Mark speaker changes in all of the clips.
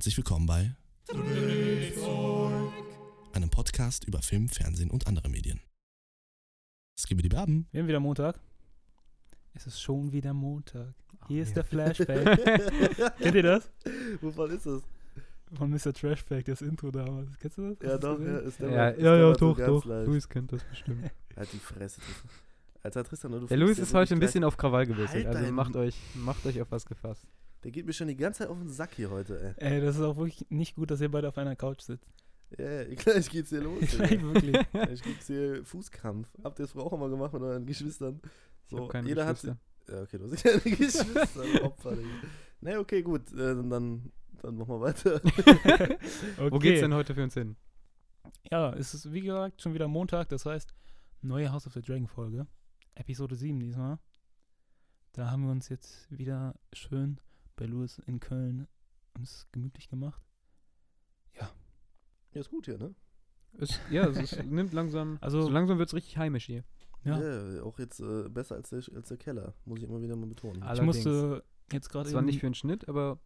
Speaker 1: herzlich willkommen bei einem Podcast über Film, Fernsehen und andere Medien. Skibidi Baben.
Speaker 2: Wir haben wieder Montag. Es ist schon wieder Montag. Hier ist
Speaker 3: ja.
Speaker 2: der Flashback. Kennt ihr das?
Speaker 3: Wovon ist das?
Speaker 2: Von Mr. Trashback, das Intro damals. Kennst du das?
Speaker 3: Ja,
Speaker 2: Hast
Speaker 3: doch, ja, ist der
Speaker 4: Ja,
Speaker 3: mal- ist
Speaker 4: ja,
Speaker 3: der
Speaker 4: ja, doch, doch.
Speaker 3: leicht.
Speaker 4: Luis kennt das bestimmt.
Speaker 3: Halt die Fresse. Alter, Tristan, du
Speaker 4: Der Luis ist heute ein bisschen auf Krawall gewechselt,
Speaker 3: Halt
Speaker 4: also macht euch, macht euch auf was gefasst.
Speaker 3: Der geht mir schon die ganze Zeit auf den Sack hier heute, ey.
Speaker 2: Ey, das ist auch wirklich nicht gut, dass ihr beide auf einer Couch sitzt.
Speaker 3: Ja, ja, gleich geht's hier los.
Speaker 2: Gleich wirklich.
Speaker 3: Gleich gibt's hier Fußkampf. Habt ihr das früher auch immer gemacht mit euren Geschwistern?
Speaker 4: Ich hab
Speaker 3: So,
Speaker 4: keine
Speaker 3: jeder
Speaker 4: Geschwister.
Speaker 3: hat. Ja, okay, du hast keine Geschwister. Opfer, Digga. Ne, okay, gut. Äh, dann, dann, dann machen wir weiter.
Speaker 4: Wo geht's denn heute für uns hin?
Speaker 2: Ja, es ist wie gesagt schon wieder Montag, das heißt neue House of the Dragon Folge. Episode 7 diesmal. Da haben wir uns jetzt wieder schön bei Louis in Köln uns gemütlich gemacht.
Speaker 3: Ja, ist gut hier, ne?
Speaker 4: Es, ja, es ist, nimmt langsam,
Speaker 2: Also-
Speaker 4: so langsam wird's richtig heimisch hier.
Speaker 2: Ja,
Speaker 3: Ja, auch jetzt äh, besser als der, als der Keller. Muss ich immer wieder mal betonen.
Speaker 2: ich
Speaker 4: Allerdings.
Speaker 2: musste jetzt gerade
Speaker 4: Zwar nicht für einen Schnitt, aber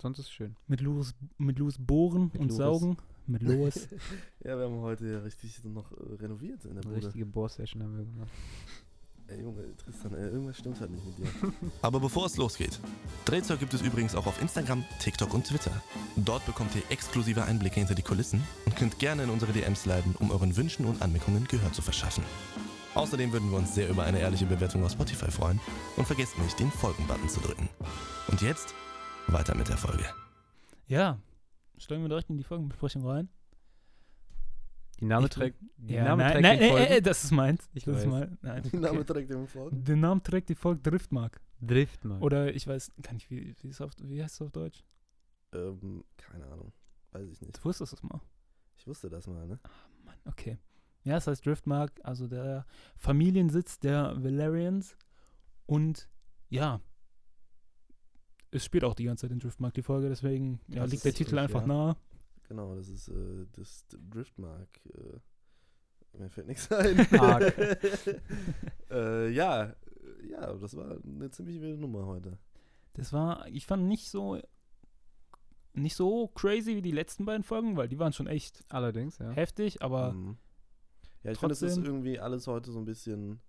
Speaker 4: sonst ist es schön.
Speaker 2: mit Louis, mit Louis bohren
Speaker 4: Mit
Speaker 2: und
Speaker 4: Louis.
Speaker 2: saugen. Mit Louis.
Speaker 3: Ja, wir haben heute ja richtig noch äh, renoviert in der
Speaker 4: Eine
Speaker 3: Bude.
Speaker 4: richtige Bohr-Session haben wir gemacht.
Speaker 3: Ey, Junge, Tristan, ey, irgendwas stimmt halt nicht mit dir.
Speaker 1: Aber bevor es losgeht, Drehzeug gibt es übrigens auch auf Instagram, TikTok und Twitter. Dort bekommt ihr exklusive Einblicke hinter die Kulissen und könnt gerne in unsere DMs leiten, um euren Wünschen und Anmerkungen Gehör zu verschaffen. Außerdem würden wir uns sehr über eine ehrliche Bewertung auf Spotify freuen und vergesst nicht, den Folgen-Button zu drücken. Und jetzt weiter mit der Folge.
Speaker 2: ja, steigen wir direkt in die Folgenbesprechung rein.
Speaker 4: Die Name trägt, die
Speaker 2: Ja,
Speaker 4: Name
Speaker 2: nein,
Speaker 4: trägt
Speaker 2: nein,
Speaker 4: den
Speaker 2: äh, äh, das ist meins.
Speaker 4: Ich
Speaker 2: das
Speaker 4: weiß.
Speaker 2: mein, nein,
Speaker 3: Der Name
Speaker 2: okay.
Speaker 3: trägt den Folgen.
Speaker 2: Der Name trägt die Folge Driftmark.
Speaker 4: Driftmark.
Speaker 2: Oder ich weiß gar nicht, wie, wie, ist auf, wie heißt es auf Deutsch?
Speaker 3: Ähm, keine Ahnung. Weiß ich nicht.
Speaker 2: Du wusstest es mal.
Speaker 3: Ich wusste das mal, ne?
Speaker 2: Mann, okay. Ja, es heißt Driftmark, also der Familiensitz der Valerians. Und ja, es spielt auch die ganze Zeit in Driftmark, die Folge, deswegen ja,
Speaker 3: Das
Speaker 2: liegt der Titel
Speaker 3: richtig,
Speaker 2: einfach
Speaker 3: ja.
Speaker 2: nahe.
Speaker 3: Genau, das ist äh, das Driftmark. Äh, mir fällt nichts ein.
Speaker 4: Mark.
Speaker 3: äh, ja, ja, das war eine ziemlich wilde Nummer heute.
Speaker 2: Das war, ich fand nicht so nicht so crazy wie die letzten beiden Folgen, weil die waren schon echt
Speaker 4: Allerdings, ja.
Speaker 2: heftig, aber
Speaker 3: Mhm. Ja, ich finde, es ist irgendwie alles heute so ein bisschen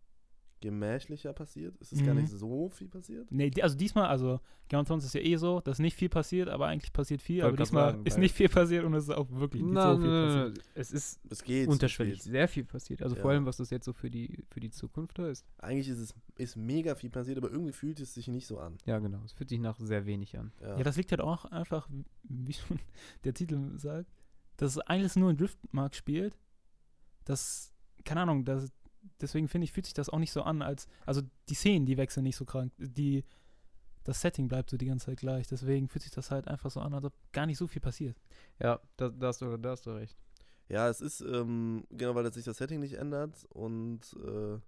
Speaker 3: gemächlicher passiert. Es ist gar
Speaker 2: Mhm.
Speaker 3: nicht so viel passiert.
Speaker 2: nee, also diesmal, also Game of Thrones ist ja eh so, dass nicht viel passiert, aber eigentlich passiert viel, aber diesmal
Speaker 4: sagen,
Speaker 2: ist nicht viel passiert und es ist auch wirklich nicht
Speaker 4: Na,
Speaker 2: so viel
Speaker 4: na,
Speaker 2: passiert.
Speaker 4: na, na, es ist
Speaker 3: Es geht.
Speaker 4: unterschwellig
Speaker 3: es geht.
Speaker 4: sehr viel passiert. Also vor
Speaker 3: Ja.
Speaker 4: allem, was das jetzt so für die, für die Zukunft da ist.
Speaker 3: Eigentlich ist es ist mega viel passiert, aber irgendwie fühlt es sich nicht so an.
Speaker 4: Ja, genau. Es fühlt sich nach sehr wenig an.
Speaker 3: Ja,
Speaker 2: Ja, das liegt halt auch einfach, wie schon der Titel sagt, dass es alles nur in Driftmark spielt. Das, keine Ahnung, das, deswegen finde ich, fühlt sich das auch nicht so an, als, also die Szenen, die wechseln nicht so krank, die, das Setting bleibt so die ganze Zeit gleich, deswegen fühlt sich das halt einfach so an, als ob gar nicht so viel passiert.
Speaker 4: Ja, da, da, hast, du, da hast du recht.
Speaker 3: ja es ist, ähm, genau, weil sich das Setting nicht ändert und äh,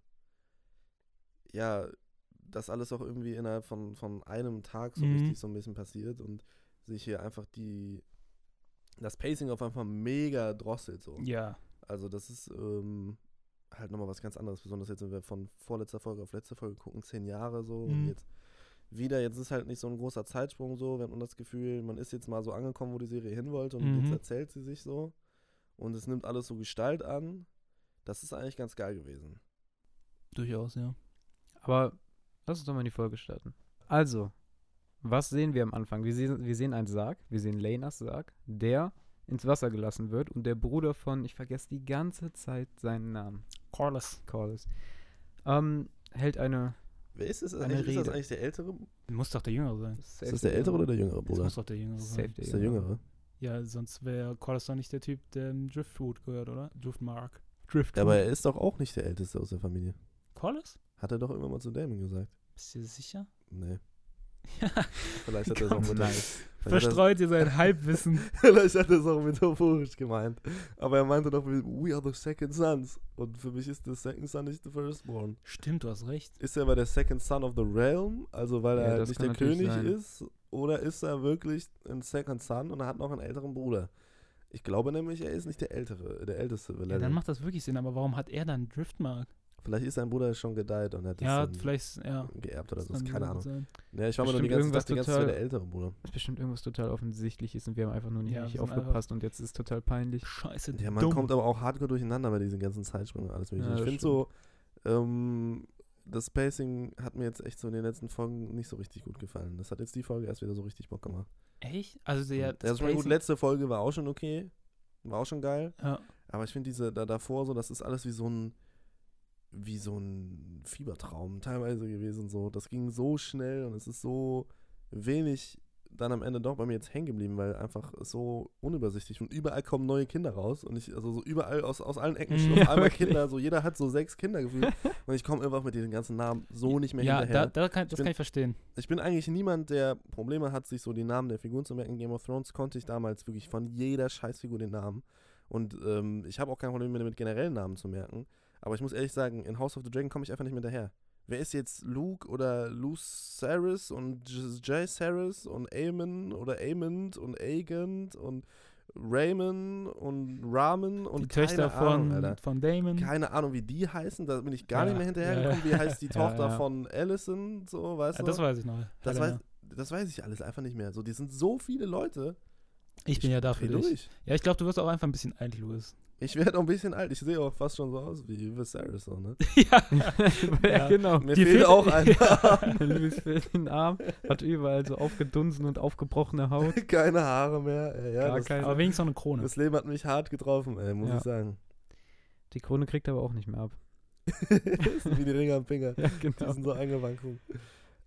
Speaker 3: ja, das alles auch irgendwie innerhalb von, von einem Tag so
Speaker 2: Mhm.
Speaker 3: richtig so ein bisschen passiert und sich hier einfach die das Pacing auf einfach mega drosselt so.
Speaker 2: Ja.
Speaker 3: Also das ist ähm, halt nochmal was ganz anderes, besonders jetzt, wenn wir von vorletzter Folge auf letzte Folge gucken, zehn Jahre so und
Speaker 2: Mhm.
Speaker 3: jetzt wieder, jetzt ist halt nicht so ein großer Zeitsprung so, wir haben das Gefühl, man ist jetzt mal so angekommen, wo die Serie hin wollte und
Speaker 2: Mhm.
Speaker 3: jetzt erzählt sie sich so und es nimmt alles so Gestalt an. Das ist eigentlich ganz geil gewesen.
Speaker 2: Durchaus, ja.
Speaker 4: Aber lass uns doch mal in die Folge starten. Also, was sehen wir am Anfang? Wir sehen, wir sehen einen Sarg, wir sehen Lenas Sarg, der ins Wasser gelassen wird und der Bruder von, ich vergesse die ganze Zeit seinen Namen,
Speaker 2: Corliss.
Speaker 4: Corliss, ähm, hält eine.
Speaker 3: Wer ist das?
Speaker 4: Eine
Speaker 3: Eigentlich, ist das
Speaker 4: Rede.
Speaker 3: eigentlich der ältere?
Speaker 2: Muss doch der Jüngere sein.
Speaker 3: Ist das der ältere oder der jüngere
Speaker 2: Das
Speaker 3: Bruder?
Speaker 2: muss doch der Jüngere
Speaker 4: Safe
Speaker 2: sein.
Speaker 4: der
Speaker 3: ist der jüngere.
Speaker 2: Ja, sonst wäre Corliss doch nicht der Typ, der im Driftwood gehört, oder? Driftmark. Driftwood.
Speaker 3: Ja, aber er ist doch auch nicht der älteste aus der Familie.
Speaker 2: Corliss?
Speaker 3: Hat er doch irgendwann mal zu Damon gesagt.
Speaker 2: Bist du sicher?
Speaker 3: Nee.
Speaker 2: Ja.
Speaker 3: Vielleicht hat er es auch mit
Speaker 4: Nice.
Speaker 3: er-
Speaker 2: Verstreut ihr sein Halbwissen.
Speaker 3: Vielleicht hat er es auch metaphorisch gemeint. Aber er meinte doch, we are the second sons. Und für mich ist the second son nicht the firstborn.
Speaker 2: Stimmt, du hast recht.
Speaker 3: Ist er aber der second son of the realm, also weil
Speaker 4: Ja,
Speaker 3: er halt nicht der König
Speaker 4: sein.
Speaker 3: ist? Oder ist er wirklich ein second son und er hat noch einen älteren Bruder? Ich glaube nämlich, er ist nicht der ältere, der älteste
Speaker 2: Ja, dann macht das wirklich Sinn, aber warum hat er dann Driftmark?
Speaker 3: Vielleicht ist sein Bruder schon gedeiht und hat das
Speaker 2: Ja,
Speaker 3: dann
Speaker 2: vielleicht, ja.
Speaker 3: geerbt oder so.
Speaker 2: das
Speaker 3: Keine Ahnung.
Speaker 2: sein.
Speaker 3: Ja, ich war mir nur die
Speaker 4: Bestimmt
Speaker 3: ganze
Speaker 4: irgendwas
Speaker 3: Zeit, die ganze Zeit
Speaker 4: total-
Speaker 3: der ältere Bruder.
Speaker 4: Das ist bestimmt irgendwas total offensichtliches und wir haben einfach nur nicht
Speaker 2: Ja,
Speaker 4: richtig aufgepasst und jetzt ist es total peinlich.
Speaker 2: Scheiße,
Speaker 3: Ja, man
Speaker 2: dumm.
Speaker 3: kommt aber auch hardcore durcheinander bei diesen ganzen Zeitsprüngen und alles mögliche.
Speaker 4: Ja,
Speaker 3: ich
Speaker 4: das
Speaker 3: finde so, ähm, das Pacing hat mir jetzt echt so in den letzten Folgen nicht so richtig gut gefallen. Das hat jetzt die Folge erst wieder so richtig Bock gemacht.
Speaker 2: Echt? Also der,
Speaker 3: ja, meine, gut, letzte Folge war auch schon okay. War auch schon geil.
Speaker 2: ja.
Speaker 3: Aber ich finde diese da davor so, das ist alles wie so ein wie so ein Fiebertraum teilweise gewesen so. Das ging so schnell und es ist so wenig dann am Ende doch bei mir jetzt hängen geblieben, weil einfach so unübersichtlich und überall kommen neue Kinder raus und ich also so überall aus, aus allen Ecken schon auf
Speaker 4: Ja,
Speaker 3: einmal. Kinder, so jeder hat so sechs Kinder gefühlt und ich komme einfach mit diesen ganzen Namen so nicht mehr
Speaker 2: Ja,
Speaker 3: hinterher.
Speaker 2: da, da kann, das
Speaker 3: bin-
Speaker 2: kann ich verstehen.
Speaker 3: Ich bin eigentlich niemand, der Probleme hat, sich so die Namen der Figuren zu merken. Game of Thrones konnte ich damals wirklich von jeder Scheißfigur den Namen. Und ähm, ich habe auch kein Problem mehr damit, generell Namen zu merken. Aber ich muss ehrlich sagen, in House of the Dragon komme ich einfach nicht mehr hinterher. Wer ist jetzt Luke oder Lucerys und J- Jaehaerys und Aemon oder Aemond und Aegond und Raymond und Ramen und
Speaker 2: die Töchter
Speaker 3: keine Ahnung,
Speaker 2: von, von Damon.
Speaker 3: Keine Ahnung, wie die heißen, da bin ich gar
Speaker 2: Ja,
Speaker 3: nicht mehr hinterhergekommen.
Speaker 2: ja.
Speaker 3: Wie heißt die Tochter von Allison, so, weißt
Speaker 2: Ja,
Speaker 3: du?
Speaker 2: das weiß ich noch.
Speaker 3: Das weiß, das weiß ich alles einfach nicht mehr. So, die sind so viele Leute.
Speaker 2: ich bin ja da für
Speaker 3: dreh
Speaker 2: dich.
Speaker 3: durch.
Speaker 2: Ja, ich glaube, du wirst auch einfach ein bisschen alt, Louis.
Speaker 3: Ich werde auch ein bisschen alt. Ich sehe auch fast schon so aus wie Viserys, so, ne?
Speaker 2: ja.
Speaker 4: ja, genau.
Speaker 3: Mir
Speaker 2: Die
Speaker 3: fehlt
Speaker 2: fehlt-
Speaker 3: auch ein Arm.
Speaker 4: Louis fehlt den Arm, hat überall so aufgedunsen und aufgebrochene Haut.
Speaker 3: Keine Haare mehr. Ey, ja,
Speaker 4: Gar
Speaker 3: das,
Speaker 4: keine.
Speaker 2: Aber wenigstens noch eine Krone.
Speaker 3: das Leben hat mich hart getroffen, ey, muss
Speaker 4: Ja.
Speaker 3: ich sagen.
Speaker 4: Die Krone kriegt er aber auch nicht mehr ab.
Speaker 3: das sind wie die Ringe am Finger.
Speaker 4: Ja,
Speaker 3: Die
Speaker 4: genau.
Speaker 3: sind so eingewankt.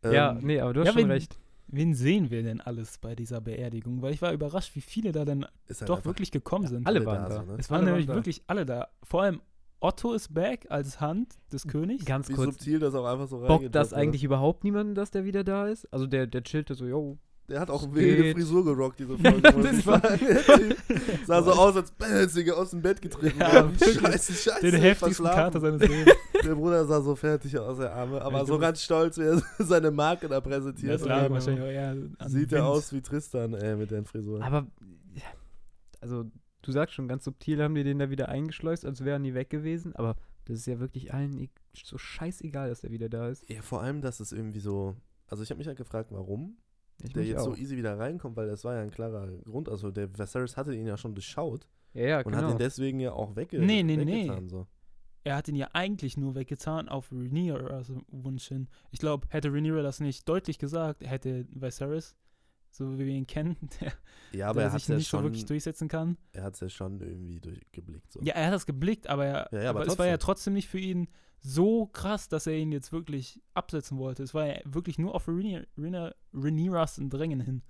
Speaker 4: ja,
Speaker 3: Ähm,
Speaker 4: nee, aber du hast
Speaker 2: ja,
Speaker 4: schon recht.
Speaker 2: Wen sehen wir denn alles bei dieser Beerdigung? Weil ich war überrascht, wie viele da denn
Speaker 3: ist halt
Speaker 2: doch
Speaker 3: einfach
Speaker 2: wirklich gekommen sind.
Speaker 4: alle
Speaker 3: alle
Speaker 4: waren
Speaker 3: da,
Speaker 4: da.
Speaker 3: so, ne?
Speaker 2: Es waren
Speaker 4: alle waren
Speaker 2: nämlich
Speaker 4: da.
Speaker 2: wirklich alle da. Vor allem Otto ist back als Hand des Königs.
Speaker 4: Ganz
Speaker 3: Wie
Speaker 4: kurz.
Speaker 3: subtil das auch einfach so
Speaker 4: Bockt
Speaker 3: reingedroppt
Speaker 4: das eigentlich überhaupt niemanden, dass der wieder da ist? Also der, der chillte so, yo.
Speaker 3: Der hat auch wilde. Frisur gerockt, diese Folge,
Speaker 2: Das war-
Speaker 3: sah so aus, als wäre aus dem Bett getreten.
Speaker 2: Ja,
Speaker 3: scheiße, scheiße.
Speaker 2: Den heftigsten. Kater seines Lebens.
Speaker 3: Der Bruder sah so fertig aus, der Arme, aber
Speaker 2: Ja,
Speaker 3: so ganz stolz, wie er seine Marke da präsentiert.
Speaker 2: Das lag wahrscheinlich auch eher an
Speaker 3: Sieht er aus wie Tristan, ey, mit den Frisuren.
Speaker 4: Aber, ja, also du sagst schon, ganz subtil haben die den da wieder eingeschleust, als wären die weg gewesen. Aber das ist ja wirklich allen e- so scheißegal, dass der wieder da ist.
Speaker 3: ja, vor allem, dass es irgendwie so. Also, ich habe mich halt gefragt, warum
Speaker 4: Ich
Speaker 3: der jetzt so
Speaker 4: auch.
Speaker 3: easy wieder reinkommt, weil das war ja ein klarer Grund. Also, der Viserys hatte ihn ja schon durchschaut
Speaker 4: Ja, ja,
Speaker 3: und hat
Speaker 4: genau.
Speaker 3: ihn deswegen ja auch wegge
Speaker 2: Nee, nee, nee.
Speaker 3: weggetan. So.
Speaker 2: Er hat ihn ja eigentlich nur weggetan auf Rhaenyras Wunsch hin. Ich glaube, hätte Rhaenyra das nicht deutlich gesagt, hätte Viserys, so wie wir ihn kennen, der,
Speaker 3: Ja, aber
Speaker 2: der
Speaker 3: er hat
Speaker 2: sich nicht so
Speaker 3: schon,
Speaker 2: wirklich durchsetzen kann.
Speaker 3: er hat's ja schon irgendwie durchgeblickt. So.
Speaker 2: Ja, er hat das geblickt, aber, er,
Speaker 3: Ja, ja, aber
Speaker 2: aber es war ja trotzdem nicht für ihn so krass, dass er ihn jetzt wirklich absetzen wollte. Es war ja wirklich nur auf Rhaenyra- Rhaenyra- Rhaenyras Drängen hin,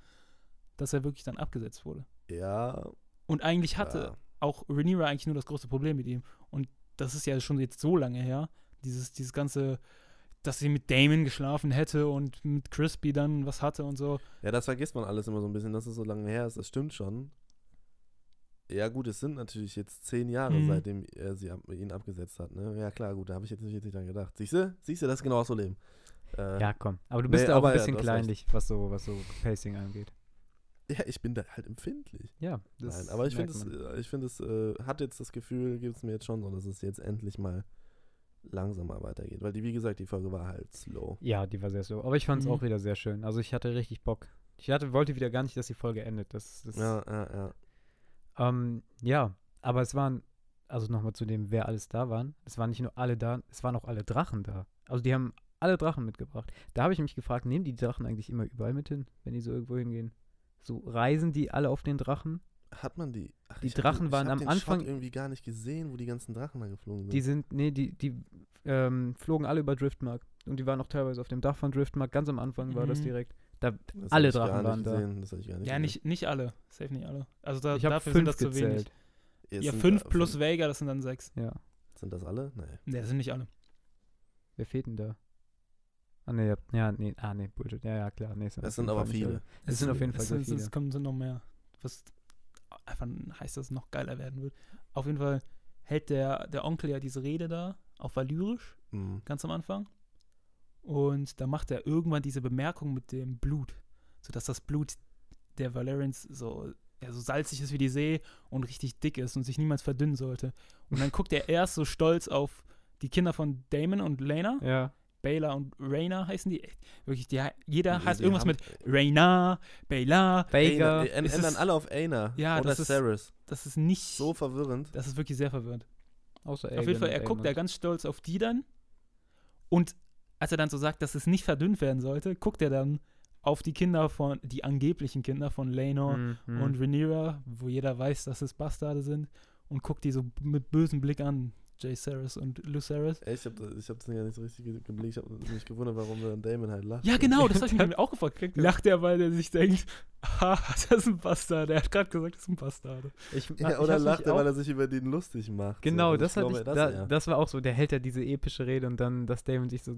Speaker 2: dass er wirklich dann abgesetzt wurde.
Speaker 3: Ja,
Speaker 2: Und eigentlich hatte
Speaker 3: ja.
Speaker 2: auch Rhaenyra eigentlich nur das große Problem mit ihm. Und das ist ja schon jetzt so lange her. Dieses, dieses ganze, dass sie mit Damon geschlafen hätte und mit Crispy dann was hatte und so.
Speaker 3: Ja, das vergisst man alles immer so ein bisschen, dass es so lange her ist. Das stimmt schon. Ja, gut, es sind natürlich jetzt zehn Jahre,
Speaker 2: Mhm.
Speaker 3: seitdem er sie ab, ihn abgesetzt hat. Ne? Ja, klar, gut, da habe ich jetzt nicht, jetzt nicht dran gedacht. Siehst du? Siehst du, das ist genau so Leben. Äh,
Speaker 4: Ja, komm. Aber du
Speaker 3: Nee,
Speaker 4: bist ja auch ein
Speaker 3: ja,
Speaker 4: bisschen
Speaker 3: recht.
Speaker 4: kleinlich, was so, was so Pacing angeht.
Speaker 3: ja, ich bin da halt empfindlich.
Speaker 4: Ja, das
Speaker 3: Nein, aber ich finde es, äh, ich finde es, äh, hat jetzt das Gefühl, gibt es mir jetzt schon so, dass es jetzt endlich mal langsamer weitergeht. Weil die, wie gesagt, die Folge war halt slow.
Speaker 4: Ja, die war sehr so. Aber ich fand es
Speaker 2: Mhm.
Speaker 4: auch wieder sehr schön. Also ich hatte richtig Bock. Ich hatte, wollte wieder gar nicht, dass die Folge endet. Das, das,
Speaker 3: Ja, ja, ja.
Speaker 4: Ähm, ja, aber es waren, also nochmal zu dem, wer alles da waren. Es waren nicht nur alle da, es waren auch alle Drachen da. Also die haben alle Drachen mitgebracht. Da habe ich mich gefragt, nehmen die Drachen eigentlich immer überall mit hin, wenn die so irgendwo hingehen? So reisen die alle auf den Drachen?
Speaker 3: Hat man die? Ach,
Speaker 4: Die
Speaker 3: hab
Speaker 4: Drachen
Speaker 3: den,
Speaker 4: waren
Speaker 3: ich hab
Speaker 4: am
Speaker 3: den
Speaker 4: Anfang-
Speaker 3: Shot irgendwie gar nicht gesehen, wo die ganzen Drachen da geflogen sind.
Speaker 4: Die sind, nee, die, die ähm, flogen alle über Driftmark. Und die waren auch teilweise auf dem Dach von Driftmark. Ganz am Anfang war das
Speaker 2: Mhm.
Speaker 4: direkt. Da,
Speaker 3: Das hab
Speaker 4: alle Drachen waren da.
Speaker 3: gesehen, Das hab ich gar nicht
Speaker 2: Ja,
Speaker 3: gesehen.
Speaker 2: nicht, nicht alle. Safe nicht alle. Also da,
Speaker 4: ich habe
Speaker 2: dafür sind
Speaker 4: fünf
Speaker 2: das zu wenig.
Speaker 4: gezählt.
Speaker 3: Jetzt
Speaker 2: Ja,
Speaker 3: sind
Speaker 2: fünf
Speaker 3: da-
Speaker 2: plus
Speaker 3: fünf-
Speaker 2: Vega, das sind dann sechs.
Speaker 4: Ja.
Speaker 3: Sind das alle? Nee.
Speaker 2: Ne, das sind nicht alle.
Speaker 4: Wer fehlt denn da? Ah, nee, ja, ja, nee, ah, nee, Bullshit. Ja, ja, klar. Nee,
Speaker 3: Es
Speaker 4: auf
Speaker 3: sind aber viele.
Speaker 4: Es sind auf jeden Fall
Speaker 2: es,
Speaker 4: viele.
Speaker 2: es kommen sind noch mehr. Was einfach heißt, dass es noch geiler werden wird. Auf jeden Fall hält der, der Onkel ja diese Rede da auf Valyrisch,
Speaker 3: Mhm.
Speaker 2: ganz am Anfang. Und da macht er irgendwann diese Bemerkung mit dem Blut. Sodass das Blut der Valerians so, ja, so salzig ist wie die See und richtig dick ist und sich niemals verdünnen sollte. Und dann guckt er erst so stolz auf die Kinder von Damon und Lena,
Speaker 4: Ja.
Speaker 2: Bayla und Raina heißen die. Echt, Wirklich, die, jeder
Speaker 3: Die-
Speaker 2: heißt
Speaker 3: die
Speaker 2: irgendwas mit.
Speaker 4: Baker.
Speaker 3: Aina, äh,
Speaker 2: Ist
Speaker 3: ändern alle auf Aina
Speaker 2: Ja,
Speaker 3: oder
Speaker 2: das ist-
Speaker 3: Saris.
Speaker 2: Das ist nicht.
Speaker 3: So verwirrend.
Speaker 2: das ist wirklich sehr verwirrend.
Speaker 4: Außer
Speaker 2: Auf jeden Fall, er guckt ja ganz stolz auf die dann. Und als er dann so sagt, dass es nicht verdünnt werden sollte, guckt er dann auf die Kinder von, die angeblichen Kinder von Lenor
Speaker 4: Mhm.
Speaker 2: und Rhaenyra, wo jeder weiß, dass es Bastarde sind, und guckt die so mit bösem Blick an, Jay Saris und Lucerys.
Speaker 3: Ey, ich hab, das- ich hab das ja nicht so richtig ge- geblickt. Ich hab mich gewundert, warum dann Damon halt lacht.
Speaker 2: Ja, genau, das habe ich mir auch gefragt. Lacht er, weil er sich denkt, ha, das ist ein Bastard. Er hat gerade gesagt, das ist ein Bastard.
Speaker 4: Ich,
Speaker 3: Ja,
Speaker 4: ich
Speaker 3: oder
Speaker 4: hab's
Speaker 3: lacht er,
Speaker 4: auch-
Speaker 3: weil er sich über den lustig macht.
Speaker 4: Genau,
Speaker 3: so.
Speaker 4: das, hatte
Speaker 3: glaube,
Speaker 4: ich,
Speaker 3: das
Speaker 4: da, das war auch so. Der hält ja diese epische Rede und dann, dass Damon sich so.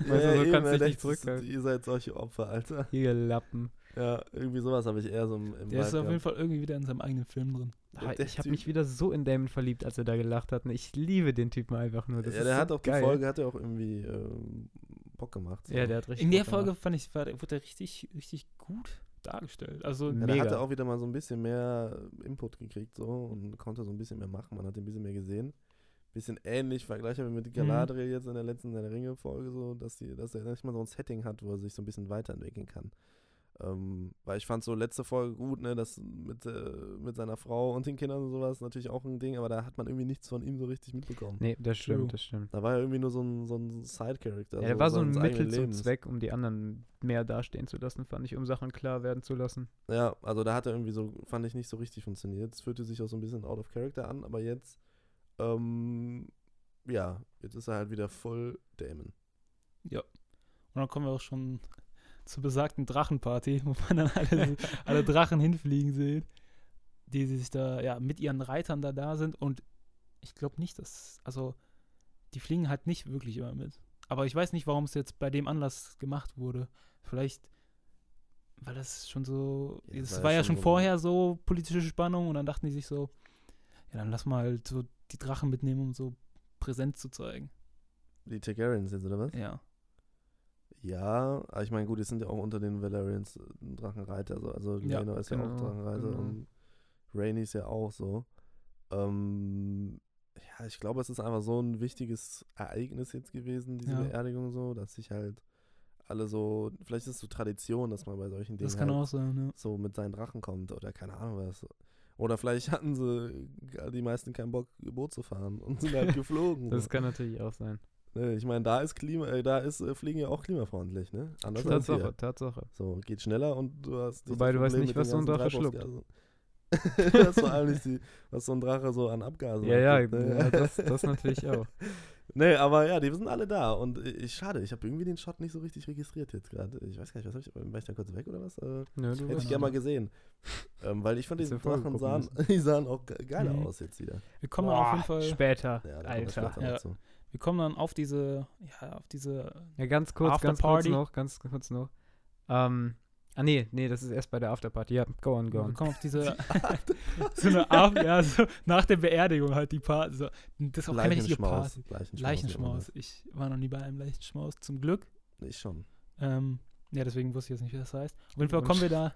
Speaker 3: Ja,
Speaker 4: Weißt du, so
Speaker 3: eben,
Speaker 4: kannst
Speaker 3: er
Speaker 4: dich nicht zurückhalten.
Speaker 3: Ihr seid solche Opfer, Alter.
Speaker 4: Hier Lappen.
Speaker 3: Ja, irgendwie sowas habe ich eher so im, im
Speaker 2: Der ist
Speaker 3: Vibe
Speaker 2: auf jeden. Fall irgendwie wieder in seinem eigenen Film drin.
Speaker 4: Ah, Ich habe mich wieder so in Damon verliebt, als er da gelacht hat. Ich liebe den Typen einfach nur. Das
Speaker 3: ja,
Speaker 4: ist
Speaker 3: der
Speaker 4: so
Speaker 3: hat auch
Speaker 4: geil.
Speaker 3: die Folge, hat er auch irgendwie ähm, Bock gemacht. So.
Speaker 4: Ja, der hat richtig.
Speaker 2: In der
Speaker 4: Bock gemacht.
Speaker 2: Folge fand ich, war, der- wurde er richtig, richtig gut dargestellt. Also,
Speaker 3: Ja, der
Speaker 4: Mega.
Speaker 3: hatte auch wieder mal so ein bisschen mehr Input gekriegt so und konnte so ein bisschen mehr machen. Man hat ihn ein bisschen mehr gesehen. Bisschen ähnlich, vergleichbar mit Galadriel jetzt in der letzten Herr der Ringe-Folge, so, dass, die, dass er nicht mal so ein Setting hat, wo er sich so ein bisschen weiterentwickeln kann. Ähm, weil ich fand so letzte Folge gut, ne, das mit, äh, mit seiner Frau und den Kindern und sowas natürlich auch ein Ding, aber da hat man irgendwie nichts von ihm so richtig mitbekommen.
Speaker 4: Nee, das stimmt,
Speaker 2: True.
Speaker 4: das stimmt.
Speaker 3: Da war er irgendwie nur so ein, so ein Side-Character.
Speaker 4: ja, der war so ein Mittel zum. Zweck, um die anderen mehr dastehen zu lassen, fand ich, um Sachen klar werden zu lassen.
Speaker 3: Ja, also da hat er irgendwie so, fand ich nicht so richtig funktioniert. Es fühlte sich auch so ein bisschen out of character an, aber jetzt, ähm, ja, jetzt ist er halt wieder voll Damon.
Speaker 2: ja. Und dann kommen wir auch schon zur besagten Drachenparty, wo man dann alle, alle Drachen hinfliegen sieht, die sich da, ja, mit ihren Reitern da da sind. Und ich glaube nicht, dass, also, die fliegen halt nicht wirklich immer mit. Aber ich weiß nicht, warum es jetzt bei dem Anlass gemacht wurde. Vielleicht, weil das schon so,
Speaker 3: Ja,
Speaker 2: es
Speaker 3: war
Speaker 2: war,
Speaker 3: ja
Speaker 2: ja
Speaker 3: schon
Speaker 2: vorher so politische Spannung und dann dachten die sich so, ja, dann lass mal halt so die Drachen mitnehmen, um so präsent zu zeigen.
Speaker 3: Die Targaryens jetzt, oder was?
Speaker 2: Ja.
Speaker 3: Ja, aber ich meine, gut, die sind ja auch unter den Valerians äh, Drachenreiter. Also, also
Speaker 2: Ja,
Speaker 3: ist ja auch
Speaker 4: genau,
Speaker 3: Drachenreiter
Speaker 4: genau.
Speaker 3: und Rainy ist ja auch so. Ähm, ja, ich glaube, es ist einfach so ein wichtiges Ereignis jetzt gewesen, diese
Speaker 2: Ja.
Speaker 3: Beerdigung so, dass sich halt alle so, vielleicht ist es so Tradition, dass man bei solchen Dingen
Speaker 2: Das kann
Speaker 3: halt
Speaker 2: auch sein, ja.
Speaker 3: so mit seinen Drachen kommt oder keine Ahnung was. Oder vielleicht hatten sie die meisten keinen Bock, Boot zu fahren und sind halt geflogen.
Speaker 4: Das kann natürlich auch sein.
Speaker 3: Ne, ich meine, da ist Klima, äh, da ist äh, Fliegen ja auch klimafreundlich, ne? Anders
Speaker 4: Tatsache,
Speaker 3: hier.
Speaker 4: Tatsache.
Speaker 3: So, geht schneller und du hast
Speaker 4: Wobei du weißt nicht, was so ein Drache schluckt.
Speaker 3: Das ist vor allem nicht die, was so ein Drache so an Abgasen
Speaker 4: Ja, ja,
Speaker 3: abgibt, ne?
Speaker 4: ja, das, das natürlich auch.
Speaker 3: Nee, aber ja, die sind alle da und äh, ich, schade, ich habe irgendwie den Shot nicht so richtig registriert jetzt gerade. Ich weiß gar nicht, was hab ich, war ich da kurz weg oder was? Äh,
Speaker 4: Nö, du
Speaker 3: hätte ich gerne mal gesehen. Ähm, weil ich fand, diese Drachen sahen, die sahen auch ge geiler
Speaker 2: Mhm.
Speaker 3: aus jetzt wieder.
Speaker 2: Wir kommen
Speaker 4: Boah,
Speaker 2: dann auf jeden Fall,
Speaker 4: Später,
Speaker 3: Ja, da kommen wir
Speaker 4: Alter.
Speaker 3: später
Speaker 2: Ja. Wir kommen dann auf diese, ja, auf diese,
Speaker 4: Ja, ganz kurz,
Speaker 2: After
Speaker 4: ganz kurz
Speaker 2: Party.
Speaker 4: noch, ganz kurz noch. Ähm, ah nee, nee, das ist erst bei der Afterparty. Ja, go on, go
Speaker 2: wir
Speaker 4: on.
Speaker 2: kommen auf diese, so eine Ab, ja, so nach der Beerdigung halt die Party, so, das ist auch keine richtige
Speaker 3: Leichenschmaus.
Speaker 2: Party.
Speaker 3: Leichenschmaus.
Speaker 2: Leichenschmaus. Ich war noch nie bei einem Leichenschmaus, zum Glück.
Speaker 3: Ich schon.
Speaker 2: Ähm, ja, deswegen wusste ich jetzt nicht, wie das heißt. Auf jeden Fall kommen wir da,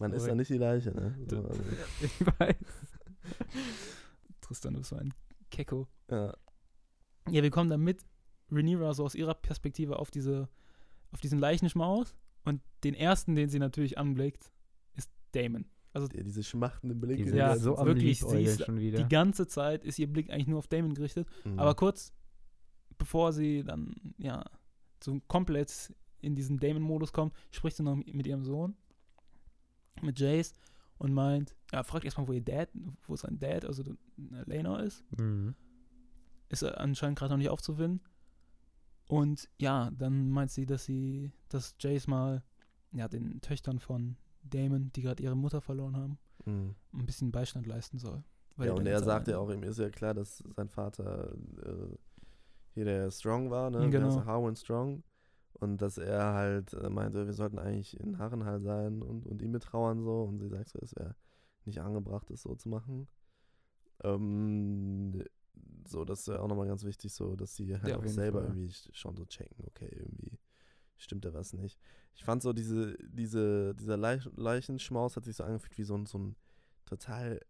Speaker 3: Man ist ja nicht die Leiche, ne?
Speaker 2: Du-
Speaker 3: So, also,
Speaker 4: Ich weiß.
Speaker 2: Tristan, du bist so ein Kecko.
Speaker 3: ja.
Speaker 2: Ja, wir kommen dann mit Rhaenyra so aus ihrer Perspektive auf diese, auf diesen Leichenschmaus und den ersten, den sie natürlich anblickt, ist Damon. Also
Speaker 3: Die, diese schmachtenden Blicke.
Speaker 4: Die
Speaker 3: die
Speaker 4: sind
Speaker 2: Ja,
Speaker 4: so
Speaker 2: wirklich, sie ist
Speaker 4: schon wieder.
Speaker 2: die ganze Zeit ist ihr Blick eigentlich nur auf Damon gerichtet.
Speaker 3: Mhm.
Speaker 2: Aber kurz bevor sie dann, ja, so komplett in diesen Damon-Modus kommt, spricht sie noch mit ihrem Sohn, mit Jace, und meint, ja, fragt erstmal, wo ihr Dad, wo sein Dad, also Lena ist.
Speaker 4: Mhm.
Speaker 2: Ist er anscheinend gerade noch nicht aufzufinden. Und ja, dann meint sie, dass sie, dass Jace mal, ja, den Töchtern von Damon, die gerade ihre Mutter verloren haben,
Speaker 3: Mhm.
Speaker 2: ein bisschen Beistand leisten soll.
Speaker 3: Ja, und er sagt ja auch, ihm ist ja klar, dass sein Vater äh, hier der Strong war, ne?
Speaker 2: Genau.
Speaker 3: Der ist Harwin Strong. Und dass er halt äh, meinte, wir sollten eigentlich in Harrenhal sein und, und ihm betrauern so. Und sie sagt so, es wäre nicht angebracht, das so zu machen. Ähm, so, das ist ja auch nochmal ganz wichtig, so, dass sie halt
Speaker 4: Ja,
Speaker 3: auch selber
Speaker 4: Fall.
Speaker 3: irgendwie sch- schon so checken, okay, irgendwie stimmt da was nicht. Ich fand so diese, diese, dieser Leich Leichenschmaus hat sich so angefühlt wie so ein, so ein total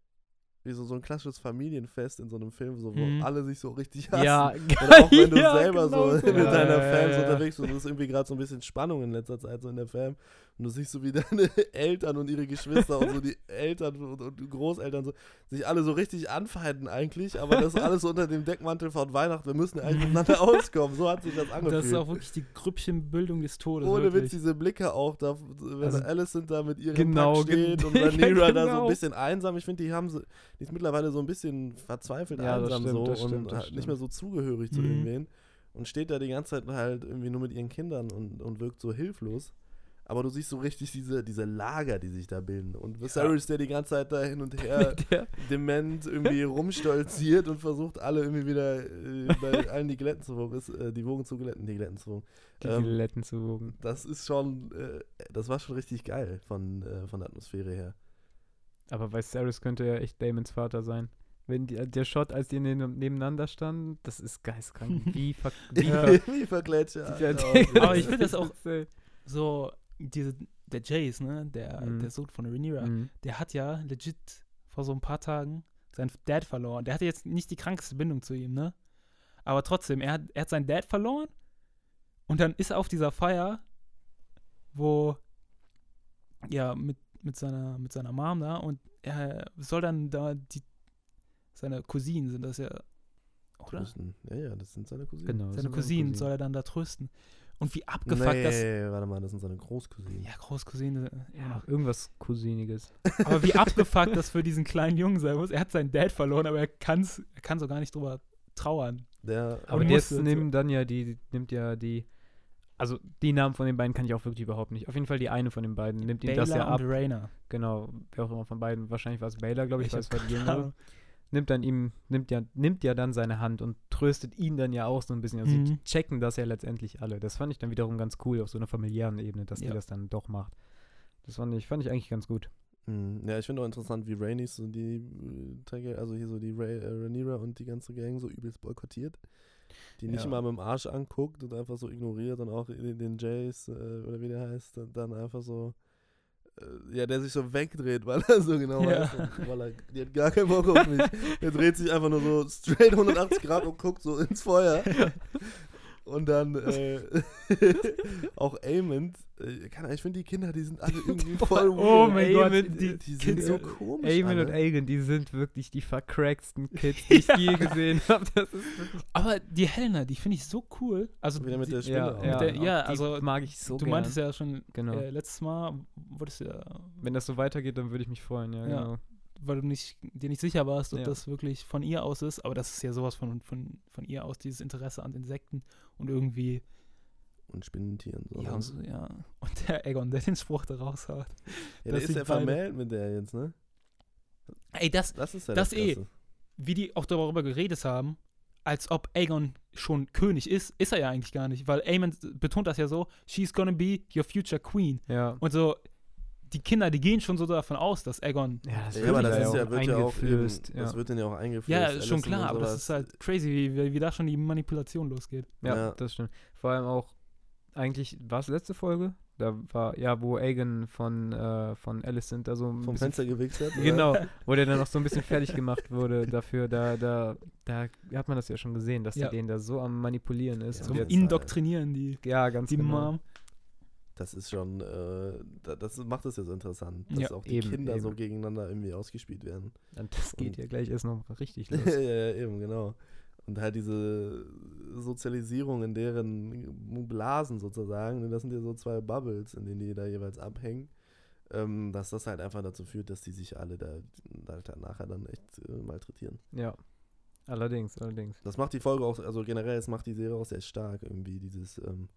Speaker 3: wie so, so ein klassisches Familienfest in so einem Film, so, wo
Speaker 2: Mhm.
Speaker 3: alle sich so richtig hassen.
Speaker 4: Ja,
Speaker 3: Oder auch wenn du
Speaker 4: ja,
Speaker 3: selber
Speaker 4: genau
Speaker 3: so
Speaker 4: so.
Speaker 3: mit
Speaker 2: Ja,
Speaker 3: deiner
Speaker 2: ja,
Speaker 3: Fam unterwegs bist, ist irgendwie gerade so ein bisschen Spannung in letzter Zeit so in der Fam und du siehst so wie deine Eltern und ihre Geschwister und so die Eltern und, und Großeltern so sich alle so richtig anfeinden eigentlich, aber das alles so unter dem Deckmantel von Weihnachten, wir müssen eigentlich miteinander auskommen, so hat sich das angefühlt.
Speaker 2: Das ist auch wirklich die Grüppchenbildung des Todes.
Speaker 3: Ohne
Speaker 2: wirklich.
Speaker 3: Witz, diese Blicke auch, da, wenn
Speaker 2: Also-
Speaker 3: Alicent da mit ihrem
Speaker 4: Genau,
Speaker 3: Pack steht und Rhaenyra da so
Speaker 4: genau.
Speaker 3: ein bisschen einsam. Ich finde, die haben so, die ist mittlerweile so ein bisschen verzweifelt
Speaker 4: Ja,
Speaker 3: einsam
Speaker 4: stimmt,
Speaker 3: so und
Speaker 4: stimmt, das
Speaker 3: halt nicht mehr so zugehörig zu
Speaker 2: Mhm.
Speaker 3: irgendwen und steht da die ganze Zeit halt irgendwie nur mit ihren Kindern und, und wirkt so hilflos. Aber du siehst so richtig diese, diese Lager, die sich da bilden. Und Viserys, der die ganze Zeit da hin und her dement irgendwie rumstolziert und versucht, alle irgendwie wieder äh, bei allen die Glätten zu wogen, äh, die Wogen zu glätten, die Glätten zu wogen.
Speaker 4: die
Speaker 3: Ähm,
Speaker 4: Geletten zu wogen.
Speaker 3: das ist schon, äh, das war schon richtig geil von, äh, von der Atmosphäre her.
Speaker 4: Aber bei Varys könnte ja echt Damons Vater sein. Wenn die, der Shot, als die neben, nebeneinander standen, das ist geistkrank. Wie, ver, wie, ver,
Speaker 3: Wie verklätscht
Speaker 4: Ja,
Speaker 2: Aber ich finde das auch-
Speaker 4: äh,
Speaker 2: so, diese, der Jace, ne, der,
Speaker 4: Mhm.
Speaker 2: der Sohn von Rhaenyra,
Speaker 4: Mhm.
Speaker 2: der hat ja legit vor so ein paar Tagen seinen Dad verloren. Der hatte jetzt nicht die krankste Bindung zu ihm, ne? Aber trotzdem, er hat, er hat seinen Dad verloren und dann ist er auf dieser Feier, wo, ja, mit, mit, seiner, mit seiner Mom da und er soll dann da die, seine Cousinen sind das ja, oder?
Speaker 3: Trösten. Ja, ja, das sind seine Cousinen.
Speaker 4: Genau.
Speaker 2: Seine
Speaker 4: sind
Speaker 2: Cousinen soll er dann da trösten. Und wie abgefuckt
Speaker 3: nee,
Speaker 2: das.
Speaker 3: warte mal, das sind seine Großcousinen.
Speaker 2: Ja, Großcousine.
Speaker 4: Ja, irgendwas Cousiniges.
Speaker 2: Aber wie abgefuckt das für diesen kleinen Jungen sein muss. Er hat seinen Dad verloren, aber er, kann's, er kann so gar nicht drüber trauern.
Speaker 3: Der,
Speaker 4: Aber
Speaker 2: Und
Speaker 4: jetzt nehmen dann ja die, nimmt ja die, also die Namen von den beiden kann ich auch wirklich überhaupt nicht. Auf jeden Fall die eine von den beiden nimmt ihm das ja
Speaker 2: Baylor
Speaker 4: ab.
Speaker 2: und Rainer.
Speaker 4: Genau, wer auch immer von beiden. Wahrscheinlich war es Baylor, glaube ich, weil es war die jüngere. Nimmt dann ihm, nimmt ja, nimmt ja dann seine Hand und tröstet ihn dann ja auch so ein bisschen. Also
Speaker 2: Mhm.
Speaker 4: sie checken das ja letztendlich alle. Das fand ich dann wiederum ganz cool auf so einer familiären Ebene, dass
Speaker 2: Ja.
Speaker 4: die das dann doch macht. Das fand ich, fand ich eigentlich ganz gut.
Speaker 3: Hm, Ja, ich finde auch interessant, wie Rhaenys so die äh, also hier so die Rha äh, Rhaenyra und die ganze Gang so übelst boykottiert. Die nicht
Speaker 2: Ja.
Speaker 3: mal mit dem Arsch anguckt und einfach so ignoriert und auch den, Jace, äh, oder wie der heißt, dann- einfach so, ja, der sich so wegdreht, weil er so genau
Speaker 2: Ja.
Speaker 3: weiß, und- weil er, die hat gar keinen Bock auf mich. Der dreht sich einfach nur so straight 180 Grad und guckt so ins Feuer. Und dann äh, auch Amond, äh, keine Ahnung, ich finde die Kinder, die sind alle irgendwie voll
Speaker 2: Oh mein Gott, die,
Speaker 3: Die sind
Speaker 2: Kinder-
Speaker 3: so komisch.
Speaker 4: Eamon und. Aegon, die sind wirklich die vercracksten Kids, die ich
Speaker 2: Ja.
Speaker 4: je gesehen habe.
Speaker 2: Aber die Helena, die finde ich so cool. Also,
Speaker 3: Wieder mit
Speaker 2: die,
Speaker 3: der Spinne.
Speaker 4: ja,
Speaker 3: auch.
Speaker 4: ja,
Speaker 2: der- ja,
Speaker 4: die
Speaker 2: also,
Speaker 4: mag ich so
Speaker 2: du
Speaker 4: gern.
Speaker 2: meintest ja schon
Speaker 4: Genau.
Speaker 2: äh, letztes Mal, du ja,
Speaker 4: Wenn das so weitergeht, dann würde ich mich freuen, ja,
Speaker 2: Ja.
Speaker 4: genau.
Speaker 2: weil du nicht, dir nicht sicher warst, ob
Speaker 4: Ja.
Speaker 2: das wirklich von ihr aus ist, aber das ist ja sowas von, von, von ihr aus, dieses Interesse an Insekten und irgendwie,
Speaker 3: Und Spinnentieren. So,
Speaker 2: ja,
Speaker 3: ne?
Speaker 2: und, so, ja. Und der Egon, der den Spruch da raushaut.
Speaker 3: ja, der ist ja vermählt mit der jetzt, ne?
Speaker 2: Ey, das,
Speaker 3: Das ist ja
Speaker 2: Das
Speaker 3: das,
Speaker 2: eh. Wie die auch darüber geredet haben, als ob Aegon schon König ist, ist er ja eigentlich gar nicht, weil Aemon betont das ja so, she's gonna be your future queen.
Speaker 4: Ja.
Speaker 2: Und so, die Kinder, die gehen schon so davon aus, dass Aegon,
Speaker 4: Ja, das
Speaker 3: Ja, aber das
Speaker 4: ja
Speaker 3: ist
Speaker 4: auch
Speaker 3: ja, wird ja auch eben,
Speaker 4: eingeflößt.
Speaker 3: das
Speaker 4: ja.
Speaker 3: wird dann ja auch eingeflößt.
Speaker 2: ja, ist schon klar, aber das ist halt crazy, wie, wie, wie da schon die Manipulation losgeht.
Speaker 4: Ja,
Speaker 3: Ja.
Speaker 4: das stimmt. Vor allem auch, eigentlich, war es letzte Folge? Da war, ja, wo Aegon von, äh, von Alicent da so ein
Speaker 3: Vom Fenster gewichst hat.
Speaker 4: Genau, wo der dann noch so ein bisschen fertig gemacht wurde dafür, da, da, da hat man das ja schon gesehen, dass
Speaker 2: Ja.
Speaker 4: die den da so am Manipulieren ist.
Speaker 3: Ja, jetzt-
Speaker 2: Indoktrinieren, die,
Speaker 4: ja, ganz
Speaker 2: die
Speaker 4: genau.
Speaker 2: Mom.
Speaker 3: Das ist schon, äh, da- das macht es ja so interessant, dass
Speaker 2: Ja,
Speaker 3: auch die
Speaker 4: eben,
Speaker 3: Kinder so
Speaker 4: eben.
Speaker 3: gegeneinander irgendwie ausgespielt werden.
Speaker 4: Und das geht
Speaker 3: Und-
Speaker 4: ja gleich erst noch richtig
Speaker 3: ja,
Speaker 4: los.
Speaker 3: ja, eben, genau. Und halt diese Sozialisierung in deren Blasen sozusagen, ne, das sind ja so zwei Bubbles, in denen die da jeweils abhängen, ähm, dass das halt einfach dazu führt, dass die sich alle da, da halt nachher dann echt äh, malträtieren.
Speaker 4: Ja, allerdings, allerdings.
Speaker 3: Das macht die Folge auch, also generell, es macht die Serie auch sehr stark irgendwie, dieses, ähm,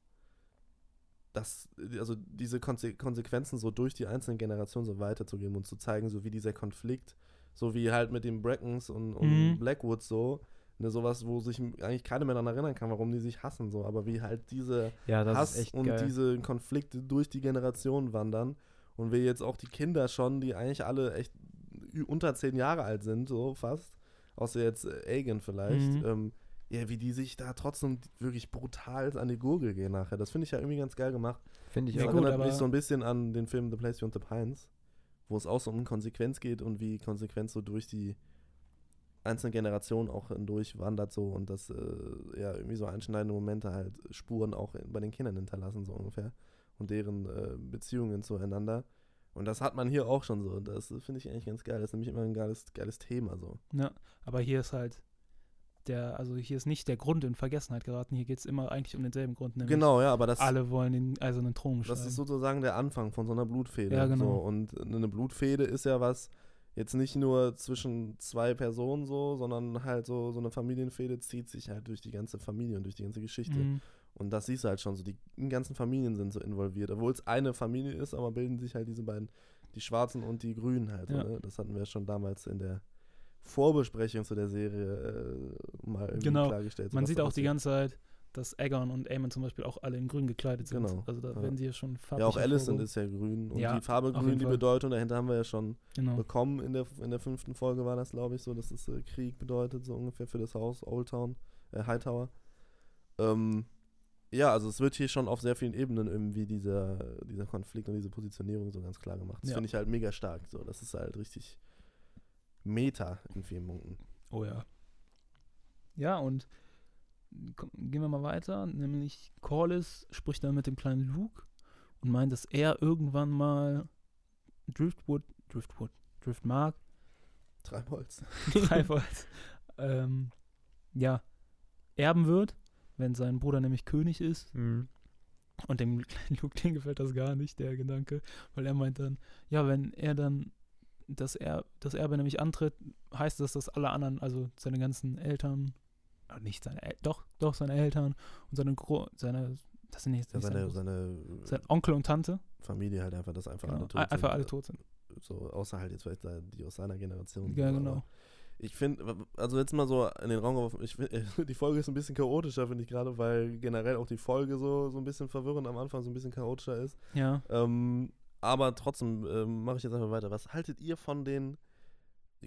Speaker 3: das, also diese Konse Konsequenzen so durch die einzelnen Generationen so weiterzugeben und zu zeigen, so wie dieser Konflikt, so wie halt mit den Brackens und, und
Speaker 2: Mhm.
Speaker 3: Blackwood so, ne, sowas, wo sich eigentlich keiner mehr daran erinnern kann, warum die sich hassen, so, aber wie halt diese
Speaker 4: Ja,
Speaker 3: Hass und
Speaker 4: geil.
Speaker 3: diese Konflikte durch die Generationen wandern und wir jetzt auch die Kinder schon, die eigentlich alle echt unter zehn Jahre alt sind, so fast, außer jetzt äh, Aegon vielleicht,
Speaker 2: Mhm.
Speaker 3: ähm, ja, wie die sich da trotzdem wirklich brutal an die Gurgel gehen nachher. Das finde ich ja irgendwie ganz geil gemacht.
Speaker 4: Finde ich
Speaker 3: Das
Speaker 2: Ja,
Speaker 4: auch.
Speaker 2: gut,
Speaker 3: erinnert mich so ein bisschen an den Film The Place Beyond the Pines, wo es auch so um Konsequenz geht und wie Konsequenz so durch die einzelne Generationen auch hindurchwandert so und dass äh, ja irgendwie so einschneidende Momente halt Spuren auch in, bei den Kindern hinterlassen, so ungefähr. Und deren äh, Beziehungen zueinander. Und das hat man hier auch schon so. Das finde ich eigentlich ganz geil. Das ist nämlich immer ein geiles, geiles Thema so.
Speaker 2: Ja, aber hier ist halt der, also hier ist nicht der Grund in Vergessenheit geraten. Hier geht es immer eigentlich um denselben Grund,
Speaker 3: Genau, ja, aber das,
Speaker 2: alle wollen den eisernen Thron
Speaker 3: das ist sozusagen der Anfang von so einer Blutfehde.
Speaker 2: Ja, genau.
Speaker 3: So. Und eine Blutfehde ist ja was, jetzt nicht nur zwischen zwei Personen so, sondern halt so, so eine Familienfehde zieht sich halt durch die ganze Familie und durch die ganze Geschichte.
Speaker 2: Mhm.
Speaker 3: Und das siehst du halt schon so, die ganzen Familien sind so involviert. Obwohl es eine Familie ist, aber bilden sich halt diese beiden, die Schwarzen und die Grünen halt.
Speaker 2: Ja.
Speaker 3: So, ne? Das hatten wir schon damals in der Vorbesprechung zu der Serie äh, mal irgendwie
Speaker 2: Genau.
Speaker 3: klargestellt.
Speaker 2: Man sieht auch die ganze Zeit, dass Aegon und Aemon zum Beispiel auch alle in grün gekleidet sind.
Speaker 3: Genau,
Speaker 2: Also da
Speaker 3: ja.
Speaker 2: werden sie ja schon farblich
Speaker 3: Ja, auch Alicent ist ja grün. Und
Speaker 2: Ja,
Speaker 3: die Farbe grün, die
Speaker 2: Fall.
Speaker 3: Bedeutung dahinter haben wir ja schon
Speaker 2: Genau.
Speaker 3: bekommen. In der, in der fünften Folge war das, glaube ich, so, dass es äh, Krieg bedeutet, so ungefähr für das Haus Old Town, äh, Hightower. Ähm, ja, also es wird hier schon auf sehr vielen Ebenen irgendwie dieser, dieser Konflikt und diese Positionierung so ganz klar gemacht. Das
Speaker 2: Ja.
Speaker 3: finde ich halt mega stark. So, das ist halt richtig Meta in vielen Punkten.
Speaker 2: Oh ja. Ja, und gehen wir mal weiter. Nämlich Corlys spricht dann mit dem kleinen Luke und meint, dass er irgendwann mal Driftwood, Driftwood, Driftmark,
Speaker 3: Treibholz.
Speaker 2: Treibholz, ähm, ja, erben wird, wenn sein Bruder nämlich König ist.
Speaker 4: Mhm.
Speaker 2: Und dem kleinen Luke, den gefällt das gar nicht, der Gedanke, weil er meint dann, ja, wenn er dann das, er das Erbe nämlich antritt, heißt das, dass alle anderen, also seine ganzen Eltern, äh, nicht seine, El doch, doch seine Eltern und seine, Gro seine das sind nicht,
Speaker 3: Ja,
Speaker 2: nicht
Speaker 3: seine,
Speaker 2: seine, sein Onkel und Tante,
Speaker 3: Familie halt einfach, dass einfach
Speaker 2: genau,
Speaker 3: alle tot
Speaker 2: einfach
Speaker 3: sind.
Speaker 2: alle tot sind.
Speaker 3: So, außer halt jetzt vielleicht die aus seiner Generation.
Speaker 2: Ja, genau.
Speaker 3: Ich finde, also jetzt mal so in den Raum geworfen, ich find, die Folge ist ein bisschen chaotischer, finde ich gerade, weil generell auch die Folge so, so ein bisschen verwirrend am Anfang, so ein bisschen chaotischer ist.
Speaker 2: Ja,
Speaker 3: Ähm, aber trotzdem ähm, mache ich jetzt einfach weiter. Was haltet ihr von den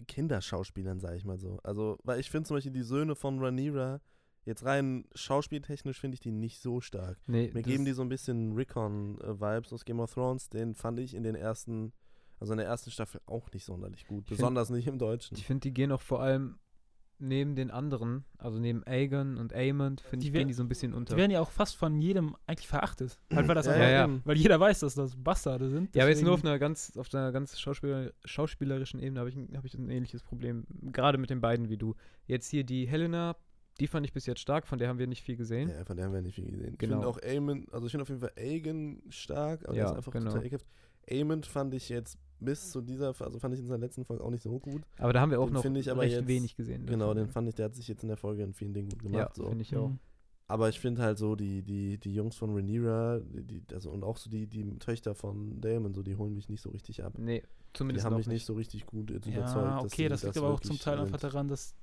Speaker 3: Kinderschauspielern, sage ich mal so? Also, weil ich finde zum Beispiel die Söhne von Rhaenyra, jetzt rein schauspieltechnisch finde ich die nicht so stark.
Speaker 4: Nee,
Speaker 3: Mir geben die so ein bisschen Rickon-Vibes aus Game of Thrones. Den fand ich in den ersten, also in der ersten Staffel auch nicht sonderlich gut.
Speaker 4: Ich find-
Speaker 3: besonders nicht im Deutschen.
Speaker 4: Ich finde, die gehen auch vor allem neben den anderen, also neben Aegon und Aemon, finde ich, gehen die so ein bisschen unter.
Speaker 2: die werden ja auch fast von jedem eigentlich verachtet. Halt, weil das
Speaker 3: Ja,
Speaker 4: ja,
Speaker 2: weil jeder weiß, dass das Bastarde sind.
Speaker 4: ja, aber jetzt nur auf
Speaker 2: deswegen-
Speaker 4: einer ganz, auf einer ganz schauspieler, schauspielerischen Ebene habe ich, ein- hab ich ein ähnliches Problem. Gerade mit den beiden wie du. Jetzt hier die Helena, die fand ich bis jetzt stark, von der haben wir nicht viel gesehen.
Speaker 3: Ja, von der haben wir nicht viel gesehen. Ich
Speaker 4: Genau.
Speaker 3: finde auch Aemon, also ich finde auf jeden Fall Aegon stark, aber
Speaker 4: Ja,
Speaker 3: der ist einfach
Speaker 4: genau.
Speaker 3: total ekelhaft. Aemon fand ich jetzt bis zu dieser, also fand ich in seiner letzten Folge auch nicht so gut.
Speaker 4: Aber da haben wir auch
Speaker 3: Den
Speaker 4: noch
Speaker 3: ich aber
Speaker 4: recht
Speaker 3: jetzt-
Speaker 4: wenig gesehen.
Speaker 3: Genau,
Speaker 4: davon.
Speaker 3: den fand ich, der hat sich jetzt in der Folge in vielen Dingen gut
Speaker 4: Ja,
Speaker 3: gemacht. so.
Speaker 4: finde ich auch.
Speaker 2: Mhm.
Speaker 3: Aber ich finde halt so, die, die, die Jungs von Rhaenyra, die, die, also und auch so die, die Töchter von Daemon, so, die holen mich nicht so richtig ab.
Speaker 4: Nee,
Speaker 3: Die
Speaker 4: zumindest
Speaker 3: haben
Speaker 4: noch
Speaker 3: mich nicht so richtig gut überzeugt.
Speaker 2: Ja,
Speaker 3: dass
Speaker 2: okay,
Speaker 3: sie
Speaker 2: das liegt aber auch zum Teil einfach daran, dass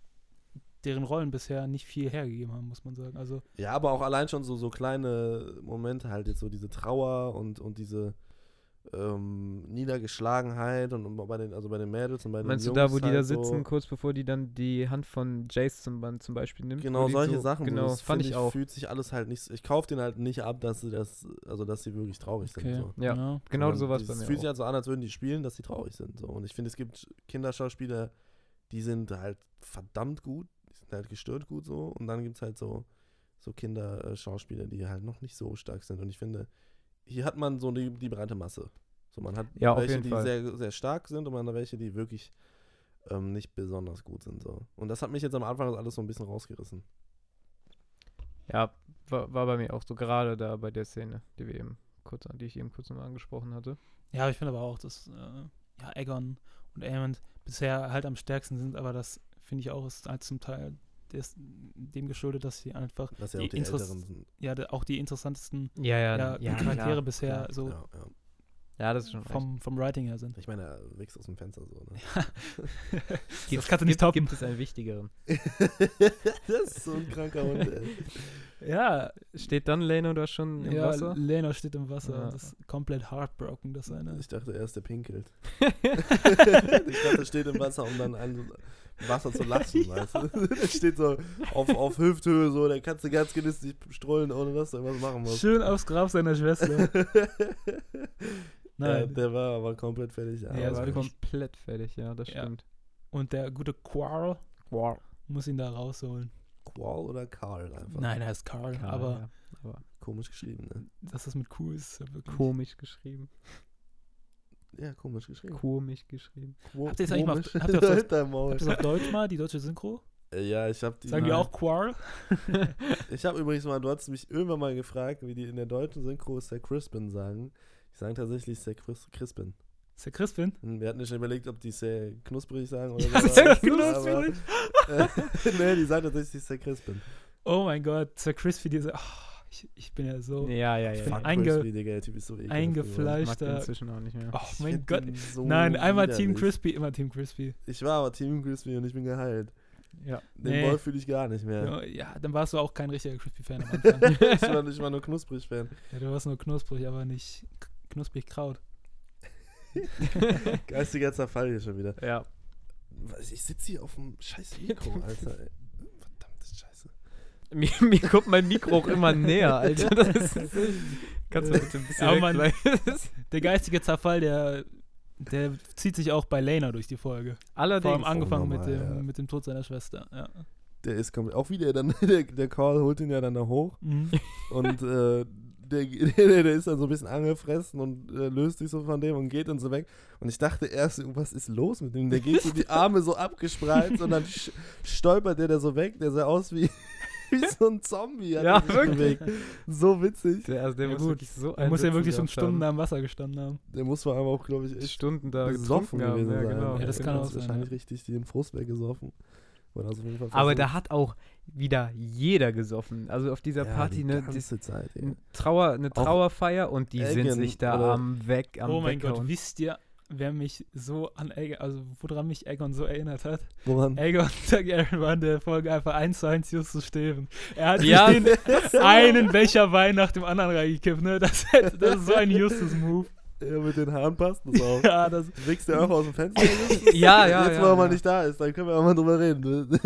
Speaker 2: deren Rollen bisher nicht viel hergegeben haben, muss man sagen. Also,
Speaker 3: Ja, aber auch allein schon so, so kleine Momente halt jetzt so diese Trauer und, und diese ähm, Niedergeschlagenheit und, und bei den, also bei den Mädels und bei den
Speaker 4: Meinst du
Speaker 3: Jungs
Speaker 4: da, wo die
Speaker 3: halt
Speaker 4: da
Speaker 3: so,
Speaker 4: sitzen, kurz bevor die dann die Hand von Jace zum, zum Beispiel nimmt?
Speaker 3: Genau, solche
Speaker 4: so,
Speaker 3: Sachen.
Speaker 4: Genau,
Speaker 3: das
Speaker 4: fand ich auch.
Speaker 3: Fühlt sich alles halt nicht, so- ich kaufe den halt nicht ab, dass sie das, also dass sie wirklich traurig
Speaker 2: okay.
Speaker 3: sind. So.
Speaker 4: Ja. Genau
Speaker 3: Sondern
Speaker 4: sowas bei
Speaker 3: Es
Speaker 4: mir
Speaker 3: fühlt
Speaker 4: auch.
Speaker 3: sich halt so an, als würden die spielen, dass sie traurig sind. So. Und ich finde, es gibt Kinderschauspieler, die sind halt verdammt gut, die sind halt gestört gut so. Und dann gibt es halt so, so Kinderschauspieler, die halt noch nicht so stark sind. Und ich finde, hier hat man so die, die breite Masse. So, man hat
Speaker 4: Ja,
Speaker 3: welche, die
Speaker 4: Fall.
Speaker 3: sehr, sehr stark sind und man hat welche, die wirklich ähm, nicht besonders gut sind. So. Und das hat mich jetzt am Anfang alles so ein bisschen rausgerissen.
Speaker 4: Ja, war, war bei mir auch so gerade da bei der Szene, die wir eben kurz, die ich eben kurz nochmal angesprochen hatte.
Speaker 2: Ja, ich finde aber auch, dass äh, ja, Aegon und Aemond bisher halt am stärksten sind, aber das finde ich auch ist halt zum Teil des, dem geschuldet, dass sie einfach
Speaker 3: Dass ja
Speaker 2: Die
Speaker 3: auch die Älteren
Speaker 2: ja de- auch die interessantesten
Speaker 4: Ja,
Speaker 2: ja, Charaktere bisher so
Speaker 3: Ja, ja.
Speaker 4: Ja, das ist schon
Speaker 2: vom, vom Writing her sind.
Speaker 3: Ich meine, er wächst aus dem Fenster so. Ne?
Speaker 4: recht.
Speaker 2: das kannst du nicht
Speaker 4: gibt,
Speaker 2: toppen.
Speaker 4: Gibt es einen wichtigeren?
Speaker 3: das ist so ein kranker Hund, ey.
Speaker 2: Ja,
Speaker 4: Steht dann Leno da schon im
Speaker 2: ja
Speaker 4: Wasser?
Speaker 2: Lena steht im Wasser
Speaker 4: Ja.
Speaker 2: und ist komplett heartbroken, dass seine
Speaker 3: Ich dachte erst, der pinkelt. ich dachte, er steht im Wasser, um dann ein Wasser zu lassen, weißt du? Der steht so auf, auf Hüfthöhe, so, der kannst du ganz genüsslich strollen, ohne dass du irgendwas machen musst.
Speaker 2: schön aufs Grab seiner Schwester.
Speaker 3: Ja,
Speaker 2: Nein.
Speaker 3: der war aber komplett fertig.
Speaker 2: Ja,
Speaker 4: er
Speaker 2: das
Speaker 4: war komplett fertig, ja, das
Speaker 2: Ja.
Speaker 4: stimmt.
Speaker 2: Und der gute Quarrel,
Speaker 4: Wow.
Speaker 2: Muss ihn da rausholen.
Speaker 3: Qual oder Karl einfach.
Speaker 2: Nein, er ist Carl,
Speaker 4: Ja,
Speaker 2: aber
Speaker 4: ja, aber
Speaker 3: Komisch geschrieben, ne?
Speaker 2: dass das mit Q ist, ist ja wirklich.
Speaker 4: komisch geschrieben.
Speaker 3: Ja, komisch geschrieben.
Speaker 4: Komisch geschrieben.
Speaker 3: Quo-
Speaker 2: Habt ihr jetzt eigentlich mal-
Speaker 3: komisch.
Speaker 2: habt ihr auf das-. Habt ihr das auf Deutsch mal, die deutsche Synchro?
Speaker 3: Äh, Ja, ich habe die.
Speaker 2: Sagen die auch Quarl?
Speaker 3: Ich habe übrigens mal, du hast mich irgendwann mal gefragt, wie die in der deutschen Synchro Sir Crispin sagen. Ich sage tatsächlich Sir Cris Crispin.
Speaker 2: Der Crispin?
Speaker 3: Hm, Wir hatten schon überlegt, ob die sehr knusprig sagen oder
Speaker 2: Ja,
Speaker 3: sowas,
Speaker 2: sehr
Speaker 3: aber-
Speaker 2: knusprig.
Speaker 3: Äh, nee, die sagen tatsächlich Sir Crispin.
Speaker 2: Oh mein Gott, Sir Crispy, diese. Oh, ich, ich bin ja so
Speaker 4: Ja, ja, ja. Ja.
Speaker 2: Einge-
Speaker 3: Crispy, Digga, Typ ist so
Speaker 4: inzwischen auch nicht mehr.
Speaker 2: Oh mein Gott.
Speaker 3: so
Speaker 2: Nein, einmal Team. Crispy, immer Team Crispy.
Speaker 3: Ich war aber Team Crispy und ich bin geheilt.
Speaker 4: Ja.
Speaker 3: Den
Speaker 2: Nee.
Speaker 3: Wolf fühle ich gar nicht mehr.
Speaker 2: Ja. dann warst du auch kein richtiger Crispy-Fan am Anfang.
Speaker 3: ich, war, ich war nur Knusprig-Fan.
Speaker 2: ja, du warst nur knusprig, aber nicht knusprig Kraut.
Speaker 3: Geistiger Zerfall hier schon wieder.
Speaker 4: Ja.
Speaker 3: Ich sitze hier auf dem scheiß Mikro, Alter.
Speaker 4: Mir, mir kommt mein Mikro auch immer näher, Alter. Das ist, kannst du bitte ein bisschen
Speaker 2: Ja,
Speaker 4: sein?
Speaker 2: Der geistige Zerfall, der, der zieht sich auch bei Lena durch die Folge. Vor allem
Speaker 4: Allerdings.
Speaker 2: angefangen mit,
Speaker 3: normal,
Speaker 2: dem,
Speaker 3: ja.
Speaker 2: mit dem Tod seiner Schwester. Ja.
Speaker 3: Der ist komplett. Auch wieder dann, der, der Call holt ihn ja dann da hoch
Speaker 2: Mhm.
Speaker 3: und äh, der, der, der ist dann so ein bisschen angefressen und äh, löst sich so von dem und geht dann so weg. Und ich dachte erst, was ist los mit dem? Der geht so die Arme so abgespreizt und dann sch stolpert der da so weg. Der sah aus wie, wie so ein Zombie. hat
Speaker 4: Ja,
Speaker 3: sich
Speaker 4: wirklich.
Speaker 3: bewegt. So witzig.
Speaker 4: Der, also der
Speaker 2: Ja,
Speaker 4: muss
Speaker 2: gut.
Speaker 4: wirklich so
Speaker 2: Er muss ja wirklich schon Stunden
Speaker 4: haben.
Speaker 2: am Wasser gestanden haben.
Speaker 3: Der muss vor allem auch, glaube ich, echt
Speaker 4: Stunden da
Speaker 3: besoffen
Speaker 4: getrunken haben.
Speaker 3: gewesen
Speaker 4: Ja,
Speaker 3: sein.
Speaker 4: genau.
Speaker 2: Ja, das kann
Speaker 3: hat
Speaker 2: auch sein,
Speaker 3: wahrscheinlich
Speaker 2: ja.
Speaker 3: richtig den Frust weggesoffen. Oder so auf jeden Fall
Speaker 4: Aber da hat auch wieder jeder gesoffen. Also auf dieser
Speaker 3: ja,
Speaker 4: Party,
Speaker 3: die
Speaker 4: ne,
Speaker 3: ganze Zeit, ey.
Speaker 4: ein Trauer, eine Trauerfeier und die sind
Speaker 3: Egan
Speaker 4: sich da
Speaker 3: oder-
Speaker 4: am Weg, am
Speaker 2: oh mein Gott, wisst ihr, wer mich so an Egon, also woran mich Egon so erinnert hat?
Speaker 3: Woran?
Speaker 2: Egon Targaryen war in der Folge einfach eins zu eins Justus Steven. Er hat
Speaker 4: Ja.
Speaker 2: den einen Becher Wein nach dem anderen reingekippt, ne? Das, das ist so ein Justus-Move.
Speaker 3: Ja, mit den Haaren passt das auch.
Speaker 2: Ja, das,
Speaker 3: Wichst der auch aus dem Fenster?
Speaker 4: Ja, ja,
Speaker 3: Jetzt,
Speaker 4: ja,
Speaker 3: wo er mal
Speaker 4: ja.
Speaker 3: nicht da ist, dann können wir auch mal drüber reden.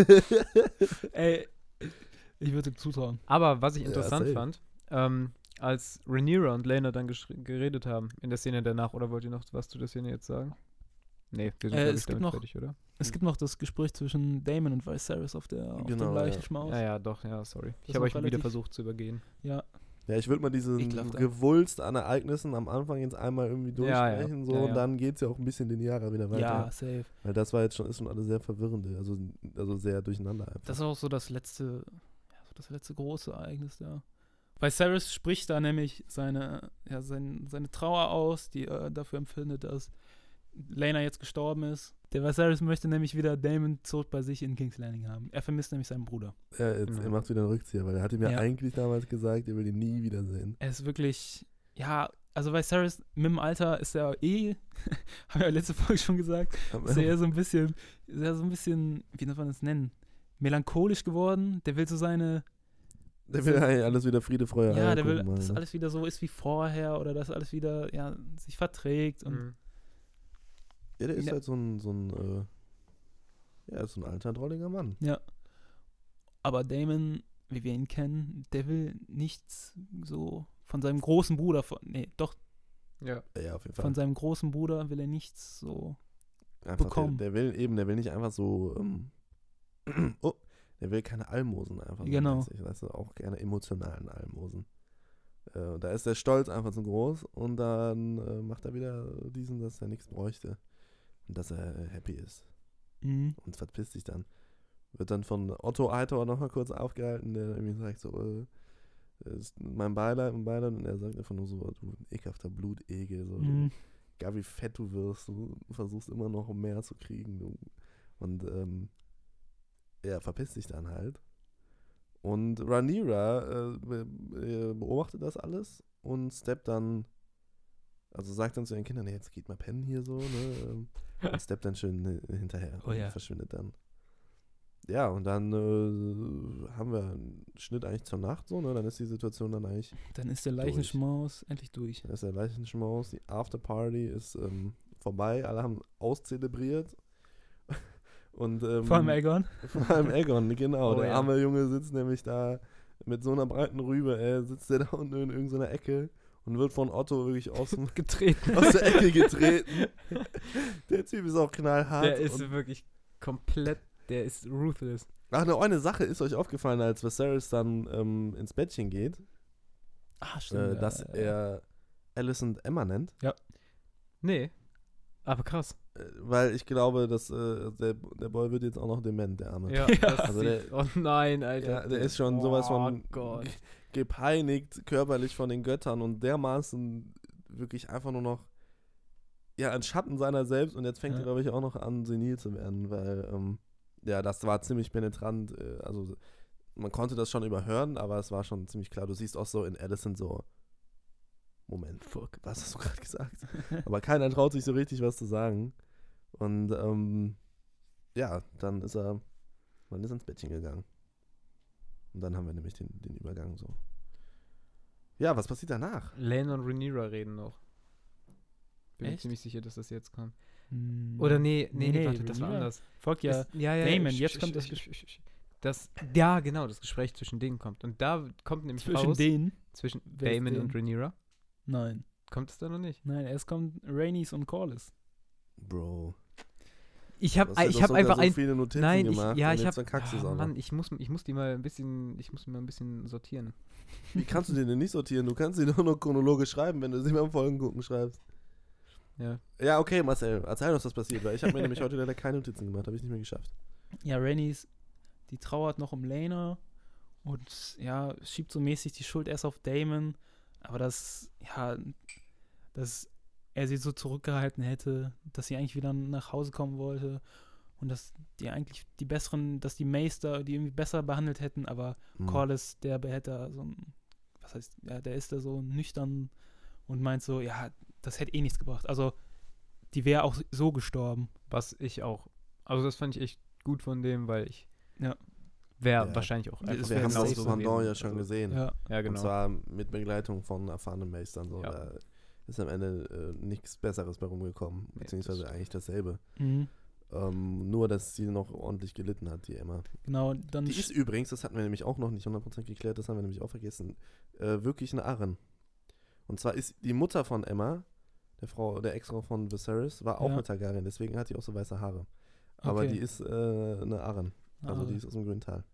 Speaker 2: ey, ich würde ihm zutrauen.
Speaker 4: Aber was ich
Speaker 3: Ja,
Speaker 4: interessant
Speaker 3: safe.
Speaker 4: fand, ähm, als Rhaenyra und Lena dann geredet haben in der Szene danach, oder wollt ihr noch was zu der Szene jetzt sagen? Nee, wir sind
Speaker 2: Äh, es gibt noch-
Speaker 4: fertig, oder?
Speaker 2: Es gibt noch das Gespräch zwischen Damon und Viserys auf, der, auf
Speaker 3: Genau,
Speaker 2: dem leichten
Speaker 3: ja.
Speaker 2: Schmaus.
Speaker 4: Ja, ja, doch, ja, sorry.
Speaker 2: ist
Speaker 4: Ich habe euch wieder versucht zu übergehen.
Speaker 2: Ja,
Speaker 3: Ja, ich würde mal diesen
Speaker 2: ja.
Speaker 3: Gewulst an Ereignissen am Anfang jetzt einmal irgendwie
Speaker 4: Ja, ja.
Speaker 3: durchsprechen. So,
Speaker 4: Ja,
Speaker 3: und
Speaker 4: ja.
Speaker 3: dann geht es ja auch ein bisschen linearer wieder weiter.
Speaker 2: ja, safe.
Speaker 3: Weil das war jetzt schon, ist schon alles sehr verwirrende, also, also sehr durcheinander einfach.
Speaker 2: Das ist auch so das letzte, ja, so das letzte große Ereignis da. Viserys spricht da nämlich seine, ja, sein, seine Trauer aus, die er dafür empfindet, dass Lena jetzt gestorben ist. Der Viserys möchte nämlich wieder Damon zurück bei sich in King's Landing haben. Er vermisst nämlich seinen Bruder.
Speaker 3: er, jetzt,
Speaker 4: Ja.
Speaker 3: er macht wieder einen Rückzieher, weil er hatte mir
Speaker 2: Ja.
Speaker 3: eigentlich damals gesagt, er will ihn nie wiedersehen.
Speaker 2: Er ist wirklich, ja, also Viserys mit dem Alter ist er eh, habe ich ja letzte Folge schon gesagt, ist er eher so ein bisschen, ist er so ein bisschen, wie nennt man das nennen, melancholisch geworden. Der will so seine,
Speaker 3: der will eigentlich alles wieder Friede, Freude,
Speaker 2: ja, der will,
Speaker 3: Eierkuchen
Speaker 2: dass
Speaker 3: ne?
Speaker 2: alles wieder so ist wie vorher oder dass alles wieder, ja, sich verträgt und
Speaker 4: Mhm.
Speaker 3: Ja, der ist
Speaker 2: Ja.
Speaker 3: halt so ein, so ein, äh, ja, so ein alter, drolliger Mann.
Speaker 2: ja. Aber Damon, wie wir ihn kennen, der will nichts so von seinem großen Bruder, von, nee, doch,
Speaker 4: Ja.
Speaker 3: Ja, auf jeden Fall.
Speaker 2: von seinem großen Bruder will er nichts so,
Speaker 3: Einfach
Speaker 2: bekommen.
Speaker 3: Der, der will eben, der will nicht einfach so, ähm, oh, der will keine Almosen einfach. so
Speaker 2: Genau.
Speaker 3: mäßig, Weißt du, auch gerne emotionalen Almosen. Äh, da ist der Stolz einfach zu groß und dann äh, macht er wieder diesen, dass er nichts bräuchte. Und dass er happy ist.
Speaker 2: mhm.
Speaker 3: Und verpisst sich dann. Wird dann von Otto Eitor nochmal kurz aufgehalten, der irgendwie sagt so, äh, das ist mein Beileid, mein Beileid. Und er sagt einfach nur so, du ekelhafter Blutegel. So,
Speaker 2: Mhm.
Speaker 3: egal wie fett du wirst, du versuchst immer noch mehr zu kriegen. Du. Und ähm, er verpisst sich dann halt. Und Rhaenyra äh, äh, beobachtet das alles und steppt dann, also sagt dann zu ihren Kindern, nee, jetzt geht mal pennen hier so, ne? ähm, und steppt dann schön hinterher
Speaker 2: Oh ja.
Speaker 3: und verschwindet dann. Ja, und dann äh, haben wir einen Schnitt eigentlich zur Nacht so, ne? Dann ist die Situation dann eigentlich
Speaker 2: Dann ist der Leichenschmaus endlich durch.
Speaker 3: da ist der Leichenschmaus, die Afterparty ist ähm, vorbei, alle haben auszelebriert. Und, ähm,
Speaker 2: Vor allem Egon.
Speaker 3: Vor allem Egon, genau.
Speaker 4: Oh,
Speaker 3: der
Speaker 4: ja.
Speaker 3: arme Junge sitzt nämlich da mit so einer breiten Rübe, ey, sitzt der da unten in irgendeiner Ecke und wird von Otto wirklich aus,
Speaker 4: Getreten.
Speaker 3: aus der Ecke getreten. der Typ ist auch knallhart.
Speaker 4: Der ist
Speaker 3: und
Speaker 4: wirklich komplett der ist ruthless.
Speaker 3: Ach, eine, eine Sache ist euch aufgefallen, als Viserys dann ähm, ins Bettchen geht,
Speaker 2: Ah,
Speaker 3: äh, dass er Alicent Emma nennt.
Speaker 4: Nee. Aber krass.
Speaker 3: Äh, weil ich glaube, dass äh, der, der Boy wird jetzt auch noch dement, der Arme.
Speaker 4: Ja,
Speaker 2: Ja.
Speaker 4: das
Speaker 3: Also der-
Speaker 4: oh nein, Alter.
Speaker 3: Ja, der ist schon sowas von
Speaker 4: Oh Gott.
Speaker 3: ge- gepeinigt körperlich von den Göttern und dermaßen wirklich einfach nur noch ja ein Schatten seiner selbst und jetzt fängt
Speaker 2: Ja.
Speaker 3: er glaube ich auch noch an senil zu werden, weil ähm, ja das war ziemlich penetrant, äh, also man konnte das schon überhören, aber es war schon ziemlich klar. Du siehst auch so in Addison so Moment,
Speaker 2: Fuck.
Speaker 3: was hast du gerade gesagt? aber keiner traut sich so richtig was zu sagen und ähm, ja, dann ist er man ist ins Bettchen gegangen. Und dann haben wir nämlich den, den Übergang so. Ja, was passiert danach?
Speaker 4: Lane und Rhaenyra reden noch. Bin mir
Speaker 2: Echt?
Speaker 4: ziemlich sicher, dass das jetzt kommt.
Speaker 2: Hm.
Speaker 4: Oder nee, nee, nee,
Speaker 2: Nee,
Speaker 4: warte, das war anders.
Speaker 2: Fuck ja.
Speaker 4: Es- ja, ja,
Speaker 2: Damon, jetzt kommt das
Speaker 4: sch- das, ja, genau, das Gespräch zwischen denen kommt. Und da kommt nämlich
Speaker 2: Zwischen
Speaker 4: raus,
Speaker 2: denen?
Speaker 4: zwischen
Speaker 2: ist
Speaker 4: Damon und? Rhaenyra.
Speaker 2: Nein.
Speaker 4: Kommt es da noch nicht?
Speaker 2: Nein, erst kommt Rainies und Corlys.
Speaker 3: Bro.
Speaker 4: Ich habe
Speaker 3: dir
Speaker 4: ich
Speaker 3: doch
Speaker 4: hab
Speaker 3: sogar
Speaker 4: einfach
Speaker 3: so
Speaker 4: ein
Speaker 3: viele Notizen
Speaker 4: Nein, ich,
Speaker 3: gemacht
Speaker 4: ja, ich habe
Speaker 3: auch noch.
Speaker 4: Mann, ich muss, ich muss die mal ein bisschen, ich muss die mal ein bisschen sortieren.
Speaker 3: Wie kannst du den denn nicht sortieren? Du kannst sie doch nur chronologisch schreiben, wenn du sie beim Folgen gucken schreibst.
Speaker 4: Ja.
Speaker 3: Ja, okay, Marcel, erzähl uns, was passiert, weil ich habe mir nämlich heute leider keine Notizen gemacht, habe ich nicht mehr geschafft.
Speaker 2: Ja, Rainies, die trauert noch um Lena und ja, schiebt so mäßig die Schuld erst auf Damon, aber das, ja, dass er sie so zurückgehalten hätte, dass sie eigentlich wieder nach Hause kommen wollte und dass die eigentlich die besseren, dass die Meister die irgendwie besser behandelt hätten, aber
Speaker 3: Hm.
Speaker 2: Corlys, der behält da so ein, was heißt, ja, der ist da so nüchtern und meint so, ja, das hätte eh nichts gebracht. Also, die wäre auch so gestorben.
Speaker 4: Was ich auch, also das fand ich echt gut von dem, weil ich
Speaker 2: Ja.
Speaker 4: Wäre
Speaker 3: Ja.
Speaker 4: wahrscheinlich auch
Speaker 2: Wir
Speaker 4: einfach
Speaker 3: Wir haben das
Speaker 2: so
Speaker 3: Pendant ja schon gesehen.
Speaker 2: Ja,
Speaker 4: Ja, genau.
Speaker 3: Und zwar mit Begleitung von erfahrenen Meistern. So.
Speaker 4: Ja.
Speaker 3: Da ist am Ende äh, nichts Besseres bei rumgekommen,
Speaker 4: Nee,
Speaker 3: beziehungsweise
Speaker 4: das-
Speaker 3: eigentlich dasselbe.
Speaker 2: mhm.
Speaker 3: Ähm, nur, dass sie noch ordentlich gelitten hat, die Emma.
Speaker 2: genau, dann
Speaker 3: Die ist übrigens, das hatten wir nämlich auch noch nicht 100% geklärt, das haben wir nämlich auch vergessen, äh, wirklich eine Arren. Und zwar ist die Mutter von Emma, der Frau, der Ex-Frau von Viserys, war auch
Speaker 2: Ja.
Speaker 3: eine Targaryen, deswegen hat die auch so weiße Haare. Aber
Speaker 2: Okay.
Speaker 3: die ist äh, eine Arren, also
Speaker 2: Ah,
Speaker 3: die ist aus dem Grüntal.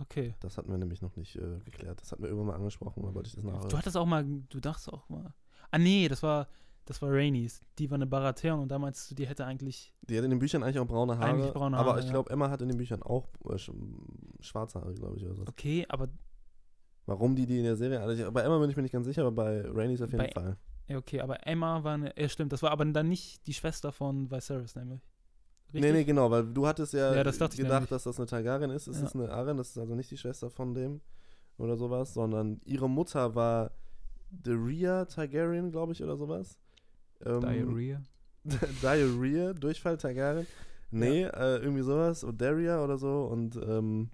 Speaker 2: Okay.
Speaker 3: Das hatten wir nämlich noch nicht äh, geklärt. Das hatten wir irgendwann mal angesprochen, da wollte ich das nachher.
Speaker 2: Du hattest auch mal, du dachtest auch mal. Ah nee, das war, das war Rainies. Die war eine Baratheon und da meinst du, die hätte eigentlich.
Speaker 3: Die hat in den Büchern eigentlich auch braune Haare.
Speaker 2: Eigentlich braune
Speaker 3: aber
Speaker 2: Haare,
Speaker 3: ich
Speaker 2: ja.
Speaker 3: glaube, Emma hat in den Büchern auch äh, sch schwarze Haare, glaube ich, oder so.
Speaker 2: Okay, aber
Speaker 3: Warum die die in der Serie alle. Bei Emma bin ich mir nicht ganz sicher, aber bei Rhaenys auf jeden
Speaker 2: Bei-
Speaker 3: Fall.
Speaker 2: ja, okay, aber Emma war eine. Ja, stimmt, das war aber dann nicht die Schwester von Viserys, nämlich.
Speaker 3: Nee, nee,
Speaker 2: Richtig?
Speaker 3: genau, weil du hattest ja,
Speaker 2: Ja, das
Speaker 3: gedacht,
Speaker 2: nämlich.
Speaker 3: dass das eine Targaryen ist. Es
Speaker 2: Ja.
Speaker 3: ist eine Arryn, das ist also nicht die Schwester von dem oder sowas, sondern ihre Mutter war Daria Targaryen, glaube ich, oder sowas. Ähm,
Speaker 4: Diarrhea.
Speaker 3: Diarrhea, Durchfall Targaryen. Nee, äh, irgendwie sowas. Und Daria oder so. Und ähm,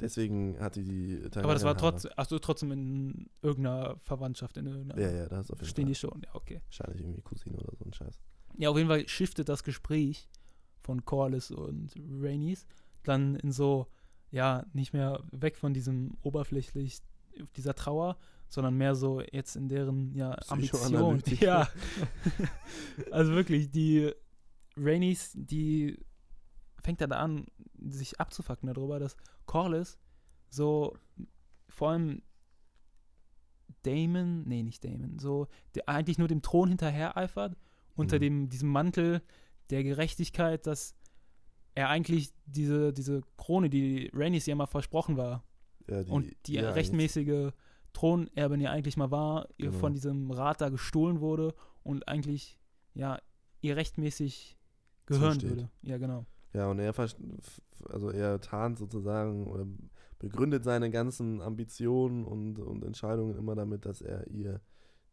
Speaker 3: deswegen hatte die Targaryen.
Speaker 2: Aber das war trotzdem, achso, trotzdem in irgendeiner Verwandtschaft, in irgendeiner.
Speaker 3: Ja, ja, das ist auf jeden Fall.
Speaker 2: die schon, ja, okay.
Speaker 3: Wahrscheinlich irgendwie Cousine oder so ein Scheiß.
Speaker 2: Ja, auf jeden Fall shiftet das Gespräch von Corlys und Rainies dann in so, ja, nicht mehr weg von diesem oberflächlich, dieser Trauer, sondern mehr so jetzt in deren, ja, Ambition. Ja. also wirklich, die Rainies, die fängt dann an, sich abzufacken darüber, dass Corlys so vor allem Damon, nee, nicht Damon, so der eigentlich nur dem Thron hinterher eifert, unter
Speaker 3: Mhm.
Speaker 2: dem, diesem Mantel der Gerechtigkeit, dass er eigentlich diese, diese Krone, die Rhaenys ja mal versprochen war
Speaker 3: Ja,
Speaker 2: und die
Speaker 3: ja,
Speaker 2: rechtmäßige Thronerbin ja eigentlich mal war, ihr
Speaker 3: Genau.
Speaker 2: von diesem Rat da gestohlen wurde und eigentlich, ja, ihr rechtmäßig gehören
Speaker 3: Zusteht.
Speaker 2: würde. Ja, genau.
Speaker 3: Ja, und er, also er tarnt sozusagen oder begründet seine ganzen Ambitionen und, und Entscheidungen immer damit, dass er ihr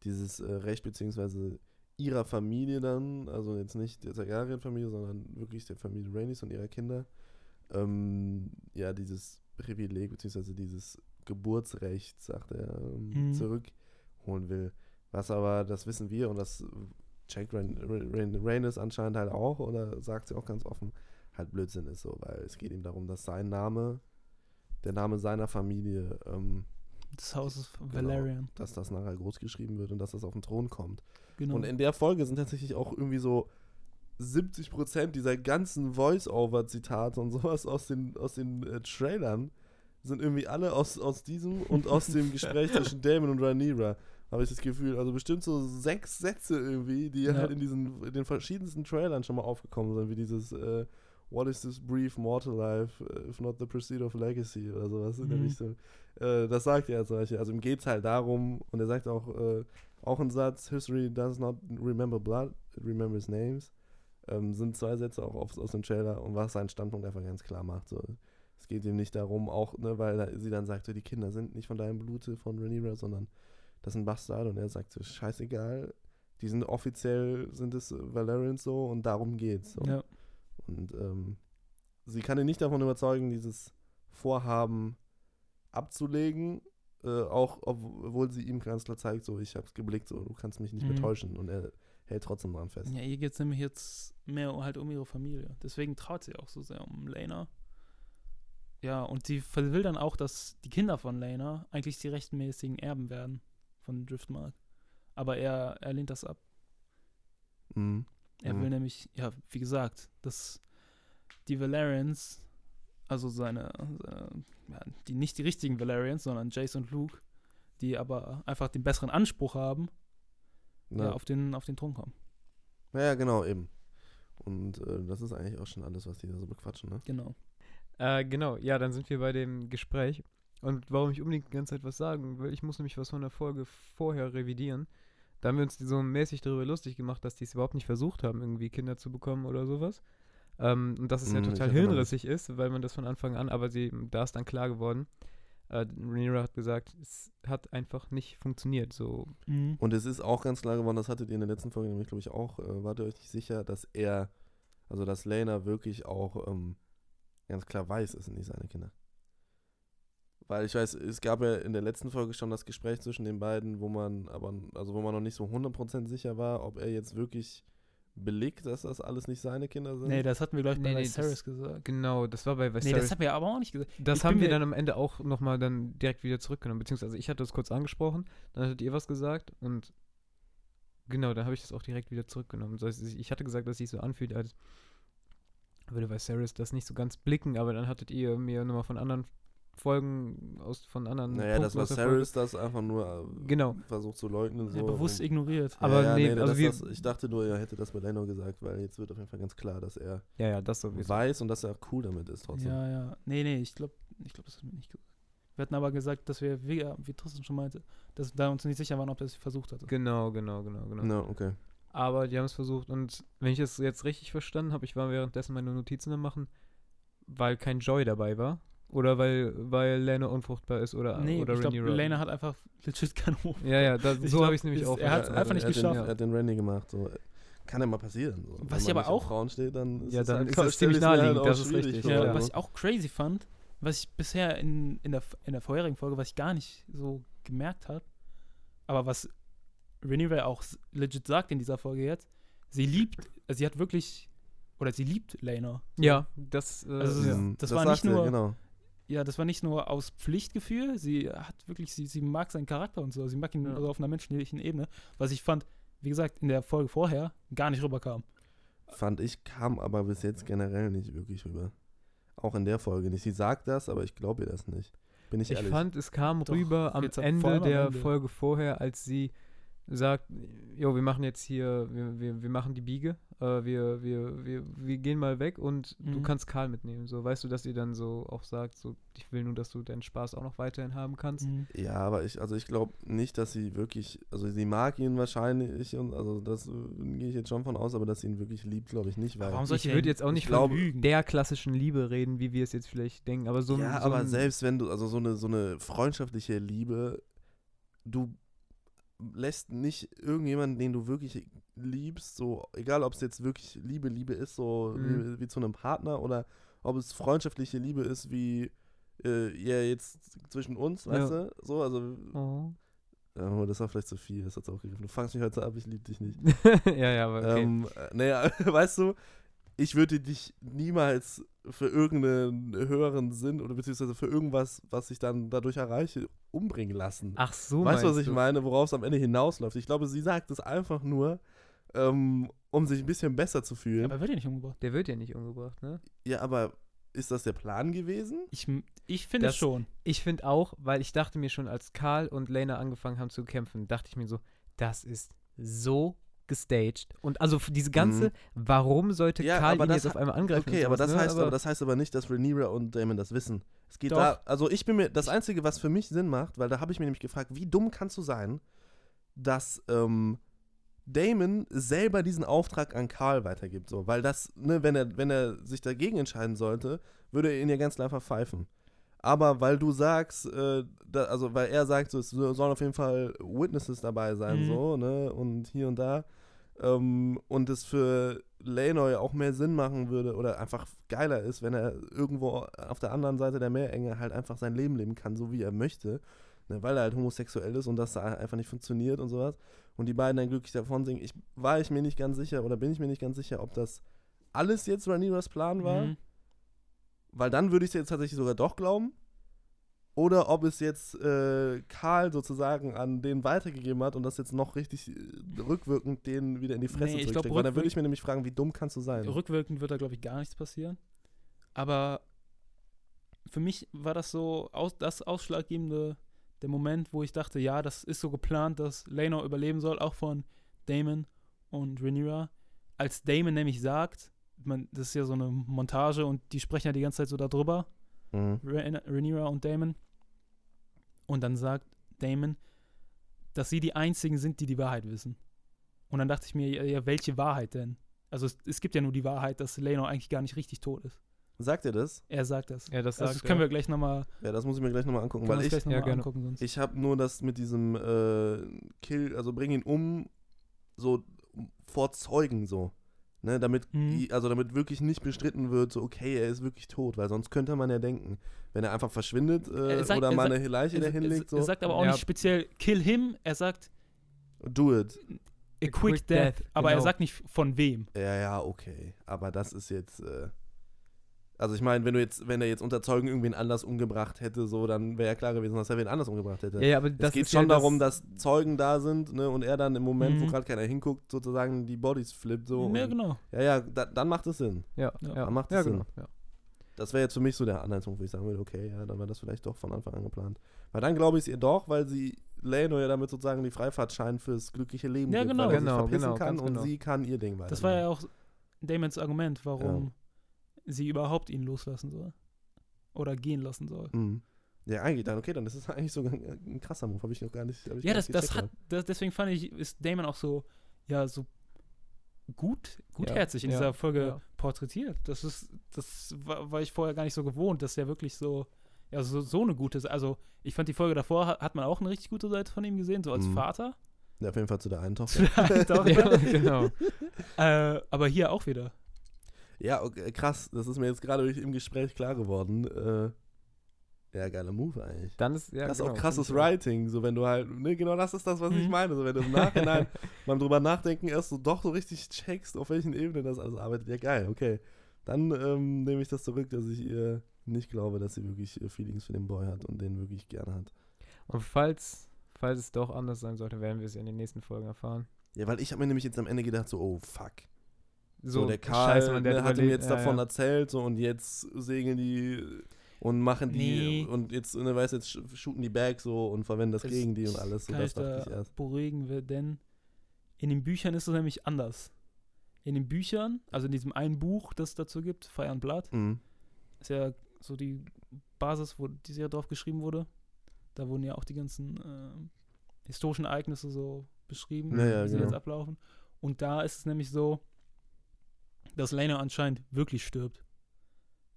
Speaker 3: dieses äh, Recht beziehungsweise ihrer Familie dann, also jetzt nicht der Targaryen-Familie, sondern wirklich der Familie Rhaenys und ihrer Kinder, ähm, ja, dieses Privileg beziehungsweise dieses Geburtsrecht, sagt er, ähm,
Speaker 2: Mhm.
Speaker 3: zurückholen will. Was aber, das wissen wir und das checkt Rhaen- Rhaen- Rhaenys anscheinend halt auch oder sagt sie auch ganz offen, halt Blödsinn ist so, weil es geht ihm darum, dass sein Name, der Name seiner Familie, ähm,
Speaker 2: Des Hauses
Speaker 3: Genau.
Speaker 2: Valerian.
Speaker 3: dass das nachher groß geschrieben wird und dass das auf den Thron kommt.
Speaker 2: Genau.
Speaker 3: Und in der Folge sind tatsächlich auch irgendwie so 70% dieser ganzen Voice-Over-Zitate und sowas aus den, aus den äh, Trailern sind irgendwie alle aus, aus diesem und aus dem Gespräch zwischen Damon und Rhaenyra. Habe ich das Gefühl. Also bestimmt so sechs Sätze irgendwie, die
Speaker 2: Ja.
Speaker 3: halt in diesen in den verschiedensten Trailern schon mal aufgekommen sind, wie dieses äh, What is this brief mortal life, äh, if not the pursuit of legacy oder sowas in der
Speaker 2: Mhm.
Speaker 3: Richtung. Äh, das sagt er als solche. Also ihm geht es halt darum, und er sagt auch, äh, auch einen Satz, History does not remember blood, it remembers names. Ähm, sind zwei Sätze auch aus, aus dem Trailer und was seinen Standpunkt einfach ganz klar macht. So. Es geht ihm nicht darum, auch, ne, weil da, sie dann sagt, so, die Kinder sind nicht von deinem Blute von Rhaenyra, sondern das sind Bastarde und er sagt so, scheißegal, die sind offiziell, sind es Valerians so und darum geht's. So.
Speaker 2: Ja.
Speaker 3: Und ähm, sie kann ihn nicht davon überzeugen, dieses Vorhaben abzulegen, äh, auch ob- obwohl sie ihm ganz klar zeigt, so ich hab's geblickt, so du kannst mich nicht
Speaker 2: Mhm.
Speaker 3: mehr täuschen und er hält trotzdem dran fest.
Speaker 2: Ja, ihr geht es nämlich jetzt mehr halt um ihre Familie. Deswegen traut sie auch so sehr um Lena. Ja, und sie will dann auch, dass die Kinder von Lena eigentlich die rechtmäßigen Erben werden von Driftmark. Aber er, er lehnt das ab.
Speaker 3: Mhm.
Speaker 2: Er
Speaker 3: Mhm.
Speaker 2: will nämlich, ja, wie gesagt, dass die Valerians, also seine, seine ja, die nicht die richtigen Valerians, sondern Jace und Luke, die aber einfach den besseren Anspruch haben, ja.
Speaker 3: Ja.
Speaker 2: auf, den, auf den Thron kommen.
Speaker 3: Ja, ja, genau, eben. Und äh, das ist eigentlich auch schon alles, was die da so bequatschen, ne?
Speaker 2: Genau.
Speaker 4: Äh, genau, ja, dann sind wir bei dem Gespräch. Und warum ich unbedingt die ganze Zeit was sagen will, ich muss nämlich was von der Folge vorher revidieren. Da haben wir uns so mäßig darüber lustig gemacht, dass die es überhaupt nicht versucht haben, irgendwie Kinder zu bekommen oder sowas. Ähm, und dass es ja
Speaker 3: Hm,
Speaker 4: total hirnrissig ist, weil man das von Anfang an, aber sie, da ist dann klar geworden. Äh, Rhaenyra hat gesagt, es hat einfach nicht funktioniert. So,
Speaker 2: Mhm.
Speaker 3: Und es ist auch ganz klar geworden, das hattet ihr in der letzten Folge nämlich, glaube ich, auch, äh, wart ihr euch nicht sicher, dass er, also dass Lena wirklich auch ähm, ganz klar weiß, es sind nicht seine Kinder. Weil ich weiß, es gab ja in der letzten Folge schon das Gespräch zwischen den beiden, wo man aber, also wo man noch nicht so 100% sicher war, ob er jetzt wirklich belegt, dass das alles nicht seine Kinder sind.
Speaker 2: Nee, das hatten wir, glaube ich, bei
Speaker 4: Nee, nee,
Speaker 2: Viserys gesagt.
Speaker 4: genau, das war bei
Speaker 2: Nee,
Speaker 4: Viserys.
Speaker 2: das haben wir aber auch nicht gesagt.
Speaker 4: Das
Speaker 2: Ich
Speaker 4: haben wir dann am Ende auch nochmal dann direkt wieder zurückgenommen. Beziehungsweise ich hatte das kurz angesprochen, dann hattet ihr was gesagt und genau, dann habe ich das auch direkt wieder zurückgenommen. Das heißt, ich hatte gesagt, dass sich so anfühlt, als würde Viserys das nicht so ganz blicken, aber dann hattet ihr mir nochmal von anderen Folgen aus von anderen
Speaker 3: Naja, das
Speaker 4: Punkten
Speaker 3: war
Speaker 4: der Folge-
Speaker 3: Cyrus, das einfach nur äh,
Speaker 4: Genau.
Speaker 3: versucht zu leugnen. So,
Speaker 2: Ja, bewusst ignoriert.
Speaker 4: Aber
Speaker 3: ja, ja,
Speaker 4: nee,
Speaker 3: nee,
Speaker 4: also
Speaker 3: das,
Speaker 4: wir-
Speaker 3: das, ich dachte nur, er hätte das bei Leno gesagt, weil jetzt wird auf jeden Fall ganz klar, dass er
Speaker 4: Ja, ja, das sowieso.
Speaker 3: weiß und dass er auch cool damit ist trotzdem.
Speaker 2: Ja, ja. Nee, nee, ich glaube, ich glaub, das haben wir nicht gesagt. Wir hatten aber gesagt, dass wir, wie, wie Tristan schon meinte, dass wir da uns nicht sicher waren, ob er es versucht hatte.
Speaker 4: Genau, genau, genau, genau.
Speaker 3: Na, okay.
Speaker 4: Aber die haben es versucht und wenn ich es jetzt richtig verstanden habe, ich war währenddessen meine Notizen am machen, weil kein Joy dabei war. Oder weil, weil Lena unfruchtbar ist oder,
Speaker 2: nee,
Speaker 4: oder
Speaker 2: ich glaube. Lena hat einfach legit keinen Hof.
Speaker 4: Ja, ja, da,
Speaker 2: Ich
Speaker 4: so habe ich es nämlich auch
Speaker 2: er hat's
Speaker 4: verstanden.
Speaker 2: einfach nicht
Speaker 3: er hat
Speaker 2: geschafft.
Speaker 3: Den, er hat den Randy gemacht. So. Kann ja mal passieren. So.
Speaker 2: Was ich aber
Speaker 3: nicht auf
Speaker 2: auch-
Speaker 3: Frauen steht, dann ist
Speaker 4: Ja,
Speaker 3: es
Speaker 4: dann
Speaker 3: halt,
Speaker 4: ist es ziemlich
Speaker 3: halt
Speaker 4: naheliegend,
Speaker 3: auch
Speaker 4: das ist richtig,
Speaker 2: Ja,
Speaker 4: Ja.
Speaker 2: was ich auch crazy fand, was ich bisher in, in, der, in der vorherigen Folge, was ich gar nicht so gemerkt habe, aber was Rhaenyra auch s- legit sagt in dieser Folge jetzt, sie liebt, also sie hat wirklich, oder sie liebt Lena.
Speaker 4: Ja, das, äh,
Speaker 2: Also
Speaker 4: ja.
Speaker 3: Mhm,
Speaker 2: das war
Speaker 3: sagt
Speaker 2: nicht
Speaker 3: er,
Speaker 2: nur-
Speaker 3: Genau.
Speaker 2: Ja, das war nicht nur aus Pflichtgefühl, sie hat wirklich, sie, sie mag seinen Charakter und so, sie mag ihn
Speaker 4: Ja.
Speaker 2: so auf einer menschlichen Ebene, was ich fand, wie gesagt, in der Folge vorher gar nicht rüberkam.
Speaker 3: Fand ich, kam aber bis jetzt generell nicht wirklich rüber. Auch in der Folge nicht. Sie sagt das, aber ich glaube ihr das nicht. Bin ich,
Speaker 4: Ich
Speaker 3: ehrlich.
Speaker 4: fand, es kam
Speaker 2: Doch,
Speaker 4: rüber am Ende
Speaker 2: am
Speaker 4: der
Speaker 2: Ende.
Speaker 4: Folge vorher, als sie sagt, jo, wir machen jetzt hier, wir, wir, wir machen die Biege, äh, wir, wir, wir, wir gehen mal weg und du
Speaker 2: Mhm.
Speaker 4: kannst Karl mitnehmen. So, weißt du, dass sie dann so auch sagt, so, ich will nur, dass du deinen Spaß auch noch weiterhin haben kannst.
Speaker 2: Mhm.
Speaker 3: Ja, aber ich, also ich glaube nicht, dass sie wirklich, also sie mag ihn wahrscheinlich und also das äh, gehe ich jetzt schon von aus, aber dass sie ihn wirklich liebt, glaube ich nicht, weil.
Speaker 2: Warum
Speaker 4: Ich
Speaker 2: sollte
Speaker 4: würde jetzt auch nicht
Speaker 3: ich
Speaker 4: von der klassischen Liebe reden, wie wir es jetzt vielleicht denken, aber so,
Speaker 3: ja,
Speaker 4: so
Speaker 3: aber
Speaker 4: ein,
Speaker 3: selbst wenn du, also so eine, so eine freundschaftliche Liebe, du lässt nicht irgendjemanden, den du wirklich liebst, so, egal ob es jetzt wirklich Liebe, Liebe ist, so
Speaker 4: Mhm.
Speaker 3: wie, wie zu einem Partner oder ob es freundschaftliche Liebe ist, wie äh, ja jetzt zwischen uns, weißt du? So, also,
Speaker 4: Oh.
Speaker 3: ja, das war vielleicht zu viel, das hat's auch gegriffen. Du fangst mich heute ab, ich liebe dich nicht.
Speaker 4: ja, ja, aber okay.
Speaker 3: Ähm, äh, naja, weißt du, ich würde dich niemals für irgendeinen höheren Sinn oder beziehungsweise für irgendwas, was ich dann dadurch erreiche, umbringen lassen.
Speaker 4: Ach so,
Speaker 3: weißt du, was ich
Speaker 4: du?
Speaker 3: meine, worauf es am Ende hinausläuft? Ich glaube, sie sagt es einfach nur, ähm, um sich ein bisschen besser zu fühlen.
Speaker 2: Aber er wird ja nicht umgebracht.
Speaker 4: Der wird ja nicht umgebracht, ne?
Speaker 3: ja, aber ist das der Plan gewesen?
Speaker 2: Ich, ich finde
Speaker 4: Das-
Speaker 2: schon.
Speaker 4: Ich finde auch, weil ich dachte mir schon, als Karl und Lena angefangen haben zu kämpfen, dachte ich mir so, das ist so gestaged. Und also für diese ganze,
Speaker 3: Mhm.
Speaker 4: warum sollte
Speaker 3: Ja,
Speaker 4: Karl
Speaker 3: aber
Speaker 4: ihn jetzt auf einmal angreifen?
Speaker 3: Okay,
Speaker 4: und
Speaker 3: aber
Speaker 4: sowas,
Speaker 3: das
Speaker 4: ne?
Speaker 3: heißt aber, das heißt aber nicht, dass Rhaenyra und Damon das wissen. Es geht
Speaker 2: Doch.
Speaker 3: da, also ich bin mir, das Einzige, was für mich Sinn macht, weil da habe ich mir nämlich gefragt, wie dumm kannst du sein, dass ähm, Damon selber diesen Auftrag an Karl weitergibt, so, weil das, ne, wenn er, wenn er sich dagegen entscheiden sollte, würde er ihn ja ganz klar verpfeifen. Aber weil du sagst, äh, da, also weil er sagt, so, es sollen auf jeden Fall Witnesses dabei sein,
Speaker 2: Mhm.
Speaker 3: so, ne, und hier und da, ähm, und es für Lanoy auch mehr Sinn machen würde oder einfach geiler ist, wenn er irgendwo auf der anderen Seite der Meerenge halt einfach sein Leben leben kann, so wie er möchte, ne, weil er halt homosexuell ist und das da einfach nicht funktioniert und sowas und die beiden dann glücklich davon singen. Ich war ich mir nicht ganz sicher oder bin ich mir nicht ganz sicher, ob das alles jetzt Rhaenyras Plan war,
Speaker 2: Mhm.
Speaker 3: weil dann würde ich es jetzt tatsächlich sogar doch glauben. Oder ob es jetzt äh, Karl sozusagen an den weitergegeben hat und das jetzt noch richtig äh, rückwirkend den wieder in die Fresse
Speaker 2: Nee, ich
Speaker 3: zurücksteckt. Weil dann würde ich mir nämlich fragen, wie dumm kannst du sein?
Speaker 2: Rückwirkend wird da, glaube ich, gar nichts passieren. Aber für mich war das so aus, das ausschlaggebende, der Moment, wo ich dachte, ja, das ist so geplant, dass Lena überleben soll, auch von Damon und Rhaenyra. Als Damon nämlich sagt, man, das ist ja so eine Montage und die sprechen ja die ganze Zeit so darüber,
Speaker 3: Mhm.
Speaker 2: Rhaen- Rhaenyra und Damon. Und dann sagt Damon, dass sie die einzigen sind, die die Wahrheit wissen. Und dann dachte ich mir, ja, ja welche Wahrheit denn? Also es, es gibt ja nur die Wahrheit, dass Leno eigentlich gar nicht richtig tot ist.
Speaker 3: Sagt ihr das?
Speaker 2: Er sagt das.
Speaker 4: Ja, das
Speaker 2: also
Speaker 4: sagt
Speaker 2: das können
Speaker 4: er.
Speaker 2: wir gleich nochmal
Speaker 3: Ja, das muss ich mir gleich nochmal angucken, weil ich,
Speaker 2: gleich noch
Speaker 4: ja,
Speaker 2: mal
Speaker 4: gerne.
Speaker 2: angucken sonst.
Speaker 3: ich habe nur das mit diesem äh, Kill, also bring ihn um, so vor Zeugen so. Ne, damit,
Speaker 2: Mhm.
Speaker 3: also damit wirklich nicht bestritten wird, so okay, er ist wirklich tot, weil sonst könnte man ja denken, wenn er einfach verschwindet äh,
Speaker 2: Er sagt-
Speaker 3: oder
Speaker 2: er
Speaker 3: mal
Speaker 2: sagt-
Speaker 3: eine Leiche
Speaker 2: er,
Speaker 3: da
Speaker 2: er,
Speaker 3: hinlegt,
Speaker 2: er
Speaker 3: so,
Speaker 2: sagt aber auch
Speaker 4: Ja.
Speaker 2: nicht speziell kill him, er sagt
Speaker 3: do it.
Speaker 2: a quick, death, aber er
Speaker 4: genau.
Speaker 2: sagt nicht von wem.
Speaker 3: Ja, ja, okay. Aber das ist jetzt, äh, also ich meine, wenn du jetzt, wenn er jetzt unter Zeugen irgendwen anders umgebracht hätte, so, dann wäre ja klar gewesen, dass er wen anders umgebracht hätte.
Speaker 4: Ja, ja, aber das
Speaker 3: es geht
Speaker 4: ist
Speaker 3: schon
Speaker 4: ja
Speaker 3: darum,
Speaker 4: das,
Speaker 3: dass Zeugen da sind, ne, und er dann im Moment, wo
Speaker 2: Mhm.
Speaker 3: gerade keiner hinguckt, sozusagen die Bodies flippt, so.
Speaker 2: ja,
Speaker 3: und,
Speaker 2: genau.
Speaker 3: ja, ja, da, dann macht es Sinn.
Speaker 4: Ja,
Speaker 2: Ja.
Speaker 4: ja,
Speaker 3: Dann macht
Speaker 4: ja,
Speaker 3: es Sinn.
Speaker 4: genau. Ja.
Speaker 3: Das wäre jetzt für mich so der Anhaltspunkt, wo ich sagen würde, okay, ja, dann war das vielleicht doch von Anfang an geplant. Weil dann glaube ich es ihr doch, weil sie Leno ja damit sozusagen die Freifahrtschein fürs glückliche Leben
Speaker 2: Ja,
Speaker 3: gibt,
Speaker 2: genau.
Speaker 3: weil er
Speaker 4: Genau,
Speaker 3: sich verpissen
Speaker 4: genau,
Speaker 3: kann und
Speaker 4: genau.
Speaker 3: sie kann ihr Ding weiter.
Speaker 2: Das war ja auch Damons Argument, warum sie überhaupt ihn loslassen soll. Oder gehen lassen soll.
Speaker 3: Mhm. Ja, eigentlich dann, okay, dann ist es eigentlich sogar ein, ein krasser Move, habe ich noch gar nicht.
Speaker 2: Ja,
Speaker 3: gar
Speaker 2: das,
Speaker 3: nicht
Speaker 2: das hat, das, deswegen fand ich, ist Damon auch so, ja, so gut, gutherzig in
Speaker 4: ja,
Speaker 2: dieser Folge
Speaker 4: ja.
Speaker 2: porträtiert. Das ist, das war, war ich vorher gar nicht so gewohnt, dass er wirklich so, ja, so, so eine gute, also ich fand die Folge davor, hat, hat man auch eine richtig gute Seite von ihm gesehen, so als
Speaker 3: Mhm.
Speaker 2: Vater.
Speaker 3: Ja, auf jeden Fall zu der einen
Speaker 2: Zu
Speaker 3: Tochter.
Speaker 2: der einen Tochter.
Speaker 4: ja, genau.
Speaker 2: äh, aber hier auch wieder.
Speaker 3: Ja, okay, krass, das ist mir jetzt gerade im Gespräch klar geworden. Äh, ja, geiler Move eigentlich.
Speaker 4: Dann ist, ja,
Speaker 3: das ist
Speaker 4: genau,
Speaker 3: auch krasses
Speaker 4: finde ich
Speaker 3: Writing, so wenn du halt, ne, genau das ist das, was ich
Speaker 2: Mhm.
Speaker 3: meine, so wenn du im Nachhinein mal drüber nachdenken erst so doch so richtig checkst, auf welchen Ebenen das alles arbeitet. Ja, geil, okay. Dann ähm, nehme ich das zurück, dass ich ihr nicht glaube, dass sie wirklich äh, Feelings für den Boy hat und den wirklich gerne hat.
Speaker 4: Und falls, falls es doch anders sein sollte, werden wir es in den nächsten Folgen erfahren.
Speaker 3: Ja, weil ich habe mir nämlich jetzt am Ende gedacht, so, oh fuck. So,
Speaker 4: So,
Speaker 3: der Karl
Speaker 4: Scheiße, der
Speaker 3: ne,
Speaker 4: hat
Speaker 3: ihm jetzt
Speaker 4: Ja,
Speaker 3: davon
Speaker 4: ja.
Speaker 3: erzählt, so und jetzt segeln die und machen die
Speaker 2: Nee.
Speaker 3: und jetzt, ne, weißt jetzt sh- shooten die back so und verwenden das
Speaker 2: Es-
Speaker 3: gegen die und alles. So, das
Speaker 2: da
Speaker 3: dachte ich erst.
Speaker 2: beruhigen, wir- denn in den Büchern ist es nämlich anders. In den Büchern, also in diesem einen Buch, das es dazu gibt, Fire and Blood,
Speaker 3: Mhm.
Speaker 2: ist ja so die Basis, wo die Serie drauf geschrieben wurde. Da wurden ja auch die ganzen äh, historischen Ereignisse so beschrieben,
Speaker 3: Ja, ja,
Speaker 2: wie sie
Speaker 3: genau.
Speaker 2: jetzt ablaufen. Und da ist es nämlich so, dass Lena anscheinend wirklich stirbt.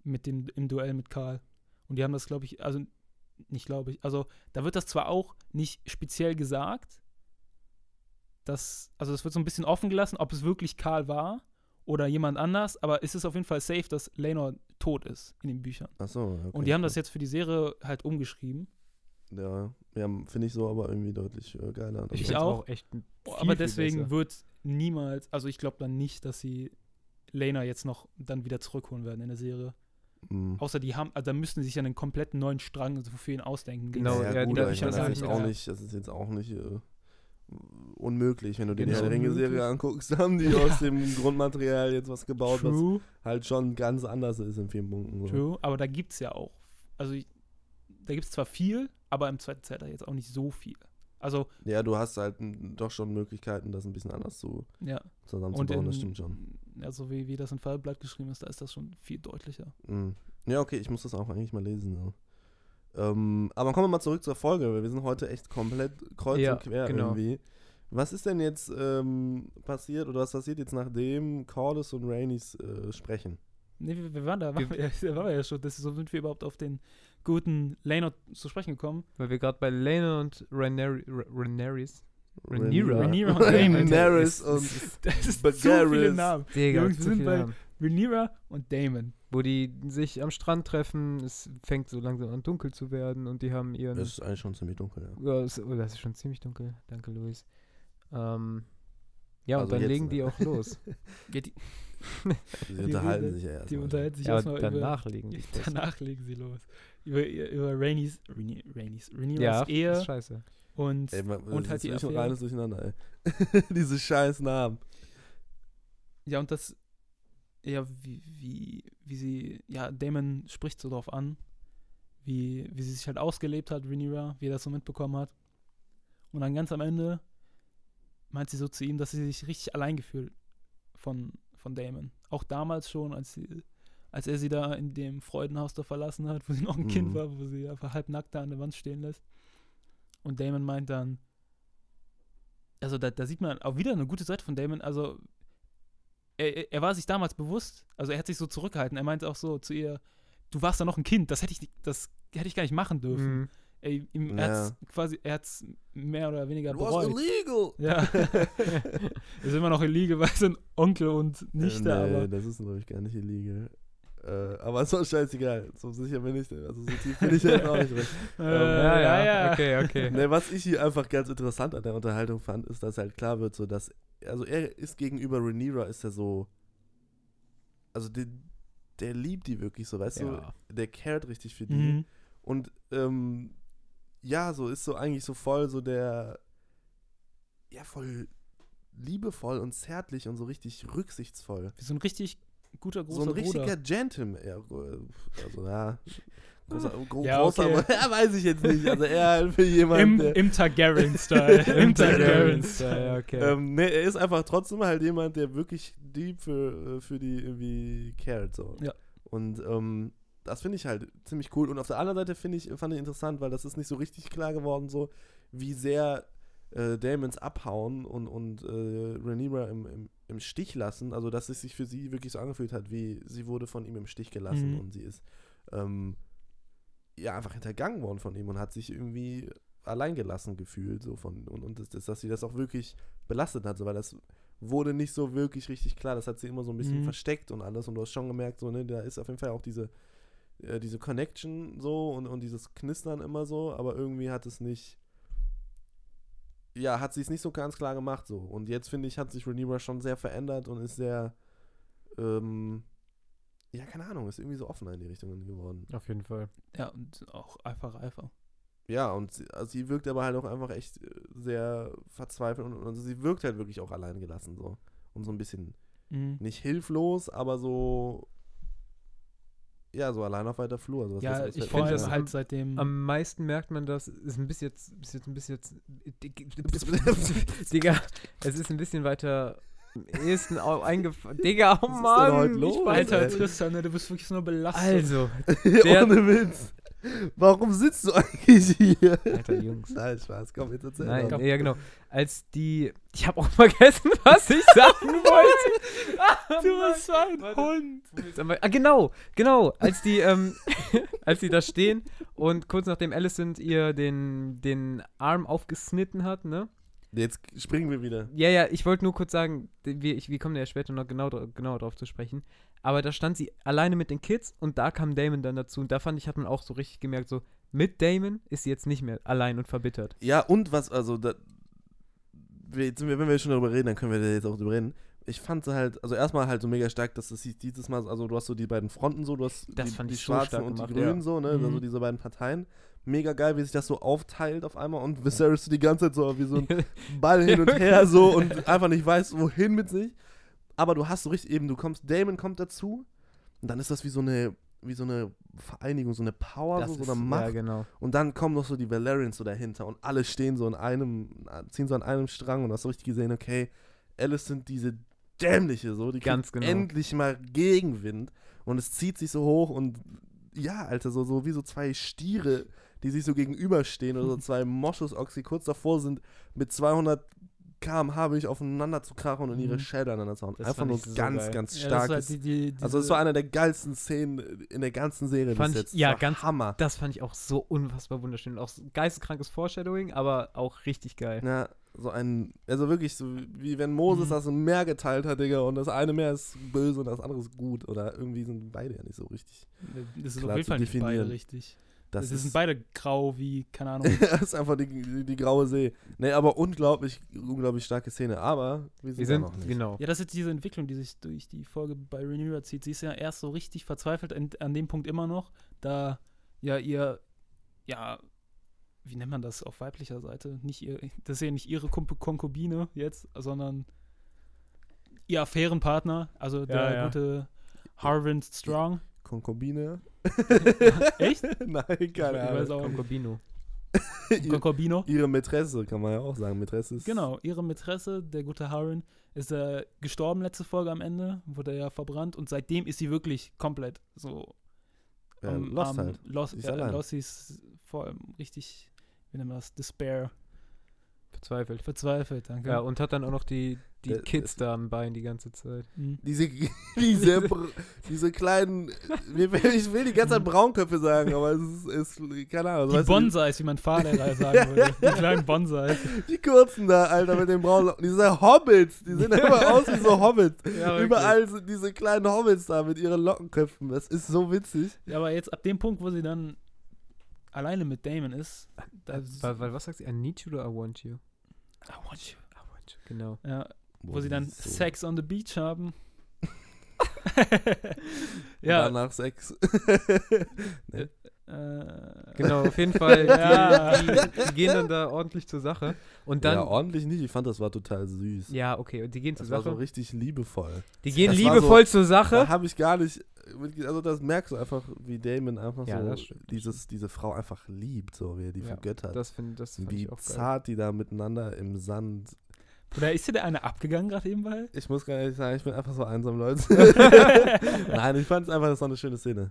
Speaker 2: Mit dem, im Duell mit Karl. Und die haben das, glaube ich, also nicht glaube ich, also da wird das zwar auch nicht speziell gesagt, dass, also es wird so ein bisschen offen gelassen, ob es wirklich Karl war oder jemand anders, aber es ist auf jeden Fall safe, dass Lena tot ist in den Büchern.
Speaker 3: Ach so, okay,
Speaker 2: Und die haben das jetzt für die Serie halt umgeschrieben.
Speaker 3: Ja, ja finde ich so aber irgendwie deutlich äh, geiler.
Speaker 2: Ich
Speaker 4: find's
Speaker 2: auch.
Speaker 4: echt viel,
Speaker 2: aber deswegen
Speaker 4: besser.
Speaker 2: wird niemals, also ich glaube dann nicht, dass sie Lena jetzt noch dann wieder zurückholen werden in der Serie.
Speaker 3: Mhm.
Speaker 2: Außer die haben, also da müssten sie sich ja einen kompletten neuen Strang so für ihn ausdenken.
Speaker 4: Genau,
Speaker 3: ja,
Speaker 4: ja,
Speaker 3: gut,
Speaker 4: die- die
Speaker 3: ich meine, das ist auch
Speaker 4: ja-
Speaker 3: nicht, das ist jetzt auch nicht, äh, unmöglich, wenn du dir die
Speaker 4: Genau.
Speaker 3: Herr der Ringe-Serie anguckst, haben die aus dem Grundmaterial jetzt was gebaut, was
Speaker 2: True,
Speaker 3: halt schon ganz anders ist in vielen Punkten. So.
Speaker 2: true. Aber da gibt es ja auch. Also, ich, da gibt es zwar viel, aber im zweiten Zeitalter jetzt auch nicht so viel. Also,
Speaker 3: Ja, du hast halt doch schon Möglichkeiten, das ein bisschen anders zu,
Speaker 2: ja.
Speaker 3: zusammenzubauen,
Speaker 2: in,
Speaker 3: das stimmt schon.
Speaker 2: Ja, so wie, wie das in Fallblatt geschrieben ist, da ist das schon viel deutlicher.
Speaker 3: Mhm. Ja, okay, ich muss das auch eigentlich mal lesen. So. Ähm, aber kommen wir mal zurück zur Folge, weil wir sind heute echt komplett kreuz
Speaker 4: Ja,
Speaker 3: und quer
Speaker 4: genau.
Speaker 3: irgendwie. Was ist denn jetzt ähm, passiert oder was passiert jetzt nachdem Cordes und Rainys äh, sprechen?
Speaker 2: Nee, wir, wir waren da, waren
Speaker 4: Wir-
Speaker 2: wir, da waren wir ja schon. Das ist, so sind wir überhaupt auf den guten Laner zu sprechen gekommen.
Speaker 4: Weil wir gerade bei Lena und Rhaenyra- Rha- Rhaenyris. Rhaenyra.
Speaker 2: Rhaenyra und Daemon.
Speaker 3: Daenerys
Speaker 4: Ist-
Speaker 3: und
Speaker 2: Das ist so
Speaker 3: Bagaris.
Speaker 2: viele Namen.
Speaker 4: Digga,
Speaker 2: Jungs, wir sind bei-
Speaker 4: Namen.
Speaker 2: Rhaenyra und Damon.
Speaker 4: Wo die sich am Strand treffen, es fängt so langsam an dunkel zu werden und die haben ihren.
Speaker 3: Das ist eigentlich schon ziemlich dunkel, ja.
Speaker 4: Ja, es, oh, das ist schon ziemlich dunkel. Danke, Luis. Ähm, ja,
Speaker 3: Also
Speaker 4: und dann legen
Speaker 3: ne?
Speaker 4: die auch los.
Speaker 2: Ja, die,
Speaker 3: Die,
Speaker 2: Die
Speaker 3: unterhalten
Speaker 2: reden-
Speaker 3: sich ja erst.
Speaker 2: die unterhalten sich
Speaker 4: ja,
Speaker 2: erstmal über.
Speaker 4: danach legen die los.
Speaker 2: Danach legen sie los. Über, über Rainys, Rainy, Rainys, Rhaenyras
Speaker 4: Ja,
Speaker 2: Ehe
Speaker 4: ist scheiße.
Speaker 2: und
Speaker 3: Ey, man,
Speaker 2: und halt die Affäre.
Speaker 3: reines Durcheinander, ey. Diese scheiß Namen.
Speaker 2: ja und das ja wie, wie, wie sie ja Damon spricht so drauf an, wie, wie sie sich halt ausgelebt hat, Rhaenyra, wie er das so mitbekommen hat. Und dann ganz am Ende meint sie so zu ihm, dass sie sich richtig allein gefühlt von, von Damon. Auch damals schon, als sie als er sie da in dem Freudenhaus da verlassen hat, wo sie noch ein Kind
Speaker 3: Mhm.
Speaker 2: war, wo sie einfach halb nackt da an der Wand stehen lässt. Und Damon meint dann, also da, da sieht man auch wieder eine gute Seite von Damon, also er, er- war sich damals bewusst, also er hat sich so zurückgehalten, er meinte auch so zu ihr, du warst da noch ein Kind, das hätte ich das hätte ich gar nicht machen dürfen.
Speaker 4: Mhm.
Speaker 2: Ey, ihm,
Speaker 3: Ja.
Speaker 2: er hat's quasi, er hat's mehr oder weniger
Speaker 3: It was
Speaker 2: bereut.
Speaker 3: illegal!
Speaker 2: Ja. ist immer noch illegal, weil sein Onkel und Nichte,
Speaker 3: äh, nee,
Speaker 2: aber.
Speaker 3: das ist, glaube ich, gar nicht illegal. Äh, aber ist doch scheißegal. So sicher bin ich, also so tief bin ich jetzt auch nicht drin.
Speaker 2: Äh,
Speaker 4: ja, ja, okay, okay.
Speaker 3: Ne, was ich hier einfach ganz interessant an der Unterhaltung fand, ist, dass halt klar wird, so dass, also er ist gegenüber Rhaenyra, ist er so, also der, der liebt die wirklich so, weißt
Speaker 4: Ja.
Speaker 3: du, der cared richtig für die.
Speaker 2: Mhm.
Speaker 3: Und ähm, ja, so ist so eigentlich so voll so der, ja, voll liebevoll und zärtlich und so richtig rücksichtsvoll.
Speaker 2: Wie so ein richtig guter großer
Speaker 3: so ein richtiger
Speaker 2: Bruder.
Speaker 3: Gentleman. Ja, also, ja. Großer, gro
Speaker 2: Ja,
Speaker 3: großer
Speaker 2: okay.
Speaker 3: ja, weiß ich jetzt nicht. Also er halt für jemanden,
Speaker 2: Im. Im Targaryen-Style. Im Targaryen-Style.
Speaker 4: ja, okay.
Speaker 3: Ähm, ne, er ist einfach trotzdem halt jemand, der wirklich deep für, für die irgendwie cared. So.
Speaker 2: Ja.
Speaker 3: Und ähm, das finde ich halt ziemlich cool. Und auf der anderen Seite finde ich, fand ich interessant, weil das ist nicht so richtig klar geworden, so wie sehr äh, Damons abhauen und, und äh, Rhaenyra im, im, im Stich lassen. Also, dass es sich für sie wirklich so angefühlt hat, wie sie wurde von ihm im Stich gelassen
Speaker 2: Mhm.
Speaker 3: und sie ist ähm, ja einfach hintergangen worden von ihm und hat sich irgendwie alleingelassen gefühlt so von und, und das, das, dass sie das auch wirklich belastet hat, so, weil das wurde nicht so wirklich richtig klar. Das hat sie immer so ein bisschen
Speaker 2: Mhm.
Speaker 3: versteckt und alles und du hast schon gemerkt, so, ne, da ist auf jeden Fall auch diese, äh, diese Connection so und, und dieses Knistern immer so, aber irgendwie hat es nicht, ja, hat sie es nicht so ganz klar gemacht so. Und jetzt finde ich, hat sich Rhaenyra schon sehr verändert und ist sehr, ähm, ja, keine Ahnung, ist irgendwie so offener in die Richtung geworden.
Speaker 4: Auf jeden Fall.
Speaker 2: Ja, und auch einfach reifer.
Speaker 3: Ja, und sie, also sie wirkt aber halt auch einfach echt äh, sehr verzweifelt und, und also sie wirkt halt wirklich auch allein gelassen so. Und so ein bisschen
Speaker 2: Mhm.
Speaker 3: nicht hilflos, aber so, ja, so allein auf weiter Flur. Also
Speaker 2: Ja, ich finde
Speaker 4: das
Speaker 2: halt seitdem.
Speaker 4: Am meisten merkt man das, ist ein bisschen jetzt, ist jetzt ein bisschen jetzt, Digga, es ist ein bisschen weiter am ehesten eingefallen. Digga, oh
Speaker 3: Was ist denn
Speaker 4: Mann.
Speaker 3: heute los,
Speaker 2: Alter? Tristan, ne, du bist wirklich so nur belastet.
Speaker 4: Also, Der-
Speaker 3: Ohne Witz. Warum sitzt du eigentlich hier?
Speaker 4: Alter Jungs.
Speaker 3: Nein, Spaß, komm, jetzt erzähl
Speaker 4: Nein,
Speaker 3: doch.
Speaker 4: ja genau. Als die, ich habe auch vergessen, was ich sagen wollte.
Speaker 2: du bist so ein
Speaker 4: Warte.
Speaker 2: Hund.
Speaker 4: Ah, genau, genau. Als die, ähm, als die da stehen und kurz nachdem Alicent ihr den, den Arm aufgesnitten hat, ne?
Speaker 3: Jetzt springen wir wieder.
Speaker 4: Ja, ja, ich wollte nur kurz sagen, wir, ich, wir kommen ja später noch genau, genauer drauf zu sprechen. Aber da stand sie alleine mit den Kids und da kam Damon dann dazu. Und da fand ich, hat man auch so richtig gemerkt, so mit Damon ist sie jetzt nicht mehr allein und verbittert.
Speaker 3: Ja, und was, also, da, wir, wenn wir schon darüber reden, dann können wir da jetzt auch drüber reden. ich fand sie halt, also erstmal halt so mega stark, dass es sich dieses Mal, also du hast so die beiden Fronten so, du hast
Speaker 4: Das
Speaker 3: die, die
Speaker 4: so
Speaker 3: Schwarzen und die
Speaker 4: gemacht,
Speaker 3: Grünen
Speaker 4: ja.
Speaker 3: so, ne,
Speaker 2: Mhm.
Speaker 3: also diese beiden Parteien. Mega geil, wie sich das so aufteilt auf einmal und Viserys die ganze Zeit so wie so ein Ball hin und her so und einfach nicht weiß, wohin mit sich. Aber du hast so richtig eben, du kommst, Damon kommt dazu und dann ist das wie so eine, wie so eine Vereinigung, so eine Power,
Speaker 4: Das
Speaker 3: so, so
Speaker 4: ist,
Speaker 3: eine Macht.
Speaker 4: ja, genau.
Speaker 3: Und dann kommen noch so die Valerians so dahinter und alle stehen so in einem, ziehen so an einem Strang und hast so richtig gesehen, okay, Alice sind diese dämliche so, die
Speaker 4: Ganz genau.
Speaker 3: endlich mal Gegenwind und es zieht sich so hoch und ja, Alter, so, so wie so zwei Stiere, die sich so gegenüberstehen oder so zwei Moschusochs, die kurz davor sind, mit 200 km/h wirklich aufeinander zu krachen und ihre
Speaker 2: Mhm.
Speaker 3: Schädel aneinander zu hauen.
Speaker 4: Das
Speaker 3: Einfach nur
Speaker 4: ich so
Speaker 3: ganz,
Speaker 4: geil.
Speaker 3: ganz
Speaker 2: Ja, das ist halt die, die,
Speaker 3: also es war eine der geilsten Szenen in der ganzen Serie
Speaker 4: Fand
Speaker 3: bis
Speaker 4: ich-
Speaker 3: jetzt.
Speaker 4: ja,
Speaker 3: Das war
Speaker 4: ganz-
Speaker 3: Hammer.
Speaker 4: Das fand ich auch so unfassbar wunderschön. Auch geisteskrankes Foreshadowing, aber auch richtig geil.
Speaker 3: Ja, so ein, also wirklich so, wie wenn Moses
Speaker 2: Mhm.
Speaker 3: das Meer geteilt hat, Digga, und das eine Meer ist böse und das andere ist gut. Oder irgendwie sind beide ja nicht so richtig.
Speaker 2: Das ist
Speaker 3: klar
Speaker 2: auf jeden Fall nicht beide richtig.
Speaker 3: Das
Speaker 2: Das
Speaker 3: ist,
Speaker 2: sind beide grau wie, keine Ahnung.
Speaker 3: das ist einfach die, die, die graue See. Nee, aber unglaublich, unglaublich starke Szene. Aber wir sind,
Speaker 4: Wir sind,
Speaker 3: noch nicht.
Speaker 4: genau.
Speaker 2: Ja, das ist diese Entwicklung, die sich durch die Folge bei Rhaenyra zieht. Sie ist ja erst so richtig verzweifelt an, an dem Punkt immer noch, da ja ihr, ja, wie nennt man das auf weiblicher Seite? Nicht ihr, das ist ja nicht ihre Kon Konkubine jetzt, sondern ihr Affärenpartner, also der
Speaker 4: Ja, ja.
Speaker 2: gute Harvin Strong.
Speaker 3: Konkubine?
Speaker 2: Echt?
Speaker 3: Nein,
Speaker 2: Ich
Speaker 3: keine
Speaker 2: weiß
Speaker 3: Ahnung.
Speaker 2: auch nicht.
Speaker 4: Konkubino.
Speaker 3: Ihre,
Speaker 2: Konkubino.
Speaker 3: ihre Mätresse, kann man ja auch sagen. Mätresse ist.
Speaker 2: Genau, ihre Mätresse, der gute Harren, ist äh, gestorben letzte Folge am Ende, wurde ja verbrannt und seitdem ist sie wirklich komplett so
Speaker 3: Ja,
Speaker 2: am-
Speaker 3: Lost
Speaker 2: am
Speaker 3: halt.
Speaker 2: Lost, ja. Lost, ist vor allem richtig, wie nennt man das, Despair,
Speaker 4: Verzweifelt.
Speaker 2: verzweifelt, danke.
Speaker 4: Ja, und hat dann auch noch die, die
Speaker 3: Der-
Speaker 4: Kids da am Bein die ganze Zeit.
Speaker 2: Mhm.
Speaker 3: Diese, diese, diese kleinen, ich will die ganze Zeit Braunköpfe sagen, aber es ist, ist keine Ahnung.
Speaker 2: Die Bonsais, wie mein Vater gerade sagen würde. Die kleinen Bonsais.
Speaker 3: Die kurzen da, Alter, mit den braunen Locken. Diese Hobbits, die sehen immer aus wie so Hobbits.
Speaker 4: Ja,
Speaker 3: Überall sind diese kleinen Hobbits da mit ihren Lockenköpfen. Das ist so witzig.
Speaker 2: Ja, aber jetzt ab dem Punkt, wo sie dann alleine mit Damon ist, da
Speaker 4: Weil, weil, was sagt sie? I need you or I want you?
Speaker 2: I want you.
Speaker 4: I want you. Genau.
Speaker 2: Ja, wo sie dann
Speaker 3: so.
Speaker 2: Sex on the Beach haben. Ja,
Speaker 3: Danach Sex.
Speaker 2: äh,
Speaker 4: Genau, auf jeden Fall.
Speaker 2: Ja.
Speaker 4: Die, die, gehen dann da ordentlich zur Sache. Und dann.
Speaker 3: ja, ordentlich nicht. Ich fand, das war total süß.
Speaker 4: Ja, okay, und die gehen zur
Speaker 3: das war so
Speaker 4: Sache.
Speaker 3: richtig liebevoll.
Speaker 4: die gehen
Speaker 3: das
Speaker 4: liebevoll zur
Speaker 3: Da
Speaker 4: Sache.
Speaker 3: habe ich gar nicht. Also, das merkst du einfach, wie Damon einfach
Speaker 4: Ja,
Speaker 3: so dieses, diese Frau einfach liebt, so wie er die
Speaker 4: Ja,
Speaker 3: vergöttert.
Speaker 4: Das finde das find
Speaker 3: wie
Speaker 4: ich auch geil.
Speaker 3: zart die da miteinander im Sand.
Speaker 2: Oder ist dir der eine abgegangen gerade eben bei?
Speaker 3: Ich muss gar nicht sagen, ich bin einfach so einsam, Leute. Nein, ich fand es einfach, das war eine schöne Szene.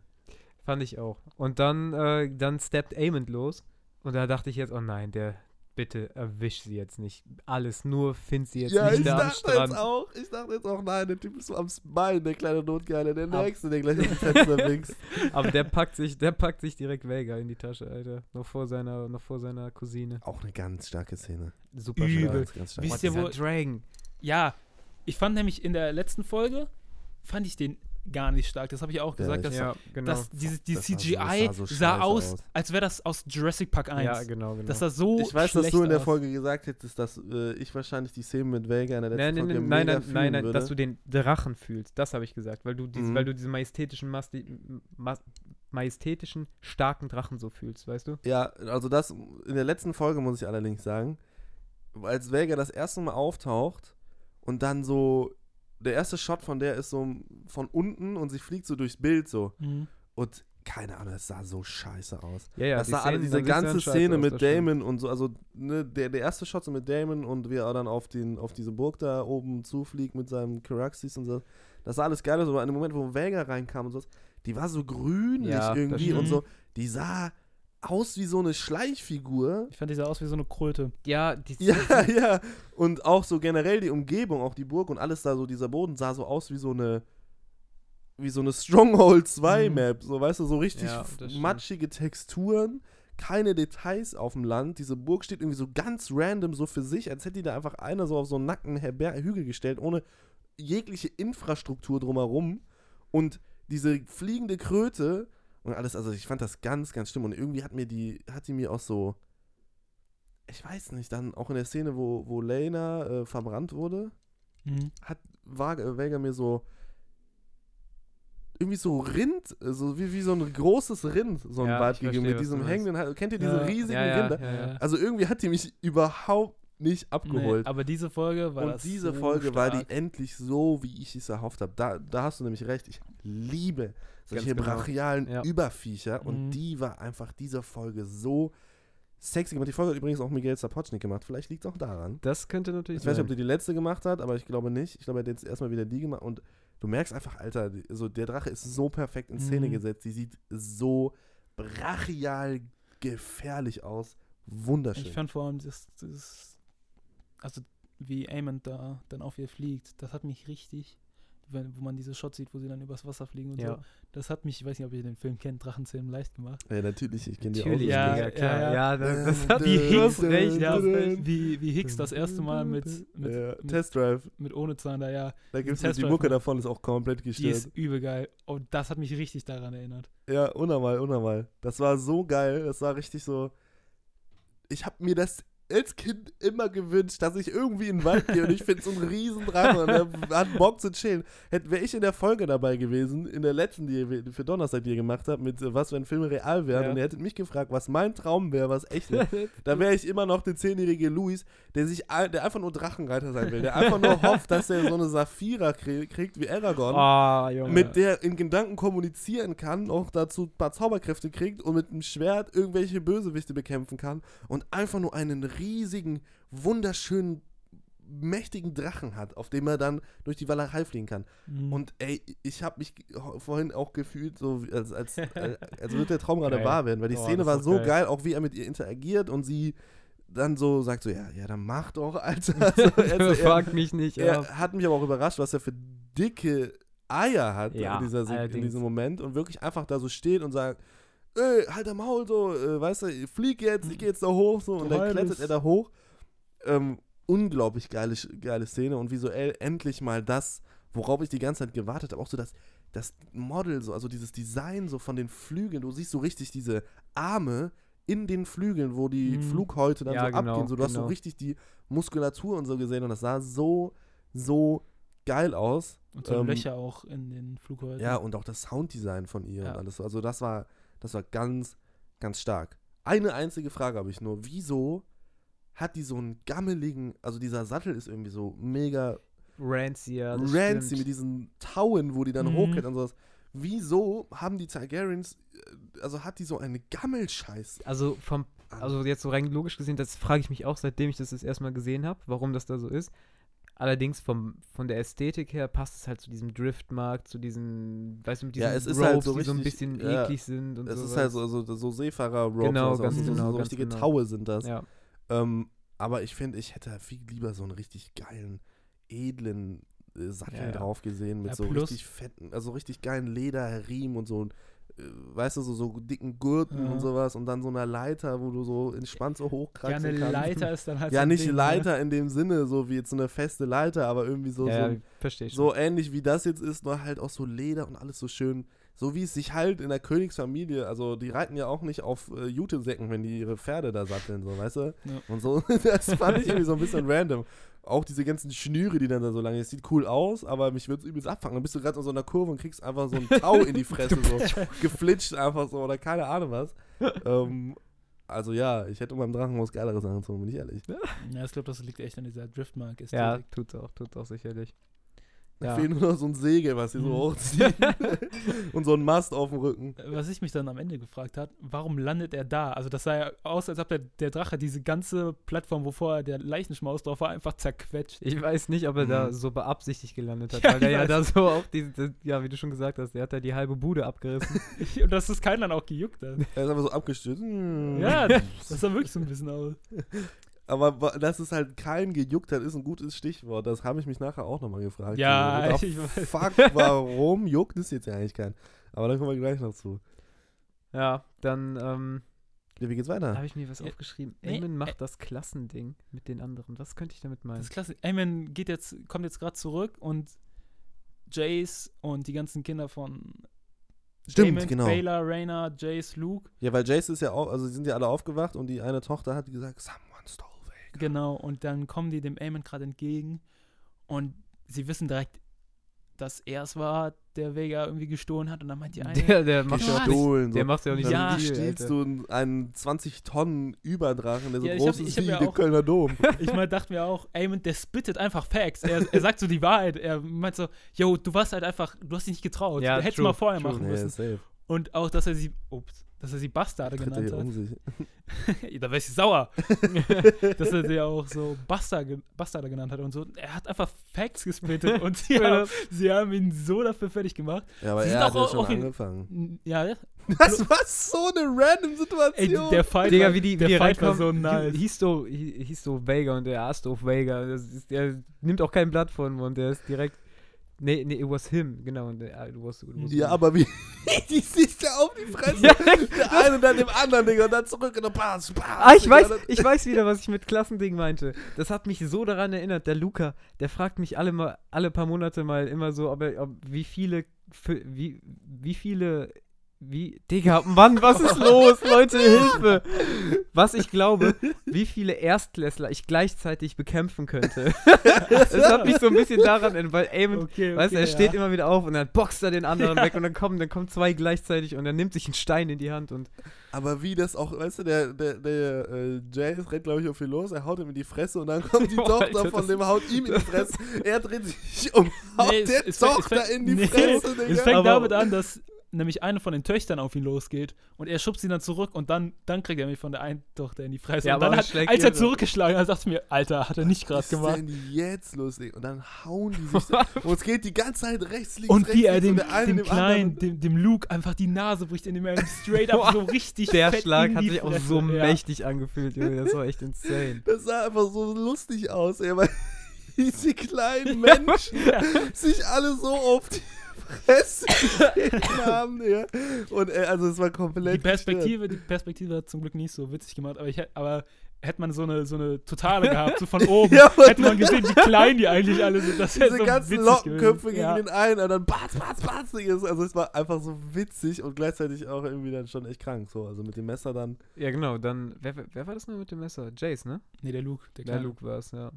Speaker 4: Fand ich auch. Und dann, äh, dann steppt Amond los. Und da dachte ich jetzt, oh nein, der, bitte erwisch sie jetzt nicht. Alles, nur find sie jetzt
Speaker 3: ja,
Speaker 4: nicht
Speaker 3: ich
Speaker 4: da am
Speaker 3: dachte
Speaker 4: Strand.
Speaker 3: jetzt auch, ich dachte jetzt auch, nein, der Typ ist so am Bein, der kleine Notgeile, der
Speaker 4: Ab-
Speaker 3: Nächste, der gleich aus dem Fenster winkst.
Speaker 4: Aber der packt sich, der packt sich direkt Vega in die Tasche, Alter. Noch vor seiner, noch vor seiner Cousine.
Speaker 3: Auch eine ganz starke Szene.
Speaker 4: Super
Speaker 2: Übel.
Speaker 4: stark.
Speaker 3: Ganz, ganz stark.
Speaker 2: Wisst ihr, wo-
Speaker 4: Dragon.
Speaker 2: Ja, ich fand nämlich in der letzten Folge, fand ich den gar nicht stark. Das habe ich auch gesagt, dass,
Speaker 4: Ja, genau.
Speaker 2: dass dieses, die
Speaker 3: Das so-
Speaker 2: CGI
Speaker 3: das sah so
Speaker 2: sah
Speaker 3: scheiße
Speaker 2: aus,
Speaker 3: aus.
Speaker 2: als wäre das aus Jurassic Park 1.
Speaker 4: ja, genau, genau.
Speaker 2: Das sah so
Speaker 3: Ich weiß, dass du in der
Speaker 2: aus.
Speaker 3: Folge gesagt hättest, dass äh, ich wahrscheinlich die Szene mit Vega in der letzten
Speaker 4: Nein, nein,
Speaker 3: Folge
Speaker 4: nein, nein,
Speaker 3: mega
Speaker 4: nein,
Speaker 3: fühlen
Speaker 4: nein, nein
Speaker 3: würde.
Speaker 4: dass du den Drachen fühlst. Das habe ich gesagt, weil du, diese,
Speaker 3: Mhm.
Speaker 4: weil du diesen majestätischen, Masti mas majestätischen, starken Drachen so fühlst, weißt du?
Speaker 3: Ja, also das in der letzten Folge muss ich allerdings sagen, als Vega das erste Mal auftaucht und dann so der erste Shot von der ist so von unten und sie fliegt so durchs Bild so
Speaker 2: Mhm.
Speaker 3: und keine Ahnung, das sah so scheiße aus.
Speaker 4: Ja, ja.
Speaker 3: das
Speaker 4: die
Speaker 3: sah alle,
Speaker 4: Szenen,
Speaker 3: diese ganze Szene
Speaker 4: aus,
Speaker 3: mit
Speaker 4: das stimmt.
Speaker 3: Damon und so, also ne, der, der erste Shot so mit Damon und wie er dann auf, den, auf diese Burg da oben zufliegt mit seinem Caraxes und so. Das sah alles geil aus, aber in dem Moment, wo Vega reinkam und so, die war so grünlich
Speaker 4: Ja,
Speaker 3: irgendwie und so. Die sah aus wie so eine Schleichfigur.
Speaker 2: Ich fand, die sah aus wie so eine Kröte.
Speaker 4: Ja, die
Speaker 3: Ja, ja. Und auch so generell die Umgebung, auch die Burg und alles da so, dieser Boden sah so aus wie so eine wie so eine Stronghold 2
Speaker 2: Mhm.
Speaker 3: Map, so weißt du, so richtig
Speaker 4: Ja,
Speaker 3: matschige Texturen, keine Details auf dem Land. Diese Burg steht irgendwie so ganz random so für sich, als hätte die da einfach einer so auf so einen nackten Herber Hügel gestellt, ohne jegliche Infrastruktur drumherum. Und diese fliegende Kröte und alles, also ich fand das ganz, ganz schlimm. Und irgendwie hat mir die, hat die mir auch so, ich weiß nicht, dann auch in der Szene, wo, wo Lena äh, verbrannt wurde,
Speaker 2: Mhm.
Speaker 3: hat äh, Vega mir so irgendwie so Rind, äh, so wie, wie so ein großes Rind, so ein
Speaker 4: Ja, ich
Speaker 3: gegeben mit diesem hängenden Hals. Kennt ihr diese
Speaker 2: Ja.
Speaker 3: riesigen
Speaker 4: Ja,
Speaker 3: Rinder? Also irgendwie hat die mich überhaupt nicht abgeholt.
Speaker 2: Nee, aber diese Folge war
Speaker 3: Und diese
Speaker 2: so
Speaker 3: Folge war
Speaker 2: stark.
Speaker 3: die endlich so, wie ich es erhofft habe. Da, da hast du nämlich recht. Ich liebe solche
Speaker 4: genau.
Speaker 3: brachialen
Speaker 4: Ja.
Speaker 3: Überviecher. Und
Speaker 2: Mhm.
Speaker 3: die war einfach diese Folge so sexy gemacht. Die Folge hat übrigens auch Miguel Sapochnik gemacht. Vielleicht liegt es auch daran.
Speaker 4: Das könnte natürlich
Speaker 3: Ich weiß nicht, ob
Speaker 4: sein.
Speaker 3: der die letzte gemacht hat, aber ich glaube nicht. Ich glaube, er hat jetzt erstmal wieder die gemacht. Und du merkst einfach, Alter, also der Drache ist so perfekt in Szene
Speaker 2: Mhm.
Speaker 3: gesetzt. Die sieht so brachial gefährlich aus. Wunderschön.
Speaker 2: Ich fand vor allem das, das also wie Amon da dann auf ihr fliegt, das hat mich richtig, wenn, wo man diese Shots sieht, wo sie dann übers Wasser fliegen und
Speaker 4: Ja.
Speaker 2: so, das hat mich, ich weiß nicht, ob ihr den Film kennt, Drachenzähmen leicht gemacht.
Speaker 3: ja, natürlich. Ich kenne die
Speaker 4: Natürlich,
Speaker 3: auch.
Speaker 2: Ja,
Speaker 4: Digga, klar.
Speaker 2: ja,
Speaker 4: Ja,
Speaker 2: ja.
Speaker 4: das, das hat
Speaker 2: Wie Hicks
Speaker 4: recht,
Speaker 2: ja, wie, wie Hicks das erste Mal mit, mit,
Speaker 3: ja,
Speaker 2: mit,
Speaker 3: Test Drive.
Speaker 2: mit ohne Zahn da, ja,
Speaker 3: Da gibt es die Mucke
Speaker 2: mal.
Speaker 3: davon, ist auch komplett
Speaker 2: die
Speaker 3: gestört.
Speaker 2: ist übel geil. Und das hat mich richtig daran erinnert.
Speaker 3: Ja, unnormal, unnormal. Das war so geil. Das war richtig so. Ich habe mir das als Kind immer gewünscht, dass ich irgendwie in den Wald gehe und ich finde so einen riesen Drachen und der hat Bock zu chillen. Hätte wäre ich in der Folge dabei gewesen, in der letzten, die ihr für Donnerstag, die ihr gemacht habt, mit äh, was, wenn Filme real wären
Speaker 4: Ja.
Speaker 3: und ihr hättet mich gefragt, was mein Traum wäre, was echt ist, da wäre ich immer noch der zehnjährige Luis, der sich, der einfach nur Drachenreiter sein will, der einfach nur hofft, dass er so eine Saphira krie- kriegt wie Aragorn
Speaker 4: Junge.
Speaker 3: mit der in Gedanken kommunizieren kann, auch dazu ein paar Zauberkräfte kriegt und mit einem Schwert irgendwelche Bösewichte bekämpfen kann und einfach nur einen riesigen, wunderschönen, mächtigen Drachen hat, auf dem er dann durch die Walachei fliegen kann.
Speaker 2: Mhm.
Speaker 3: Und ey, ich habe mich vorhin auch gefühlt, so als, als, als, als würde der Traum gerade wahr werden, weil die
Speaker 4: Oh,
Speaker 3: Szene war so
Speaker 4: geil.
Speaker 3: geil. auch wie er mit ihr interagiert und sie dann so sagt so, ja, ja, dann mach doch, Alter. Also, also er,
Speaker 4: Frag mich nicht
Speaker 3: er hat mich aber auch überrascht, was er für dicke Eier hat
Speaker 4: Ja,
Speaker 3: in, dieser, Se- in
Speaker 4: allerdings.
Speaker 3: diesem Moment und wirklich einfach da so steht und sagt, ey, halt am Maul so, äh, weißt du, flieg jetzt, ich geh jetzt da hoch so und dann
Speaker 2: Geil
Speaker 3: klettert er da hoch. Ähm, unglaublich geile, geile Szene und visuell endlich mal das, worauf ich die ganze Zeit gewartet habe, auch so das, das Model, so, also dieses Design so von den Flügeln, du siehst so richtig diese Arme in den Flügeln, wo die
Speaker 2: Mhm.
Speaker 3: Flughäute dann
Speaker 4: Ja,
Speaker 3: so
Speaker 4: genau,
Speaker 3: abgehen, so du hast so
Speaker 4: genau.
Speaker 3: richtig die Muskulatur und so gesehen und das sah so, so geil aus.
Speaker 2: Und so
Speaker 3: ähm,
Speaker 2: Löcher auch in den Flughäusern.
Speaker 3: Ja, und auch das Sounddesign von ihr
Speaker 2: Ja.
Speaker 3: und alles. Also das war, das war ganz, ganz stark. Eine einzige Frage habe ich nur. Wieso hat die so einen gammeligen, also dieser Sattel ist irgendwie so mega
Speaker 4: Rancy, ja.
Speaker 3: rancy
Speaker 4: stimmt.
Speaker 3: mit diesen Tauen, wo die dann
Speaker 2: Mhm.
Speaker 3: hochklettern und sowas. Wieso haben die Targaryens, äh, also hat die so eine Gammelscheiß?
Speaker 4: Also vom,
Speaker 3: an?
Speaker 4: also jetzt so rein logisch gesehen, das frage ich mich auch, seitdem ich das das erste Mal gesehen habe, warum das da so ist. Allerdings vom, von der Ästhetik her passt es halt zu diesem Driftmarkt, zu diesen, weißt du, mit diesen
Speaker 3: Ja, es ist
Speaker 4: Robes,
Speaker 3: halt so
Speaker 4: die so ein
Speaker 3: richtig,
Speaker 4: bisschen
Speaker 3: ja,
Speaker 4: eklig sind und
Speaker 3: es
Speaker 4: so.
Speaker 3: ist halt so, so, so Seefahrer-Ropes,
Speaker 4: Genau,
Speaker 2: ganz
Speaker 3: so,
Speaker 2: genau,
Speaker 3: so richtige
Speaker 4: genau.
Speaker 3: Taue sind das.
Speaker 4: Ja,
Speaker 3: Ähm, aber ich finde, ich hätte viel lieber so einen richtig geilen, edlen äh, Sattel
Speaker 4: Ja,
Speaker 3: drauf gesehen mit so
Speaker 2: plus-
Speaker 3: richtig fetten, also richtig geilen Lederriemen und so, äh, weißt du, so, so dicken Gurten
Speaker 2: Ja.
Speaker 3: und sowas und dann so einer Leiter, wo du so entspannt so
Speaker 2: ja,
Speaker 3: hochkraxeln
Speaker 2: eine
Speaker 3: kannst.
Speaker 2: Leiter ist dann halt
Speaker 3: Ja,
Speaker 2: so
Speaker 3: nicht
Speaker 2: Ding, ne?
Speaker 3: Leiter in dem Sinne, so wie jetzt so eine feste Leiter, aber irgendwie so,
Speaker 4: ja,
Speaker 3: so,
Speaker 4: ja,
Speaker 3: so ähnlich wie das jetzt ist, nur halt auch so Leder und alles so schön, so wie es sich halt in der Königsfamilie, also die reiten ja auch nicht auf äh, Jutesäcken, wenn die ihre Pferde da satteln, so, weißt du?
Speaker 2: Ja.
Speaker 3: Und so, das fand ich irgendwie so ein bisschen random. Auch diese ganzen Schnüre, die dann da so lange, es sieht cool aus, aber mich würde es übelst abfangen. Dann bist du gerade in so einer Kurve und kriegst einfach so ein Tau in die Fresse, so geflitscht einfach so oder keine Ahnung was. ähm, also ja, ich hätte beim Drachenhaus geileres angezogen, bin ich ehrlich.
Speaker 2: Ja, ich glaube, das liegt echt an dieser driftmark ist
Speaker 4: Ja, tut auch, tut auch sicherlich.
Speaker 3: Da
Speaker 4: Ja.
Speaker 3: fehlt nur noch so ein Segel, was sie so
Speaker 2: Mhm.
Speaker 3: hochziehen. und so ein Mast auf dem Rücken.
Speaker 2: Was ich mich dann am Ende gefragt habe, warum landet er da? Also das sah ja aus, als ob der, der Drache diese ganze Plattform, wo vorher der Leichenschmaus drauf war, einfach zerquetscht.
Speaker 4: Ich weiß nicht, ob er da
Speaker 3: Mhm.
Speaker 4: so beabsichtigt gelandet hat,
Speaker 2: Ja,
Speaker 4: weil der
Speaker 2: ich
Speaker 4: ja da so auch diese, diese- ja, wie du schon gesagt hast, der hat da die halbe Bude abgerissen.
Speaker 2: Und dass es keinen dann auch gejuckt hat.
Speaker 3: Er ist einfach so abgestürzt. Hm.
Speaker 2: Ja, das sah wirklich so ein bisschen aus.
Speaker 3: Aber dass es halt kein gejuckt hat, ist ein gutes Stichwort. Das habe ich mich nachher auch nochmal gefragt.
Speaker 2: Ja,
Speaker 3: the
Speaker 2: ich weiß.
Speaker 3: Fuck, warum juckt es jetzt ja eigentlich keinen? Aber da kommen wir gleich noch zu.
Speaker 4: ja, dann ähm,
Speaker 3: Ja, wie geht's weiter?
Speaker 4: habe ich mir was
Speaker 2: Ja.
Speaker 4: aufgeschrieben.
Speaker 2: Nee,
Speaker 4: Eamon
Speaker 2: äh,
Speaker 4: macht das Klassending mit den anderen. Was könnte ich damit meinen?
Speaker 2: Das ist klasse. Eamon geht jetzt, kommt jetzt gerade zurück und Jace und die ganzen Kinder von
Speaker 3: Stimmt,
Speaker 2: Daemon,
Speaker 3: genau.
Speaker 2: Baylor, Rhaena, Jace, Luke.
Speaker 3: Ja, weil Jace ist ja auch, also sie sind ja alle aufgewacht und die eine Tochter hat gesagt, someone stole Vega.
Speaker 2: Genau, und dann kommen die dem Aemon gerade entgegen und sie wissen direkt, dass er es war, der Vega irgendwie gestohlen hat und dann meint die eine,
Speaker 4: Der, der macht ja auch nicht,
Speaker 3: Gestohlen.
Speaker 4: der
Speaker 3: so.
Speaker 4: macht ja auch nicht
Speaker 2: Ja.
Speaker 3: Wie
Speaker 4: so viel,
Speaker 3: stiehlst
Speaker 4: Alter.
Speaker 3: du einen 20 Tonnen Überdrachen, der so
Speaker 2: Ja,
Speaker 3: groß
Speaker 2: hab-
Speaker 3: ist wie
Speaker 2: ja
Speaker 3: der Kölner Dom?
Speaker 2: ich mal dachte mir auch, ey, der spittet einfach Facts. Er, er sagt so die Wahrheit. Er meint so, yo, du warst halt einfach, du hast dich nicht getraut.
Speaker 4: Ja,
Speaker 2: du hättest
Speaker 4: true,
Speaker 2: mal vorher
Speaker 4: true.
Speaker 2: machen müssen.
Speaker 3: safe.
Speaker 2: Und auch, dass er sie, ups, dass er sie Bastarde
Speaker 3: Tritt
Speaker 2: genannt hat.
Speaker 3: um sich.
Speaker 2: da wäre ich sauer. dass er sie auch so Bastard, ge- Bastarde genannt hat und so. Er hat einfach Facts gespittet und sie, haben, sie haben ihn so dafür fertig gemacht.
Speaker 3: Ja, aber
Speaker 2: Sie
Speaker 3: er hat ja
Speaker 2: auch
Speaker 3: schon
Speaker 2: auf ihn-
Speaker 3: angefangen.
Speaker 2: N- Ja,
Speaker 3: Das war so eine random
Speaker 2: ey,
Speaker 3: Situation.
Speaker 2: der Fight,
Speaker 4: Digga,
Speaker 2: war,
Speaker 4: wie die, wie
Speaker 2: der
Speaker 4: die
Speaker 2: Fight war so nice.
Speaker 4: hieß hi- hieß doch Vega und der auf Vega. Das ist, der nimmt auch kein Blatt von und der ist direkt. Nee, nee, it was him, genau. It was, it was
Speaker 3: ja,
Speaker 4: him.
Speaker 3: aber wie die sich da auf die Fresse.
Speaker 4: Ja,
Speaker 3: der eine dann dem anderen, Digga, und dann zurück und dann pass, pass.
Speaker 4: Ah, ich
Speaker 3: Digga,
Speaker 4: weiß, ich weiß wieder, was ich mit Klassending meinte. Das hat mich so daran erinnert. Der Luca, der fragt mich alle mal, alle paar Monate mal immer so, ob er, ob, wie viele, für, wie, wie viele, wie, Digga, Mann, was ist los, Leute, Hilfe! Was ich glaube, wie viele Erstklässler ich gleichzeitig bekämpfen könnte. Es hat mich so ein bisschen daran erinnert, weil Eamon,
Speaker 2: Okay,
Speaker 4: weißt du,
Speaker 2: okay,
Speaker 4: er steht
Speaker 2: ja.
Speaker 4: immer wieder auf und dann boxt er den anderen
Speaker 2: Ja.
Speaker 4: weg und dann kommen, dann kommen zwei gleichzeitig und er nimmt sich einen Stein in die Hand und
Speaker 3: Aber wie das auch, weißt du, der, der, der äh, Jay rennt, glaube ich, auf ihn los, er haut ihm in die Fresse und dann kommt die
Speaker 4: Boah,
Speaker 3: Tochter
Speaker 4: Alter,
Speaker 3: von
Speaker 4: das-
Speaker 3: dem, haut ihm in die Fresse. er dreht sich um, haut
Speaker 2: Nee, es-
Speaker 3: der
Speaker 2: es fängt- es
Speaker 3: Tochter
Speaker 2: fängt-
Speaker 3: in die
Speaker 2: nee,
Speaker 3: Fresse,
Speaker 2: Es
Speaker 3: Digga.
Speaker 2: fängt
Speaker 4: Aber-
Speaker 2: damit an, dass nämlich eine von den Töchtern auf ihn losgeht und er schubst sie dann zurück und dann, dann kriegt er mich von der einen Tochter in die Fresse.
Speaker 4: Ja,
Speaker 2: und dann hat, als er zurückgeschlagen hat, dachte ich mir, Alter, hat er nicht gerade
Speaker 3: Was ist
Speaker 2: gemacht.
Speaker 3: denn jetzt los? Und dann hauen die sich. und es geht die ganze Zeit rechts, links,
Speaker 2: Und
Speaker 3: rechts,
Speaker 2: wie er dem, dem
Speaker 3: dem
Speaker 2: Kleinen, dem, dem Luke einfach die Nase bricht, indem er straight up so richtig
Speaker 4: Der Schlag hat sich auch so
Speaker 2: ja.
Speaker 4: mächtig angefühlt, Junge. Das war echt insane.
Speaker 3: Das sah einfach so lustig aus, ey, weil diese kleinen Menschen
Speaker 2: Ja.
Speaker 3: sich alle so auf die Gegeben haben, Digga. Und äh, also es war komplett
Speaker 2: Die Perspektive, die Perspektive hat zum Glück nicht so witzig gemacht, aber ich hätte, aber hätte man so eine, so eine Totale gehabt, so von oben,
Speaker 3: Ja,
Speaker 2: hätte man gesehen, wie klein die eigentlich alle sind. Das
Speaker 3: Diese
Speaker 2: so
Speaker 3: ganzen Lockenköpfe
Speaker 2: gewesen.
Speaker 3: gegen
Speaker 2: ja.
Speaker 3: den einen und dann batz, batz, batz. Also es war einfach so witzig und gleichzeitig auch irgendwie dann schon echt krank. So, also mit dem Messer dann.
Speaker 4: Ja, genau. Dann, wer, wer- war das noch mit dem Messer? Jace, ne?
Speaker 2: Nee, der Luke. Der,
Speaker 4: Der. Luke war es, ja.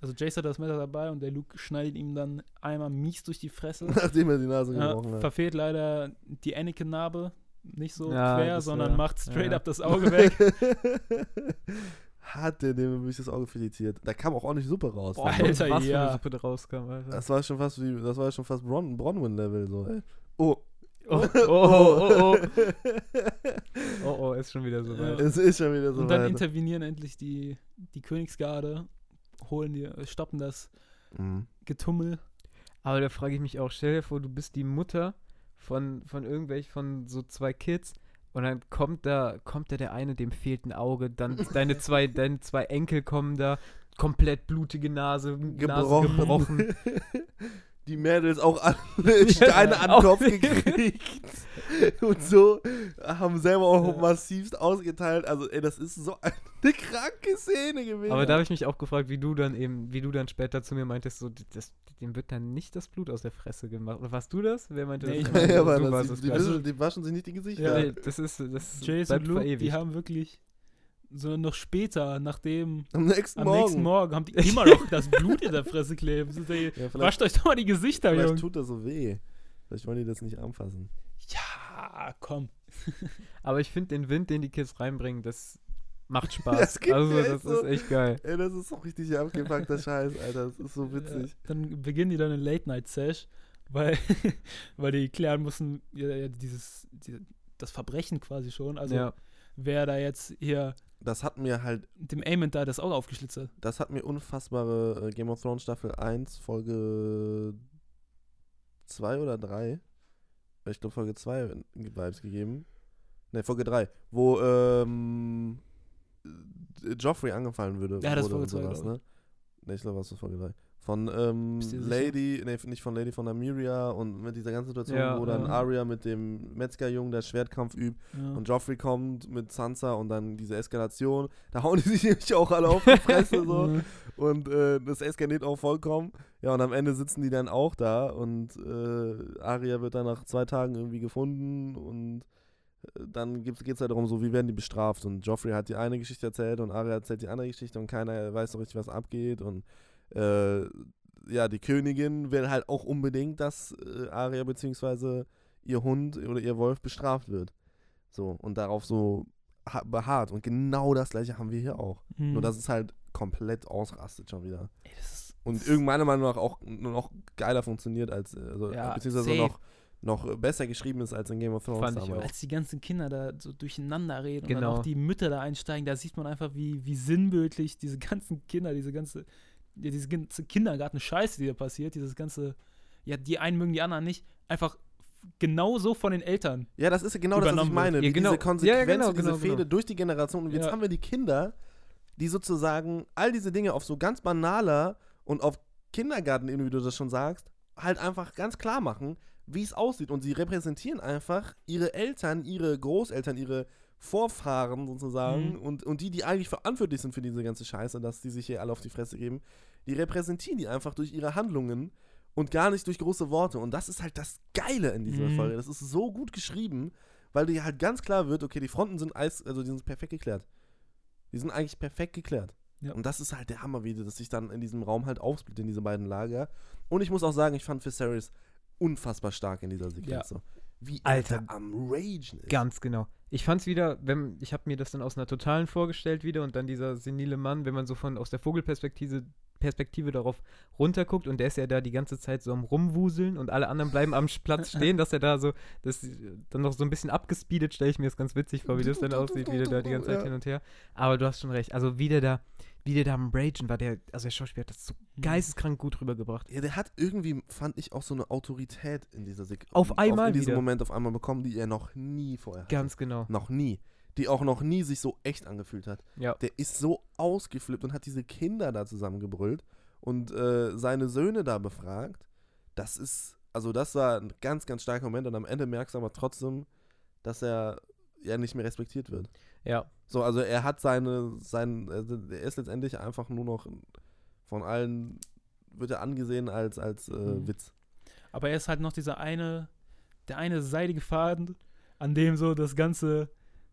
Speaker 2: Also Jace hat das Messer dabei und der Luke schneidet ihm dann einmal mies durch die Fresse.
Speaker 3: Nachdem er die Nase
Speaker 2: ja,
Speaker 3: gebrochen hat.
Speaker 2: verfehlt leider die Anakin-Narbe nicht so
Speaker 4: Ja,
Speaker 2: quer, sondern
Speaker 4: wär-
Speaker 2: macht straight
Speaker 4: ja.
Speaker 2: up das Auge weg.
Speaker 3: Hat der dem wirklich das Auge filetiert. Da kam auch ordentlich Suppe raus.
Speaker 2: Boah? Alter,
Speaker 4: was für
Speaker 2: ja.
Speaker 4: eine Suppe da rauskam, Alter.
Speaker 3: Das war schon fast wie, das war schon fast Bron Bronwyn-Level, so, ey. Oh.
Speaker 4: Oh, oh, oh, oh, oh, oh, ist schon wieder so
Speaker 2: Ja.
Speaker 4: weit.
Speaker 3: Es ist schon wieder so
Speaker 2: und dann
Speaker 3: weit.
Speaker 2: intervenieren endlich die, die Königsgarde, holen die, stoppen das
Speaker 3: Mhm.
Speaker 2: Getummel.
Speaker 4: Aber da frage ich mich auch, stell dir vor, du bist die Mutter von, von irgendwelchen, von so zwei Kids und dann kommt da, kommt da der eine, dem fehlt ein Auge, dann deine zwei, deine zwei Enkel kommen da, komplett blutige Nase, Nase
Speaker 3: Gebrochen. Die Mädels auch alle Steine an den Kopf gekriegt. Und so haben selber auch
Speaker 2: Ja.
Speaker 3: massivst ausgeteilt. Also, ey, das ist so eine kranke Szene gewesen.
Speaker 4: Aber da habe ich mich auch gefragt, wie du dann eben, wie du dann später zu mir meintest, so, das, dem wird dann nicht das Blut aus der Fresse gemacht. Oder warst du das? Wer meinte
Speaker 2: Nee,
Speaker 4: das?
Speaker 2: ich
Speaker 4: Ja,
Speaker 2: meine,
Speaker 3: ja,
Speaker 4: du
Speaker 3: das,
Speaker 4: warst
Speaker 3: die,
Speaker 4: es,
Speaker 3: die, die waschen sich nicht die Gesichter.
Speaker 2: Ja.
Speaker 4: Nee, das ist, das
Speaker 2: Luke,
Speaker 4: verewigt.
Speaker 2: die haben wirklich so noch später, nachdem,
Speaker 3: Am nächsten
Speaker 2: am
Speaker 3: Morgen.
Speaker 2: nächsten Morgen, haben die immer noch das Blut in der Fresse kleben. So, ey,
Speaker 3: Ja,
Speaker 2: wascht euch doch mal die Gesichter,
Speaker 3: vielleicht
Speaker 2: Junge.
Speaker 3: tut das so weh. Vielleicht wollen die das nicht anfassen.
Speaker 2: Ja, komm.
Speaker 4: Aber ich finde den Wind, den die Kids reinbringen, das macht Spaß.
Speaker 3: Das gibt
Speaker 4: also das
Speaker 3: so-
Speaker 4: ist echt geil.
Speaker 3: Ey, das ist doch richtig abgefuckter Scheiß, Alter. Das ist so witzig.
Speaker 2: Ja, dann beginnen die dann eine Late-Night-Sesh, weil, weil die klären mussten, ja, ja, dieses, die, das Verbrechen quasi schon. Also,
Speaker 4: ja.
Speaker 2: wer da jetzt hier
Speaker 3: Das hat mir halt,
Speaker 2: dem Aemond da das Auge aufgeschlitzt
Speaker 3: das hat mir unfassbare äh, Game of Thrones Staffel 1, Folge 2 oder 3. Ich glaube Folge 2 Vibes gegeben. Ne, Folge 3. Wo ähm, äh, Joffrey angefallen würde.
Speaker 2: Ja, das ist Folge
Speaker 3: und
Speaker 2: zwei,
Speaker 3: sowas,
Speaker 2: glaub
Speaker 3: ne? Ne, ich glaube, das ist Folge 3. Von ähm? Lady, ne, nicht von Lady, von Amiria und mit dieser ganzen Situation,
Speaker 4: Ja,
Speaker 3: wo dann
Speaker 2: ja.
Speaker 3: Arya mit dem Metzgerjungen der Schwertkampf übt
Speaker 2: Ja.
Speaker 3: und Joffrey kommt mit Sansa und dann diese Eskalation. Da hauen die sich nämlich auch alle auf die Fresse so. Und äh, das eskaliert auch vollkommen. Ja, und am Ende sitzen die dann auch da und äh, Arya wird dann nach zwei Tagen irgendwie gefunden und äh, dann geht es halt darum, so wie werden die bestraft. Und Joffrey hat die eine Geschichte erzählt und Arya erzählt die andere Geschichte und keiner weiß so richtig, was abgeht. Und äh, ja, die Königin will halt auch unbedingt, dass äh, Arya beziehungsweise ihr Hund oder ihr Wolf bestraft wird. So, und darauf so ha- beharrt. Und genau das gleiche haben wir hier auch.
Speaker 2: Mhm.
Speaker 3: Nur dass es halt komplett ausrastet schon wieder.
Speaker 2: Ey, ist,
Speaker 3: Und irgend meiner Meinung nach auch nur noch geiler funktioniert als, äh, also,
Speaker 2: Ja,
Speaker 3: beziehungsweise
Speaker 2: safe.
Speaker 3: noch, noch besser geschrieben ist als in Game of Thrones
Speaker 4: Fand ich auch.
Speaker 2: als die ganzen Kinder da so durcheinander reden und
Speaker 4: Genau.
Speaker 2: dann auch die Mütter da einsteigen, da sieht man einfach, wie, wie sinnbildlich diese ganzen Kinder, diese ganze, diese ganze Kindergarten-Scheiße, die da passiert, dieses ganze, ja, die einen mögen die anderen nicht, einfach genauso von den Eltern.
Speaker 3: Ja, das ist genau das, was ich meine.
Speaker 4: Ja, genau.
Speaker 3: Diese Konsequenz,
Speaker 4: Ja, ja, genau,
Speaker 3: diese
Speaker 4: genau,
Speaker 3: Fehde
Speaker 4: genau.
Speaker 3: durch die Generation. Und jetzt
Speaker 2: Ja.
Speaker 3: haben wir die Kinder, die sozusagen all diese Dinge auf so ganz banaler und auf Kindergartenebene, wie du das schon sagst, halt einfach ganz klar machen, wie es aussieht. Und sie repräsentieren einfach ihre Eltern, ihre Großeltern, ihre Vorfahren sozusagen
Speaker 2: Mhm.
Speaker 3: und, und die, die eigentlich verantwortlich sind für diese ganze Scheiße, dass die sich hier alle auf die Fresse geben, die repräsentieren die einfach durch ihre Handlungen und gar nicht durch große Worte. Und das ist halt das Geile in dieser
Speaker 2: Mhm.
Speaker 3: Folge. Das ist so gut geschrieben, weil dir halt ganz klar wird, okay, die Fronten sind eis, also die sind perfekt geklärt. Die sind eigentlich perfekt geklärt.
Speaker 2: Ja.
Speaker 3: Und das ist halt der Hammer, wie das sich dann in diesem Raum halt aufsplittet, in diese beiden Lager. Und ich muss auch sagen, ich fand Viserys unfassbar stark in dieser Sequenz.
Speaker 2: Ja.
Speaker 3: So. Wie
Speaker 4: Alter.
Speaker 3: er am Ragen ist.
Speaker 4: Ganz genau. Ich fand's wieder, wenn ich habe mir das dann aus einer totalen vorgestellt wieder und dann dieser senile Mann, wenn man so von aus der Vogelperspektive Perspektive darauf runterguckt und der ist ja da die ganze Zeit so am rumwuseln und alle anderen bleiben am Platz stehen, dass er da so das dann noch so ein bisschen abgespeedet, stelle ich mir das ganz witzig vor, wie das dann aussieht, wie der da die ganze Zeit
Speaker 3: Ja.
Speaker 4: hin und her. Aber du hast schon recht. Also wie der da, wie der da am Ragen war, der, also der Schauspieler hat das so
Speaker 2: Mhm.
Speaker 4: geisteskrank gut rübergebracht.
Speaker 3: Ja, der hat irgendwie, fand ich, auch so eine Autorität in dieser Sequenz.
Speaker 4: Auf einmal
Speaker 3: in diesem
Speaker 4: wieder.
Speaker 3: Moment auf einmal bekommen, die er noch nie vorher hatte.
Speaker 4: Ganz genau.
Speaker 3: Noch nie. Die auch noch nie sich so echt angefühlt hat.
Speaker 4: Ja.
Speaker 3: Der ist so ausgeflippt und hat diese Kinder da zusammengebrüllt und äh, seine Söhne da befragt. Das ist, also das war ein ganz, ganz starker Moment und am Ende merkst du aber trotzdem, dass er ja nicht mehr respektiert wird.
Speaker 4: Ja.
Speaker 3: So, also er hat seine, sein, also er ist letztendlich einfach nur noch von allen, wird er angesehen als, als äh,
Speaker 2: Mhm.
Speaker 3: Witz.
Speaker 2: Aber er ist halt noch dieser eine, der eine seidige Faden, an dem so das ganze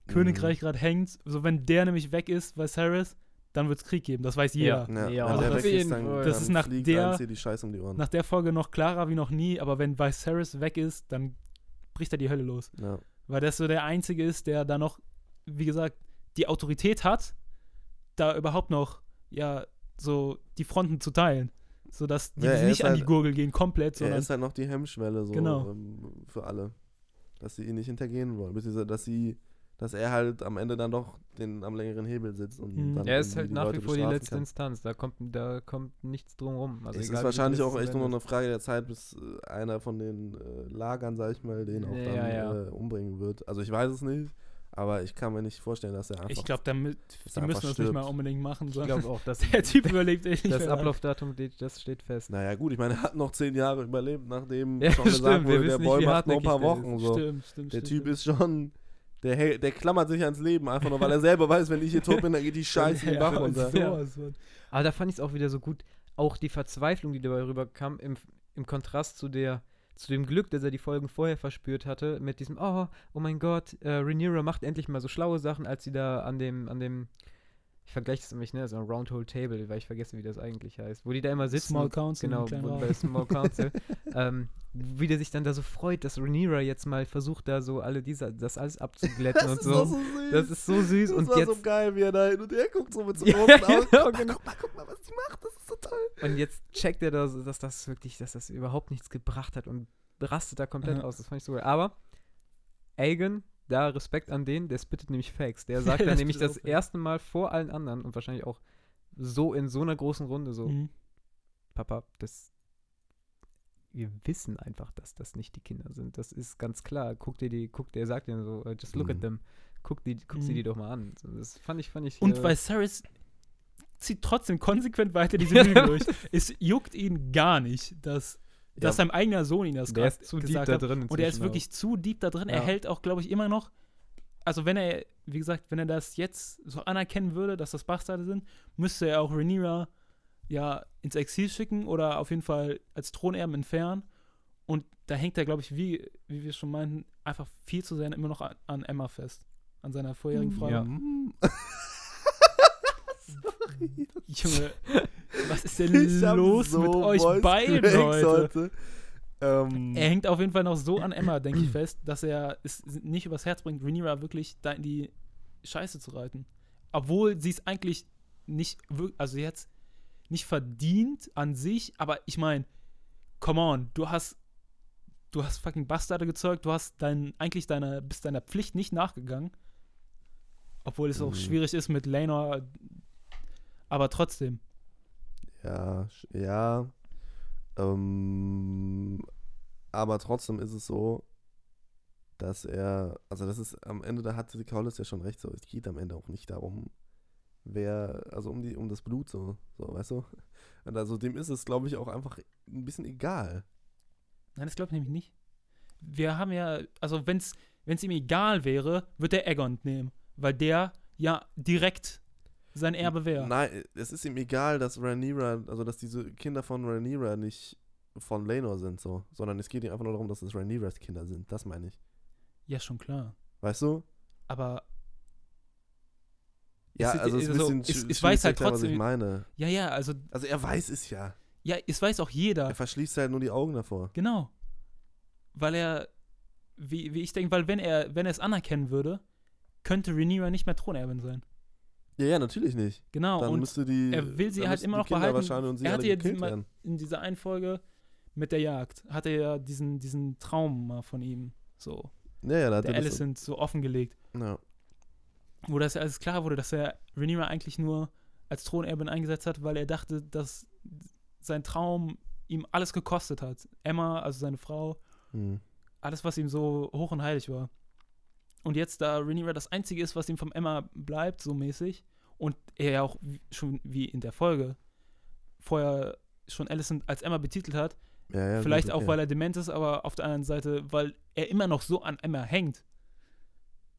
Speaker 3: Mhm.
Speaker 2: Königreich gerade hängt. So, wenn der nämlich weg ist, Viserys, dann wird es Krieg geben. Das weiß jeder.
Speaker 3: Ja,
Speaker 4: Ja,
Speaker 2: also
Speaker 4: jeden
Speaker 3: ist, dann, dann
Speaker 2: Das ist nach
Speaker 3: fliegt
Speaker 2: der-
Speaker 3: einem hier die Scheiße um die Ohren.
Speaker 2: Nach der Folge noch klarer wie noch nie, aber wenn Viserys weg ist, dann bricht da die Hölle los.
Speaker 3: Ja.
Speaker 2: Weil das so der Einzige ist, der da noch, wie gesagt, die Autorität hat, da überhaupt noch, ja, so die Fronten zu teilen. Sodass die
Speaker 3: Ja, er
Speaker 2: nicht
Speaker 3: ist
Speaker 2: an die
Speaker 3: halt-
Speaker 2: Gurgel gehen, komplett,
Speaker 3: Er
Speaker 2: sondern
Speaker 3: ist halt noch die Hemmschwelle so
Speaker 2: Genau.
Speaker 3: ähm, für alle. Dass sie ihn nicht hintergehen wollen. Beziehungsweise, dass sie, dass er halt am Ende dann doch den am längeren Hebel sitzt und
Speaker 2: Mhm.
Speaker 3: dann
Speaker 4: Er ist halt nach
Speaker 3: Leute
Speaker 4: wie vor die letzte
Speaker 3: kann.
Speaker 4: Instanz. Da kommt, da kommt nichts drum rum. Also
Speaker 3: es
Speaker 4: egal,
Speaker 3: ist wahrscheinlich auch echt nur noch eine Frage der Zeit, bis äh, einer von den äh, Lagern, sag ich mal, den auch dann
Speaker 4: Ja, ja.
Speaker 3: Äh, umbringen wird. Also ich weiß es nicht, aber ich kann mir nicht vorstellen, dass er einfach.
Speaker 2: ich glaube, damit,
Speaker 3: er
Speaker 2: müssen das nicht mal unbedingt machen,
Speaker 4: Ich
Speaker 2: sondern
Speaker 4: glaube auch, dass
Speaker 2: der Typ überlebt eh nicht
Speaker 4: das. Ablaufdatum, das steht fest.
Speaker 3: Naja, gut, ich meine, er hat noch zehn Jahre überlebt, nachdem
Speaker 4: Ja,
Speaker 3: schon gesagt
Speaker 4: stimmt, wir
Speaker 3: wurde, der
Speaker 4: wie
Speaker 3: macht noch ein paar Wochen. So.
Speaker 2: Stimmt, stimmt,
Speaker 3: Der
Speaker 2: stimmt,
Speaker 3: Typ
Speaker 2: stimmt.
Speaker 3: ist schon. Der, der klammert sich ans Leben, einfach nur, weil er selber weiß, wenn ich hier tot bin, dann geht die Scheiße den Bach
Speaker 2: Ja,
Speaker 3: runter.
Speaker 2: von.
Speaker 4: Aber da fand ich es auch wieder so gut. Auch die Verzweiflung, die dabei rüberkam, im, im Kontrast zu der zu dem Glück, das er die Folgen vorher verspürt hatte, mit diesem, oh, oh mein Gott, äh, Rhaenyra macht endlich mal so schlaue Sachen, als sie da an dem, an dem, ich vergleiche das immer, ich nenne das ein Roundhole Table, weil ich vergesse, wie das eigentlich heißt, wo die da immer sitzen.
Speaker 2: Small
Speaker 4: und-
Speaker 2: Council,
Speaker 4: Genau, wo- bei Small Council. ähm, wie der sich dann da so freut, dass Rhaenyra jetzt mal versucht, da so alle diese, das alles abzuglätten und
Speaker 3: ist
Speaker 4: so.
Speaker 3: so.
Speaker 4: Das ist so süß.
Speaker 3: das
Speaker 4: und
Speaker 3: war
Speaker 4: jetzt,
Speaker 3: so geil, wie er da hin und her guckt, so mit so
Speaker 4: Ja,
Speaker 3: großen Augen.
Speaker 4: genau,
Speaker 3: guck, mal,
Speaker 4: genau.
Speaker 3: guck mal, guck mal, was die macht, das ist so toll.
Speaker 4: Und jetzt checkt er da, so, dass das wirklich, dass das überhaupt nichts gebracht hat und rastet da komplett
Speaker 2: Ja.
Speaker 4: aus. Das fand ich so geil. Aber Aegon, da Respekt an den, der spittet nämlich Facts. Der sagt
Speaker 2: Der
Speaker 4: dann nämlich das erste Mal vor allen anderen und wahrscheinlich auch so in so einer großen Runde so,
Speaker 2: Mhm.
Speaker 4: Papa, das wir wissen einfach, dass das nicht die Kinder sind. Das ist ganz klar. Guck dir die, guck dir, er sagt dir so, uh, just look at
Speaker 3: Mhm.
Speaker 4: them. Guck, die, guck sie
Speaker 2: Mhm.
Speaker 4: die doch mal an. Das fand ich, fand ich.
Speaker 2: Und
Speaker 4: äh,
Speaker 2: Viserys zieht trotzdem konsequent weiter diese Lüge durch. Es juckt ihn gar nicht, dass, dass
Speaker 3: Ja.
Speaker 2: sein eigener Sohn ihn das
Speaker 4: der ist zu deep
Speaker 2: gesagt
Speaker 4: da
Speaker 2: hat.
Speaker 4: drin.
Speaker 2: Und er ist wirklich zu deep da drin. Er
Speaker 4: Ja.
Speaker 2: hält auch, glaube ich, immer noch. Also, wenn er, wie gesagt, wenn er das jetzt so anerkennen würde, dass das Bastarde sind, müsste er auch Rhaenyra ja ins Exil schicken oder auf jeden Fall als Thronerben entfernen. Und da hängt er, glaube ich, wie, wie wir schon meinten, einfach viel zu sehr immer noch an, an Emma fest. An seiner vorherigen Frau.
Speaker 4: Ja.
Speaker 3: Mhm.
Speaker 2: Junge, was ist denn
Speaker 3: Ich
Speaker 2: los
Speaker 3: so
Speaker 2: mit euch
Speaker 3: Voice
Speaker 2: beiden
Speaker 3: Cracks
Speaker 2: heute?
Speaker 3: Ähm,
Speaker 2: Er hängt auf jeden Fall noch so an Emma, denke ich fest, dass er es nicht übers Herz bringt, Rhaenyra wirklich da in die Scheiße zu reiten. Obwohl sie es eigentlich nicht, also jetzt nicht verdient an sich, aber ich meine, come on, du hast, du hast fucking Bastarde gezeugt, du hast dein, eigentlich deiner, bist deiner Pflicht nicht nachgegangen. Obwohl es auch
Speaker 3: Mhm.
Speaker 2: schwierig ist mit Laenor, aber trotzdem.
Speaker 3: Ja, ja. Ähm, aber trotzdem ist es so, dass er, also das ist am Ende, da hatte die Kaulis ja schon recht, so, es geht am Ende auch nicht darum, wer, also um die, um das Blut so, so, weißt du? Und also dem ist es, glaube ich, auch einfach ein bisschen egal.
Speaker 2: Nein, das glaube ich nämlich nicht. Wir haben ja, also wenn es ihm egal wäre, wird er Aegon nehmen, weil der ja direkt sein Erbe wäre.
Speaker 3: Nein, es ist ihm egal, dass Rhaenyra, also dass diese Kinder von Rhaenyra nicht von Laenor sind, so, sondern es geht ihm einfach nur darum, dass es Rhaenyras Kinder sind, das meine ich.
Speaker 2: Ja, schon klar.
Speaker 3: Weißt du?
Speaker 2: Aber
Speaker 3: Ja,
Speaker 2: ist-
Speaker 3: also es ist ein
Speaker 2: also,
Speaker 3: bisschen
Speaker 2: es
Speaker 3: schwierig
Speaker 2: weiß halt
Speaker 3: erklären, was ich
Speaker 2: trotzdem-
Speaker 3: meine.
Speaker 2: ja, ja, also
Speaker 3: Also er weiß es ja.
Speaker 2: ja, es weiß auch jeder.
Speaker 3: Er verschließt halt nur die Augen davor.
Speaker 2: Genau. Weil er, wie, wie ich denke, weil wenn er, wenn er es anerkennen würde, könnte Rhaenyra nicht mehr Thronerbin sein.
Speaker 3: Ja, ja, natürlich nicht.
Speaker 2: Genau.
Speaker 3: Dann
Speaker 2: und
Speaker 3: müsste die.
Speaker 2: er will sie halt immer noch
Speaker 3: Kinder
Speaker 2: behalten. Er hatte ja diesen- in dieser einen Folge mit der Jagd hatte er ja diesen, diesen Traum mal von ihm so
Speaker 3: Ja, ja, da hat
Speaker 2: der
Speaker 3: er.
Speaker 2: Alicent so offengelegt.
Speaker 3: Ja.
Speaker 2: wo das ja alles klar wurde, dass er Rhaenyra eigentlich nur als Thronerbin eingesetzt hat, weil er dachte, dass sein Traum ihm alles gekostet hat. Emma, also seine Frau,
Speaker 3: Hm.
Speaker 2: alles, was ihm so hoch und heilig war. Und jetzt, da Rhaenyra das Einzige ist, was ihm vom Emma bleibt, so mäßig, und er ja auch schon wie in der Folge vorher schon Alicent als Emma betitelt hat,
Speaker 3: Ja, ja,
Speaker 2: vielleicht
Speaker 3: gut,
Speaker 2: auch,
Speaker 3: okay.
Speaker 2: weil er dement ist, aber auf der anderen Seite, weil er immer noch so an Emma hängt,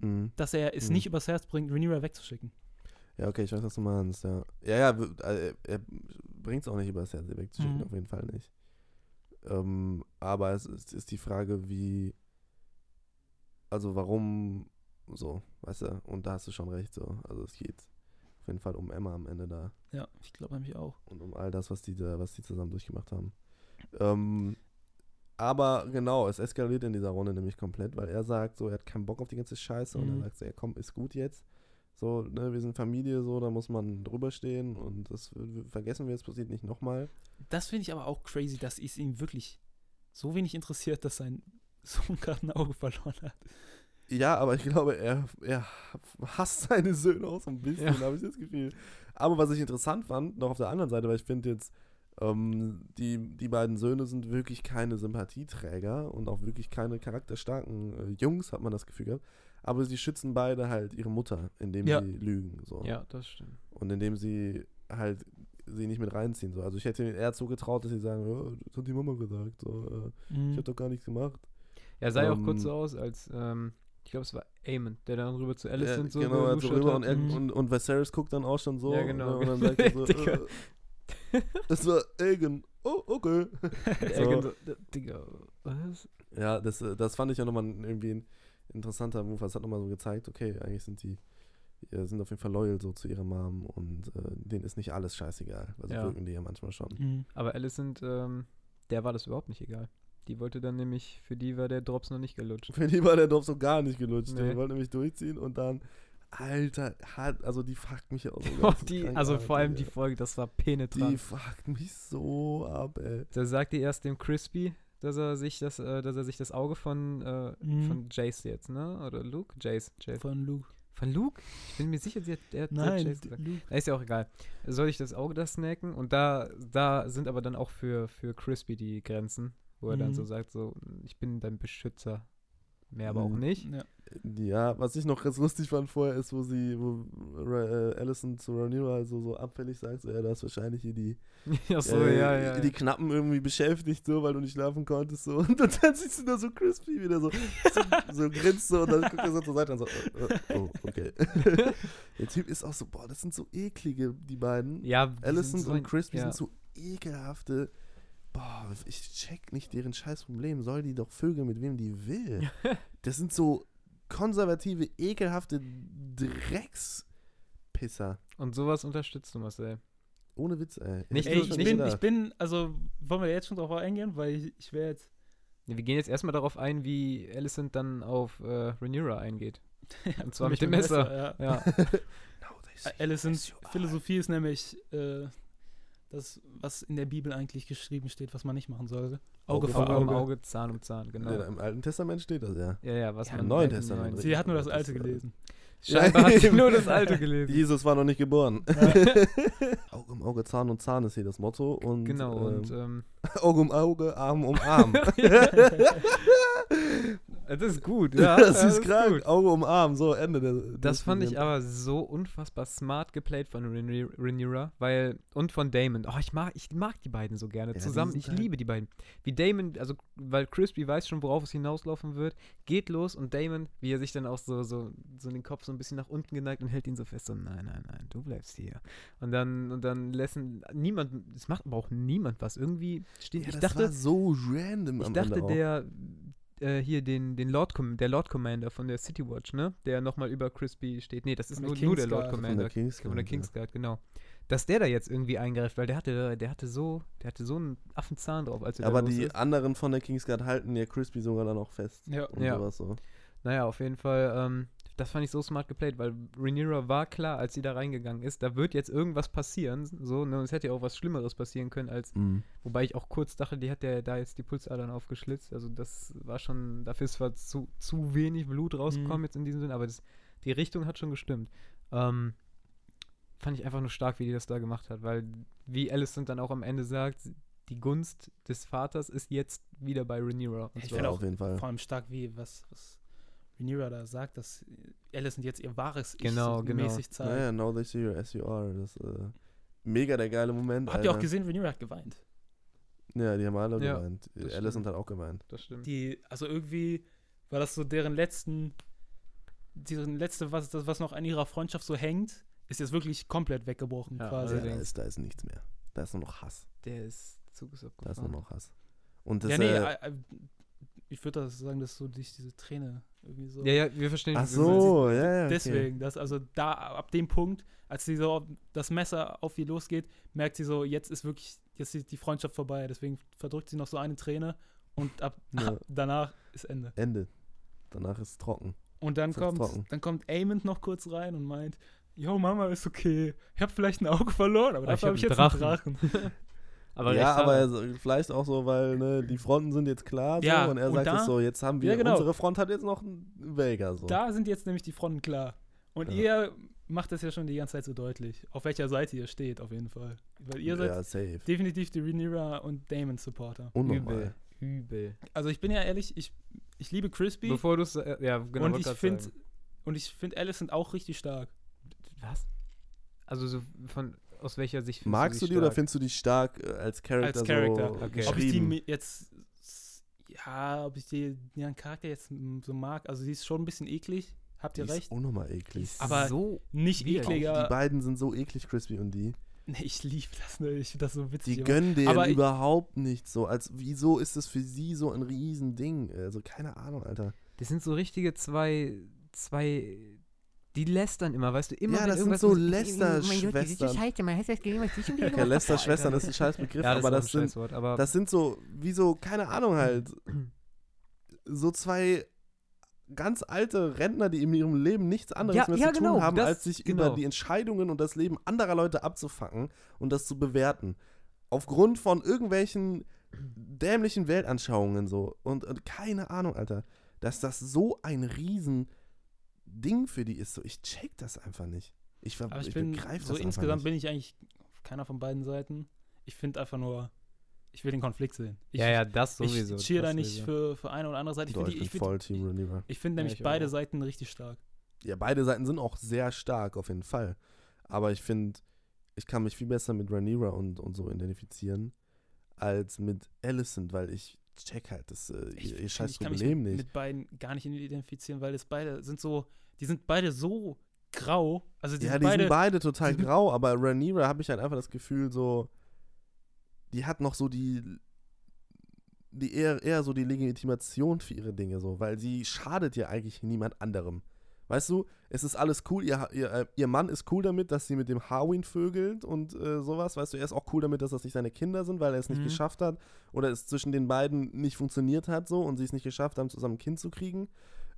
Speaker 3: Mhm.
Speaker 2: dass er es
Speaker 3: Mhm.
Speaker 2: nicht übers Herz bringt, Rhaenyra wegzuschicken.
Speaker 3: Ja, okay, ich weiß, was du meinst, ja. Ja, ja, äh, er bringt es auch nicht übers Herz wegzuschicken,
Speaker 2: Mhm.
Speaker 3: auf jeden Fall nicht. Ähm, aber es ist, ist die Frage, wie. Also, warum so, weißt du? Und da hast du schon recht, so. Also, es geht auf jeden Fall um Emma am Ende da.
Speaker 2: Ja, ich glaube nämlich auch.
Speaker 3: und um all das, was die, da, was die zusammen durchgemacht haben. Ähm, aber genau, es eskaliert in dieser Runde nämlich komplett, weil er sagt, so, er hat keinen Bock auf die ganze Scheiße und
Speaker 2: Mhm.
Speaker 3: er sagt so, ja komm, ist gut jetzt. So, ne, wir sind Familie, so, da muss man drüber stehen und das vergessen wir, es passiert nicht nochmal.
Speaker 2: Das finde ich aber auch crazy, dass es ihn wirklich so wenig interessiert, dass sein Sohn gerade ein Auge verloren hat.
Speaker 3: Ja, aber ich glaube, er, er hasst seine Söhne auch so ein bisschen,
Speaker 4: Ja.
Speaker 3: habe ich das Gefühl. Aber was ich interessant fand, noch auf der anderen Seite, weil ich finde jetzt, ähm, die, die beiden Söhne sind wirklich keine Sympathieträger und auch wirklich keine charakterstarken äh, Jungs, hat man das Gefühl gehabt. Aber sie schützen beide halt ihre Mutter, indem
Speaker 2: Ja.
Speaker 3: sie lügen. So.
Speaker 4: Ja, das stimmt.
Speaker 3: Und indem sie halt sie nicht mit reinziehen. So. Also ich hätte ihnen eher zugetraut, dass sie sagen, oh, das hat die Mama gesagt. So, äh,
Speaker 2: Mhm.
Speaker 3: ich habe doch gar nichts gemacht.
Speaker 4: Er sah ja auch kurz
Speaker 3: Ähm,
Speaker 4: so aus, als, ähm, ich glaube, es war Eamon, der dann rüber zu Alicent
Speaker 3: Ja,
Speaker 4: so
Speaker 3: genau, er so rüber
Speaker 4: hat.
Speaker 3: und, er,
Speaker 2: Mhm.
Speaker 3: und, und Viserys guckt dann auch schon so.
Speaker 4: Ja, genau.
Speaker 3: ne, Und dann sagt er so, äh, das war Egan. Oh, okay.
Speaker 4: Egan so, "D- Digga, was?
Speaker 3: Ja, das, äh, das fand ich ja nochmal irgendwie ein interessanter Move. Das hat nochmal so gezeigt, okay, eigentlich sind die, die sind auf jeden Fall loyal so zu ihrer Mom und äh, denen ist nicht alles scheißegal. Also
Speaker 4: Ja.
Speaker 3: wirken die ja manchmal schon.
Speaker 2: Mhm.
Speaker 4: Aber Alicent, ähm, der war das überhaupt nicht egal. Die wollte dann nämlich, für die war der Drops noch nicht gelutscht.
Speaker 3: Für die war der Dorf so gar nicht gelutscht.
Speaker 4: Nee.
Speaker 3: Die wollten nämlich durchziehen und dann, Alter, hat, also die fuckt mich auch so.
Speaker 4: Oh, die, also vor allem die. Folge, das war
Speaker 3: Die
Speaker 4: penetrant.
Speaker 3: fuckt mich so ab, ey.
Speaker 4: Da sagt die erst dem Crispy, dass er sich das, äh, dass er sich das Auge von, äh,
Speaker 2: Mhm.
Speaker 4: von Jace jetzt, ne? Oder Luke? Jace. Jace.
Speaker 2: Von Luke.
Speaker 4: Von Luke? Ich bin mir sicher, sie hat, er hat
Speaker 2: Nein,
Speaker 4: Jace gesagt.
Speaker 2: Luke.
Speaker 4: Na, Ist ja auch egal. Soll ich das Auge da snacken? Und da, da sind aber dann auch für, für Crispy die Grenzen, wo er dann
Speaker 2: Mhm.
Speaker 4: so sagt, so, ich bin dein Beschützer. Mehr aber auch
Speaker 3: Mhm.
Speaker 4: nicht.
Speaker 2: Ja.
Speaker 3: Ja, was ich noch ganz lustig fand vorher ist, wo sie, wo Ra- äh, Alison zu Rhaenyra so, so abfällig sagt, so, ja, du hast wahrscheinlich hier die,
Speaker 4: so,
Speaker 3: äh,
Speaker 4: ja, ja.
Speaker 3: die Knappen irgendwie beschäftigt, so, weil du nicht schlafen konntest, so. Und dann siehst du da so crispy wieder so, so, so grinst so und dann guckt er so zur Seite und so, äh, äh, oh, okay. Der Typ ist auch so, boah, das sind so eklige, die beiden.
Speaker 4: ja, die sind
Speaker 3: Alicent
Speaker 4: so
Speaker 3: und Crispy
Speaker 4: ja.
Speaker 3: sind so ekelhafte. Boah, ich check nicht deren scheiß Problem. Soll die doch Vögel mit wem die will? Das sind so konservative, ekelhafte Pisser.
Speaker 4: Und sowas unterstützt du, Marcel.
Speaker 3: Ohne Witz, ey.
Speaker 4: Nicht
Speaker 2: Ey,
Speaker 3: ich
Speaker 2: bin, ich bin, also wollen wir jetzt schon drauf eingehen, weil ich, ich wäre jetzt.
Speaker 4: Ja, wir gehen jetzt erstmal darauf ein, wie Alicent dann auf äh, Rhaenyra eingeht. Und zwar mit dem Messer.
Speaker 2: ja.
Speaker 4: Ja.
Speaker 3: As you are.
Speaker 2: Philosophie ist nämlich äh, das, was in der Bibel eigentlich geschrieben steht, was man nicht machen sollte. Auge
Speaker 3: Auge
Speaker 2: für
Speaker 4: Auge
Speaker 2: Auge.
Speaker 4: um Auge, Zahn um Zahn, genau.
Speaker 3: Ja, Im Alten Testament steht das, ja.
Speaker 4: Ja, ja, was
Speaker 2: Ja,
Speaker 4: man
Speaker 3: im Neuen Testament.
Speaker 2: Sie hat nur das alte gelesen.
Speaker 4: Scheinbar hat sie nur das alte gelesen.
Speaker 3: Jesus war noch nicht geboren. Auge um Auge, Zahn um Zahn ist hier das Motto. Und,
Speaker 4: Genau, und
Speaker 3: ähm,
Speaker 4: ähm,
Speaker 3: Auge um Auge, Arm um Arm.
Speaker 4: das ist gut, ja.
Speaker 3: das ist krank.
Speaker 4: gut.
Speaker 3: Auge um Arm, so Ende. Der,
Speaker 4: Das fand ich aber so unfassbar smart geplayt von Rhaeny- Rhaenyra, weil und von Damon. Oh, ich mag, ich mag die beiden so gerne
Speaker 3: Ja,
Speaker 4: zusammen. Ich
Speaker 3: halt-
Speaker 4: liebe die beiden. Wie Damon, also weil Crispy weiß schon, worauf es hinauslaufen wird, geht los und Damon, wie er sich dann auch so so so den Kopf so ein bisschen nach unten geneigt und hält ihn so fest so nein, nein, nein, du bleibst hier. Und dann und dann lassen niemand, es macht aber auch niemand was. Irgendwie steht,
Speaker 3: Ja,
Speaker 4: ich
Speaker 3: das
Speaker 4: dachte,
Speaker 3: war so random
Speaker 4: ich
Speaker 3: am
Speaker 4: dachte,
Speaker 3: Ende auch.
Speaker 4: der äh, hier den, den Lord der Lord Commander von der City Watch, ne? Der nochmal über Crispy steht. Nee, das ist nur,
Speaker 2: der
Speaker 4: nur der. Lord
Speaker 2: Von
Speaker 3: der
Speaker 4: Commander.
Speaker 3: Kingsguard,
Speaker 4: Von der
Speaker 3: ja.
Speaker 4: Kingsguard, genau. Dass der da jetzt irgendwie eingreift, weil der hatte, der hatte so, der hatte so einen Affenzahn drauf, als er da
Speaker 3: Aber
Speaker 4: los
Speaker 3: die
Speaker 4: ist.
Speaker 3: anderen von der Kingsguard halten ja Crispy sogar dann auch fest.
Speaker 2: Ja.
Speaker 3: Und
Speaker 4: Ja.
Speaker 3: sowas so.
Speaker 4: Naja, auf jeden Fall, ähm, das fand ich so smart geplayt, weil Rhaenyra war klar, als sie da reingegangen ist, da wird jetzt irgendwas passieren, so, ne, und es hätte ja auch was Schlimmeres passieren können, als,
Speaker 3: Mhm.
Speaker 4: wobei ich auch kurz dachte, die hat ja da jetzt die Pulsadern aufgeschlitzt, also das war schon, dafür ist zwar zu, zu wenig Blut rausgekommen
Speaker 2: Mhm.
Speaker 4: jetzt in diesem Sinn, aber das, die Richtung hat schon gestimmt. Ähm, fand ich einfach nur stark, wie die das da gemacht hat, weil, wie Alicent dann auch am Ende sagt, die Gunst des Vaters ist jetzt wieder bei Rhaenyra. Und
Speaker 2: Ich finde auch
Speaker 3: auf jeden Fall.
Speaker 2: vor allem stark, wie was, was Rhaenyra da sagt, dass Alicent jetzt ihr wahres Ich
Speaker 4: Genau,
Speaker 2: so
Speaker 4: genau.
Speaker 2: mäßig zeigt.
Speaker 3: Naja, now they see you as you are. Das äh, mega der geile Moment.
Speaker 2: Habt ihr auch gesehen, Rhaenyra hat geweint.
Speaker 3: Ja, die haben alle
Speaker 4: Ja,
Speaker 3: geweint.
Speaker 4: stimmt.
Speaker 3: hat auch geweint.
Speaker 4: das stimmt.
Speaker 2: Die, also irgendwie war das so deren letzten, deren letzte, was, das, was noch an ihrer Freundschaft so hängt, ist jetzt wirklich komplett weggebrochen
Speaker 4: Ja,
Speaker 2: quasi.
Speaker 3: Ja, da, ist, da ist nichts mehr. Da ist nur noch Hass.
Speaker 4: Der ist Zug ist
Speaker 3: Da ist nur noch Hass. Und das,
Speaker 2: ja, nee,
Speaker 3: äh,
Speaker 2: äh, äh, ich würde das sagen, dass so durch diese Träne irgendwie so.
Speaker 4: Ja, ja, wir verstehen.
Speaker 3: ach so, ja, ja. Okay.
Speaker 2: Deswegen, dass also da ab dem Punkt, als sie so das Messer auf ihr losgeht, merkt sie so, jetzt ist wirklich, jetzt ist die Freundschaft vorbei. Deswegen verdrückt sie noch so eine Träne und ab,
Speaker 3: Ja.
Speaker 2: ab danach ist Ende.
Speaker 3: Ende. Danach ist es trocken.
Speaker 2: Und dann
Speaker 3: Ist
Speaker 2: kommt,
Speaker 3: trocken.
Speaker 2: dann kommt Amond noch kurz rein und meint, Jo, Mama, ist okay. Ich habe vielleicht ein Auge verloren, aber
Speaker 4: Aber
Speaker 2: dafür
Speaker 4: ich
Speaker 2: habe ich
Speaker 4: hab
Speaker 2: jetzt
Speaker 4: einen
Speaker 2: einen Drachen.
Speaker 4: Aber
Speaker 3: ja, aber
Speaker 4: er.
Speaker 3: er- vielleicht auch so, weil ne, die Fronten sind jetzt klar so,
Speaker 2: Ja,
Speaker 3: und er
Speaker 2: und
Speaker 3: sagt
Speaker 2: da-
Speaker 3: es so, jetzt haben wir,
Speaker 2: Ja, genau.
Speaker 3: unsere Front hat jetzt noch einen Vega so.
Speaker 2: Da sind jetzt nämlich die Fronten klar. Und
Speaker 3: Ja.
Speaker 2: ihr macht das ja schon die ganze Zeit so deutlich, auf welcher Seite ihr steht, auf jeden Fall. Weil ihr seid
Speaker 3: ja, safe.
Speaker 2: definitiv die Rhaenyra und Damon-Supporter.
Speaker 4: Übel. Übel.
Speaker 2: Also ich bin ja ehrlich, ich, ich liebe Crispy
Speaker 4: Bevor du es. Äh, ja, genau.
Speaker 2: und ich finde und ich finde Alicent auch richtig stark.
Speaker 4: Was? Also so von. Aus welcher Sicht findest
Speaker 3: Magst du
Speaker 4: sie
Speaker 3: die oder findest du die stark äh, als Charakter
Speaker 2: Als Charakter.
Speaker 3: so
Speaker 4: Okay.
Speaker 2: Ob ich die jetzt ja, ob ich die ihren Charakter jetzt so mag, also sie ist schon ein bisschen eklig, habt
Speaker 3: Die
Speaker 2: ihr
Speaker 3: ist
Speaker 2: recht?
Speaker 3: unnormal
Speaker 4: Die
Speaker 3: eklig.
Speaker 4: ist
Speaker 2: Aber
Speaker 4: so.
Speaker 2: Nicht ekliger.
Speaker 3: Die beiden sind so eklig, Crispy und die.
Speaker 2: Nee, ich liebe das, ne? Ich finde das so witzig.
Speaker 3: Die
Speaker 2: immer.
Speaker 3: gönnen denen
Speaker 2: Aber
Speaker 3: überhaupt nicht so. Als wieso ist es für sie so ein Riesending? Also keine Ahnung, Alter.
Speaker 4: Das sind so richtige zwei. Zwei. Die lästern immer, weißt du, immer.
Speaker 3: Ja, das sind so
Speaker 4: ist-
Speaker 3: Lästerschwestern.
Speaker 5: Wieder
Speaker 3: Okay, Lästerschwestern ist ein scheiß Begriff,
Speaker 4: Ja, das
Speaker 3: aber
Speaker 4: ist
Speaker 3: das sind,
Speaker 4: aber
Speaker 3: das sind so, wie so, keine Ahnung halt, so zwei ganz alte Rentner, die in ihrem Leben nichts anderes
Speaker 4: Ja,
Speaker 3: mehr
Speaker 4: ja,
Speaker 3: zu tun
Speaker 4: genau,
Speaker 3: haben,
Speaker 4: das-
Speaker 3: als sich
Speaker 4: genau.
Speaker 3: über die Entscheidungen und das Leben anderer Leute abzufacken und das zu bewerten. Aufgrund von irgendwelchen dämlichen Weltanschauungen so. Und, und keine Ahnung, Alter, dass das so ein riesen Ding für die ist. So, ich check das einfach nicht. Ich, ver
Speaker 2: Aber ich,
Speaker 3: ich
Speaker 2: bin
Speaker 3: begreife
Speaker 2: so
Speaker 3: das
Speaker 2: insgesamt
Speaker 3: einfach
Speaker 2: bin ich eigentlich auf keiner von beiden Seiten. Ich finde einfach nur, ich will den Konflikt sehen. Ich,
Speaker 4: ja, ja, das sowieso.
Speaker 2: ich cheer da nicht für, für eine oder andere Seite.
Speaker 3: nicht.
Speaker 2: Ich
Speaker 3: Doch,
Speaker 2: finde
Speaker 3: ich bin
Speaker 2: find,
Speaker 3: voll Team Rhaenyra.
Speaker 2: ich find
Speaker 4: Ja,
Speaker 2: nämlich
Speaker 4: ich
Speaker 2: beide
Speaker 4: auch.
Speaker 2: Seiten richtig stark.
Speaker 3: Ja, beide Seiten sind auch sehr stark, auf jeden Fall. Aber ich finde, ich kann mich viel besser mit Rhaenyra und, und so identifizieren, als mit Alicent, weil ich check halt das, äh,
Speaker 2: Ich,
Speaker 3: ihr, ihr scheiß
Speaker 2: ich kann mich
Speaker 3: Problem
Speaker 2: mit,
Speaker 3: nicht.
Speaker 2: mit beiden gar nicht identifizieren, weil es beide sind so, die sind beide so grau. Also die
Speaker 3: ja,
Speaker 2: sind
Speaker 3: die
Speaker 2: beide,
Speaker 3: sind beide total
Speaker 2: sind-
Speaker 3: grau, aber Rhaenyra habe ich halt einfach das Gefühl, so, die hat noch so die, die eher, eher so die Legitimation für ihre Dinge, so, weil sie schadet ja eigentlich niemand anderem. Weißt du, es ist alles cool, ihr, ihr, äh, ihr Mann ist cool damit, dass sie mit dem Harwin vögelt und äh, sowas, weißt du, er ist auch cool damit, dass das nicht seine Kinder sind, weil er es nicht
Speaker 2: Mhm.
Speaker 3: geschafft hat oder es zwischen den beiden nicht funktioniert hat so und sie es nicht geschafft haben, zusammen ein Kind zu kriegen.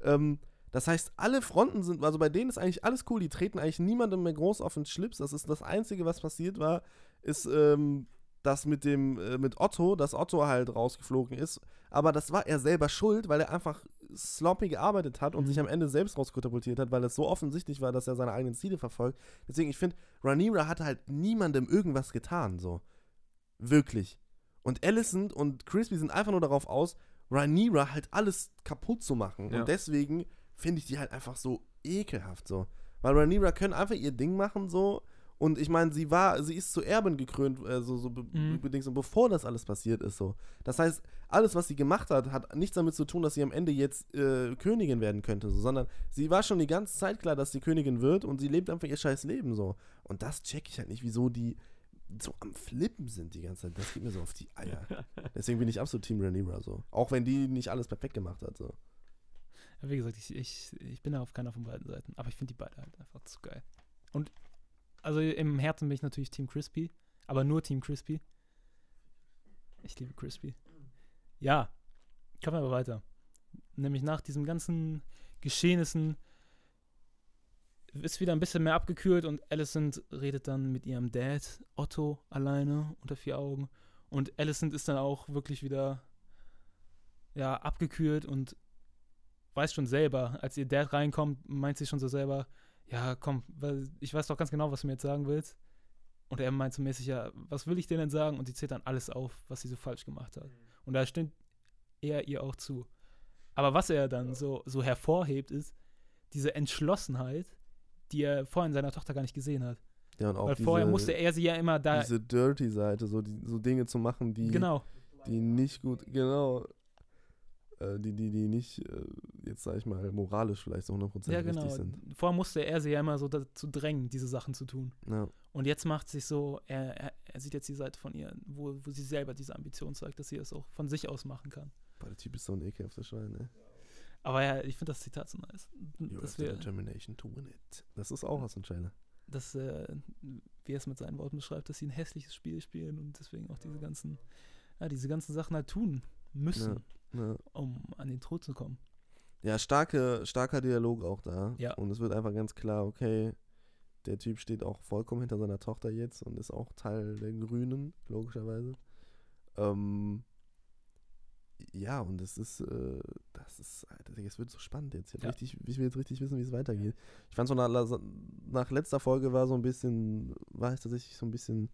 Speaker 3: Ähm, das heißt, alle Fronten sind, also bei denen ist eigentlich alles cool, die treten eigentlich niemandem mehr groß auf den Schlips. Das ist das Einzige, was passiert war, ist ähm, das mit dem, äh, mit Otto, dass Otto halt rausgeflogen ist. Aber das war er selber schuld, weil er einfach sloppy gearbeitet hat und
Speaker 2: Mhm.
Speaker 3: sich am Ende selbst rauskatapultiert hat, weil es so offensichtlich war, dass er seine eigenen Ziele verfolgt. Deswegen, ich finde, Rhaenyra hat halt niemandem irgendwas getan, so. Wirklich. Und Alicent und Crispy sind einfach nur darauf aus, Rhaenyra halt alles kaputt zu machen.
Speaker 4: Ja.
Speaker 3: Und deswegen finde ich die halt einfach so ekelhaft, so. Weil Rhaenyra können einfach ihr Ding machen, so. Und ich meine, sie war, sie ist zur Erbin gekrönt, äh, so, so
Speaker 2: Mhm.
Speaker 3: bedingt, so, bevor das alles passiert ist, so. Das heißt, alles, was sie gemacht hat, hat nichts damit zu tun, dass sie am Ende jetzt äh, Königin werden könnte, so, sondern sie war schon die ganze Zeit klar, dass sie Königin wird und sie lebt einfach ihr scheiß Leben, so. Und das check ich halt nicht, wieso die so am Flippen sind die ganze Zeit. Das geht mir so auf die Eier. Deswegen bin ich absolut Team Rhaenyra, so. Auch wenn die nicht alles perfekt gemacht hat, so.
Speaker 2: Ja, wie gesagt, ich, ich, ich bin da auf keiner von beiden Seiten. Aber ich finde die beide halt einfach zu geil. Und also im Herzen bin ich natürlich Team Crispy, aber nur Team Crispy. Ich liebe Crispy. Ja, kommen wir aber weiter. Nämlich nach diesen ganzen Geschehnissen ist wieder ein bisschen mehr abgekühlt und Alicent redet dann mit ihrem Dad, Otto, alleine unter vier Augen. Und Alicent ist dann auch wirklich wieder ja, abgekühlt und weiß schon selber, als ihr Dad reinkommt, meint sie schon so selber, ja, komm, weil ich weiß doch ganz genau, was du mir jetzt sagen willst. Und er meint so mäßig, ja, was will ich dir denn sagen? Und sie zählt dann alles auf, was sie so falsch gemacht hat. Und da stimmt er ihr auch zu. Aber was er dann so, so hervorhebt, ist diese Entschlossenheit, die er vorher in seiner Tochter gar nicht gesehen hat.
Speaker 3: Ja, und auch
Speaker 2: Weil
Speaker 3: diese,
Speaker 2: vorher musste er sie ja immer da.
Speaker 3: diese Dirty-Seite, so, die, so Dinge zu machen, die,
Speaker 2: Genau.
Speaker 3: die nicht gut, genau, äh, die, die, die nicht, äh, jetzt sag ich mal, moralisch vielleicht so 100%
Speaker 2: Ja, genau.
Speaker 3: richtig sind.
Speaker 2: Vorher musste er sie ja immer so dazu drängen, diese Sachen zu tun.
Speaker 3: Ja.
Speaker 2: Und jetzt macht sich so, er, er, er sieht jetzt die Seite von ihr, wo, wo sie selber diese Ambition zeigt, dass sie es auch von sich aus machen kann.
Speaker 3: Boah, der Typ ist so ein ekelhafter Schwein, ne?
Speaker 2: Aber ja, ich finde das Zitat so nice.
Speaker 3: You have
Speaker 2: wir,
Speaker 3: determination to win it. Das ist auch aus dem Trailer.
Speaker 2: dass, äh, wie er es mit seinen Worten beschreibt, dass sie ein hässliches Spiel spielen und deswegen auch diese ganzen, ja, diese ganzen Sachen halt tun müssen,
Speaker 3: Ja.
Speaker 2: um an den Tod zu kommen.
Speaker 3: Ja, starke, starker Dialog auch da.
Speaker 2: Ja.
Speaker 3: Und es wird einfach ganz klar, okay, der Typ steht auch vollkommen hinter seiner Tochter jetzt und ist auch Teil der Grünen, logischerweise. Ähm, ja, und es ist, äh, das ist, es wird so spannend jetzt. Ich,
Speaker 2: Ja.
Speaker 3: richtig, ich will jetzt richtig wissen, wie es weitergeht. Ich fand so nach, nach letzter Folge war so ein bisschen, war es tatsächlich so ein bisschen,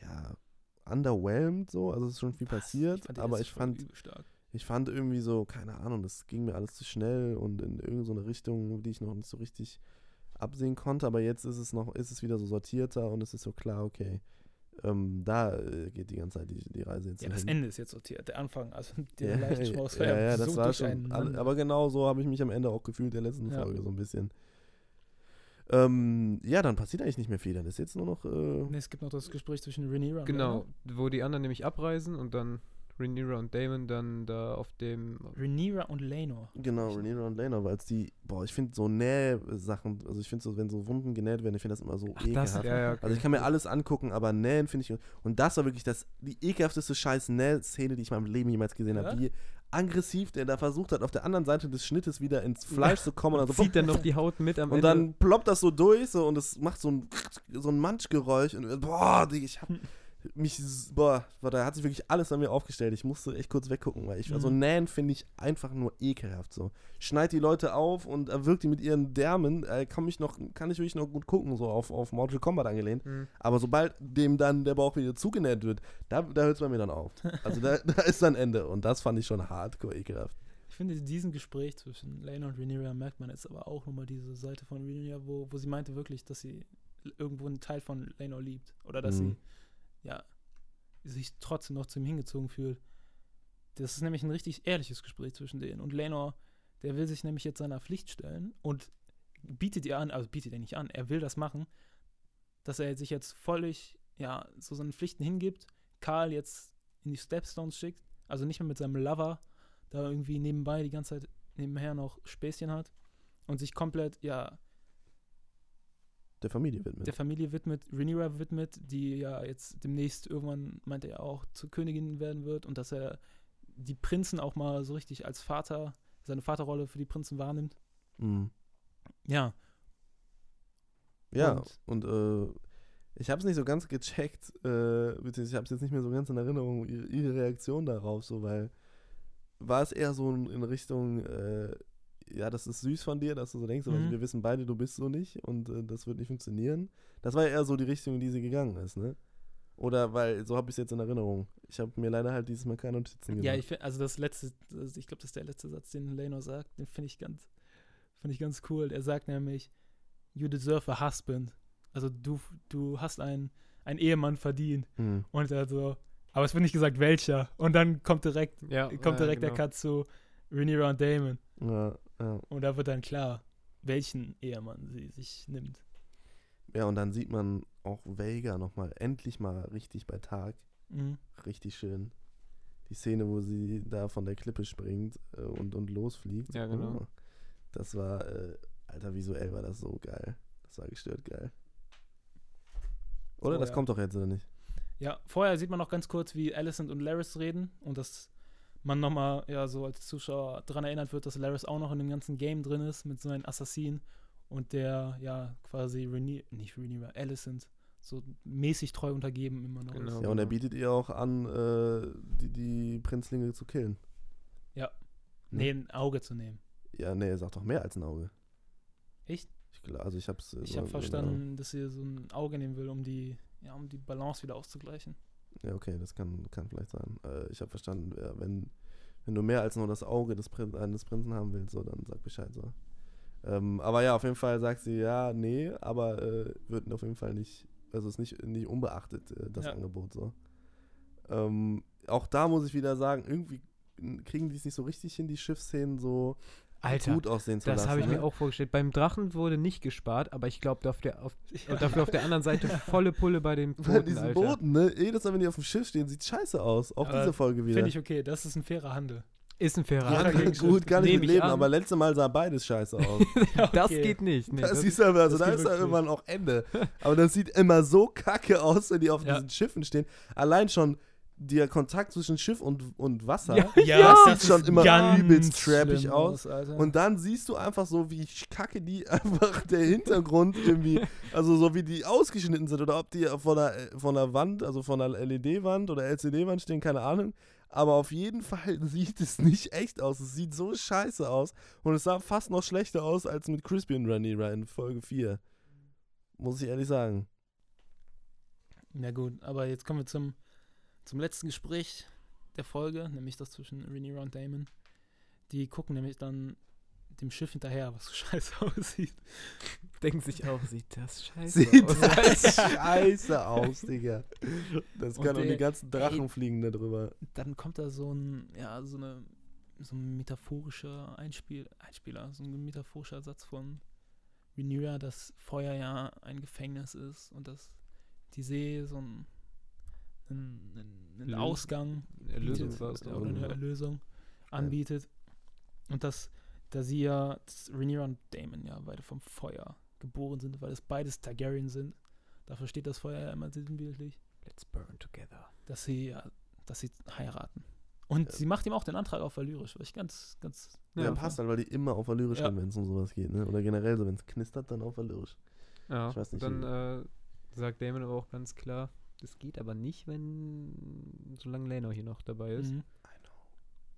Speaker 3: ja, underwhelmed so. Also es ist schon viel passiert,
Speaker 2: fand die
Speaker 3: aber ich fand,
Speaker 2: übel stark.
Speaker 3: Ich fand irgendwie so, keine Ahnung, das ging mir alles zu schnell und in irgendeine so Richtung, die ich noch nicht so richtig absehen konnte. Aber jetzt ist es noch, ist es wieder so sortierter und es ist so klar, okay, ähm, da äh, geht die ganze Zeit die, die Reise jetzt
Speaker 2: Ja, das
Speaker 3: hin.
Speaker 2: Ende ist jetzt sortiert. Der Anfang, also der
Speaker 3: Ja,
Speaker 2: leichte
Speaker 3: ja,
Speaker 2: Schmaus
Speaker 3: ja, ja, das war schon. Aber genau so habe ich mich am Ende auch gefühlt der letzten
Speaker 2: Ja.
Speaker 3: Folge so ein bisschen. Ähm, ja, dann passiert eigentlich nicht mehr viel. Dann ist jetzt nur noch. Äh,
Speaker 2: Nee, es gibt noch das Gespräch zwischen Rhaenyra und
Speaker 4: Genau, wo die anderen nämlich abreisen und dann Rhaenyra und Damon dann da auf dem
Speaker 2: Laenor. Rhaenyra und Laenor.
Speaker 3: Genau, Rhaenyra und Lena, weil es die, boah, ich finde so Näh-Sachen, also ich finde so, wenn so Wunden genäht werden, ich finde das immer so
Speaker 4: Ach,
Speaker 3: ekelhaft.
Speaker 4: das, ja, ja, okay.
Speaker 3: Also ich kann mir alles angucken, aber Nähen finde ich, und das war wirklich das, die ekelhafteste scheiß Näh-Szene, die ich in meinem Leben jemals gesehen habe.
Speaker 2: Ja?
Speaker 3: Wie aggressiv der da versucht hat, auf der anderen Seite des Schnittes wieder ins Fleisch zu kommen. Also
Speaker 4: zieht dann noch die Haut mit am
Speaker 3: und
Speaker 4: Ende.
Speaker 3: dann ploppt das so durch so, und es macht so ein, so ein Manschgeräusch und boah, Digga, ich hab mich, boah, da hat sich wirklich alles an mir aufgestellt. Ich musste echt kurz weggucken, weil ich, also
Speaker 2: Mhm.
Speaker 3: Nähen finde ich einfach nur ekelhaft so. Schneid die Leute auf und erwürgt die mit ihren Därmen, äh, kann, ich noch, kann ich wirklich noch gut gucken, so auf, auf Mortal Kombat angelehnt.
Speaker 4: Hm.
Speaker 3: Aber sobald dem dann der Bauch wieder zugenäht wird, da, da hört es bei mir dann auf. Also da, da ist dann Ende und das fand ich schon hardcore ekelhaft.
Speaker 2: Ich finde, in diesem Gespräch zwischen Laenor und Rhaenyra merkt man jetzt aber auch nochmal diese Seite von Rhaenyra, wo, wo sie meinte wirklich, dass sie irgendwo einen Teil von Laenor liebt. Oder dass
Speaker 3: Mhm.
Speaker 2: sie, ja, sich trotzdem noch zu ihm hingezogen fühlt. Das ist nämlich ein richtig ehrliches Gespräch zwischen denen. Und Laenor, der will sich nämlich jetzt seiner Pflicht stellen und bietet ihr an, also bietet er nicht an, er will das machen, dass er sich jetzt völlig, ja, so seinen Pflichten hingibt, Karl jetzt in die Stepstones schickt, also nicht mehr mit seinem Lover da irgendwie nebenbei die ganze Zeit nebenher noch Späßchen hat, und sich komplett, ja,
Speaker 3: Der Familie widmet.
Speaker 2: der Familie widmet, Rhaenyra widmet, die ja jetzt demnächst irgendwann, meinte er auch, zur Königin werden wird und dass er die Prinzen auch mal so richtig als Vater, seine Vaterrolle für die Prinzen wahrnimmt.
Speaker 3: Mhm.
Speaker 2: Ja.
Speaker 3: Ja,
Speaker 2: Und-
Speaker 3: und, äh, ich habe es nicht so ganz gecheckt, äh, beziehungsweise ich habe es jetzt nicht mehr so ganz in Erinnerung, ihre, ihre Reaktion darauf, so, weil war es eher so in Richtung, äh, ja, das ist süß von dir, dass du so denkst, aber
Speaker 2: Mhm.
Speaker 3: wir wissen beide, du bist so nicht und äh, das wird nicht funktionieren. Das war ja eher so die Richtung, in die sie gegangen ist, ne? Oder weil, so habe ich es jetzt in Erinnerung. Ich habe mir leider halt dieses Mal keine Notizen gemacht.
Speaker 2: Ja, ich finde, also das letzte, also ich glaube, das ist der letzte Satz, den Leno sagt, den finde ich ganz, finde ich ganz cool. Er sagt nämlich, you deserve a husband. Also du, du hast einen, einen Ehemann verdient.
Speaker 3: Mhm.
Speaker 2: Und er so, aber es wird nicht gesagt, welcher. Und dann kommt direkt,
Speaker 4: Ja,
Speaker 2: kommt
Speaker 4: ja,
Speaker 2: direkt der
Speaker 4: genau.
Speaker 2: Cut zu Rhaenyra und Damon.
Speaker 3: Ja, ja.
Speaker 2: Und da wird dann klar, welchen Ehemann sie sich nimmt.
Speaker 3: ja, und dann sieht man auch Vega nochmal, endlich mal richtig bei Tag.
Speaker 2: Mhm.
Speaker 3: richtig schön. Die Szene, wo sie da von der Klippe springt äh, und, und losfliegt.
Speaker 4: Ja, genau.
Speaker 3: Oh, das war, äh, Alter, visuell war das so geil. Das war gestört geil. Oder?
Speaker 2: Oh,
Speaker 3: das
Speaker 2: ja.
Speaker 3: kommt doch jetzt, oder nicht?
Speaker 2: Ja, vorher sieht man noch ganz kurz, wie Alicent und Laris reden und dass man nochmal, ja, so als Zuschauer daran erinnert wird, dass Laris auch noch in dem ganzen Game drin ist mit so einem Assassin und der, ja, quasi Rhaeny nicht Rhaenyra, Alicent so mäßig treu untergeben immer noch
Speaker 4: Genau.
Speaker 2: ist.
Speaker 3: Ja, und er bietet ihr auch an, äh, die, die Prinzlinge zu killen.
Speaker 2: Nee, ein Auge zu nehmen.
Speaker 3: Ja, nee, er sagt doch mehr als ein Auge.
Speaker 2: Echt?
Speaker 3: Ich, also ich hab's. äh,
Speaker 2: Ich
Speaker 3: so
Speaker 2: habe
Speaker 3: in
Speaker 2: verstanden, dass sie so ein Auge nehmen will, um die, ja, um die Balance wieder auszugleichen.
Speaker 3: Ja, okay, das kann, kann vielleicht sein. Äh, ich habe verstanden, ja, wenn, wenn du mehr als nur das Auge des, Prin eines Prinzen haben willst, so, dann sag Bescheid. So. Ähm, aber ja, auf jeden Fall sagt sie, ja, nee, aber äh, wird auf jeden Fall nicht, also ist nicht, nicht unbeachtet, äh, das
Speaker 2: Ja.
Speaker 3: Angebot so. Ähm, auch da muss ich wieder sagen, irgendwie kriegen die es nicht so richtig hin, die Schiffsszenen so
Speaker 4: Alter,
Speaker 3: gut aussehen zu
Speaker 4: das
Speaker 3: lassen.
Speaker 4: habe ich
Speaker 3: ne?
Speaker 4: mir auch vorgestellt. Beim Drachen wurde nicht gespart, aber ich glaube, auf der, auf, dafür auf der anderen Seite volle Pulle bei den
Speaker 3: Bei
Speaker 4: Booten,
Speaker 3: diesen
Speaker 4: Alter.
Speaker 3: Booten, ne? Jedes Mal, wenn die auf dem Schiff stehen, sieht scheiße aus. Auch
Speaker 2: Aber
Speaker 3: diese Folge wieder.
Speaker 2: Finde ich okay, das ist ein fairer Handel.
Speaker 4: Ist ein fairer
Speaker 3: ja,
Speaker 2: Handel
Speaker 3: gut, kann ich mit leben,
Speaker 4: an.
Speaker 3: aber letztes Mal sah beides scheiße aus.
Speaker 4: Das
Speaker 2: Okay.
Speaker 4: geht nicht. Nee,
Speaker 3: das
Speaker 4: das
Speaker 3: du aber, also
Speaker 2: das
Speaker 3: da ist ja
Speaker 2: wirklich
Speaker 3: irgendwann auch Ende. Aber das sieht immer so kacke aus, wenn die auf
Speaker 2: Ja.
Speaker 3: diesen Schiffen stehen. Allein schon der Kontakt zwischen Schiff und, und Wasser.
Speaker 4: Ja,
Speaker 2: Ja,
Speaker 3: das sieht schon immer übelst trappig aus.
Speaker 2: Alter.
Speaker 3: Und dann siehst du einfach so, wie kacke die einfach der Hintergrund irgendwie, also so wie die ausgeschnitten sind oder ob die von der, von der Wand, also von der LED-Wand oder LCD-Wand stehen, keine Ahnung. Aber auf jeden Fall sieht es nicht echt aus. Es sieht so scheiße aus. Und es sah fast noch schlechter aus als mit Crispy und Rhaenyra in Folge 4. Muss ich ehrlich sagen.
Speaker 2: Na gut, aber jetzt kommen wir zum, zum letzten Gespräch der Folge, nämlich das zwischen Rhaenyra und Damon. Die gucken nämlich dann dem Schiff hinterher, was so scheiße aussieht.
Speaker 4: denkt sich auch, sieht das scheiße
Speaker 3: Sieht
Speaker 4: aus.
Speaker 3: das scheiße aus, Digga. Das
Speaker 2: Und
Speaker 3: kann auch die ganzen Drachen fliegen da drüber.
Speaker 2: Dann kommt da so ein, ja, so eine, so ein metaphorischer Einspiel, Einspieler, so ein metaphorischer Satz von Rhaenyra, dass Feuer ja ein Gefängnis ist und dass die See so ein, ein, ein, ein
Speaker 4: Lös-
Speaker 2: Ausgang
Speaker 4: Erlösung
Speaker 2: bietet, oder eine Erlösung anbietet. Und dass, da sie ja, dass Rhaenyra und Damon ja beide vom Feuer geboren sind, weil es beides Targaryen sind. Dafür steht das Feuer ja immer sinnbildlich,
Speaker 4: Let's burn together.
Speaker 2: dass sie ja, dass sie heiraten. Und
Speaker 3: Ja.
Speaker 2: sie macht ihm auch den Antrag auf Valyrisch, was ich ganz, ganz.
Speaker 3: Ja,
Speaker 4: Ja,
Speaker 3: passt halt, weil die immer auf Valyrisch
Speaker 2: Ja.
Speaker 3: wenn es um sowas geht, ne? Oder generell so, wenn es knistert, dann auf Valyrisch.
Speaker 4: Ja,
Speaker 3: Ich weiß nicht,
Speaker 4: dann äh, sagt Damon aber auch ganz klar, das geht aber nicht, wenn solange Leno hier noch dabei ist.
Speaker 2: Mhm.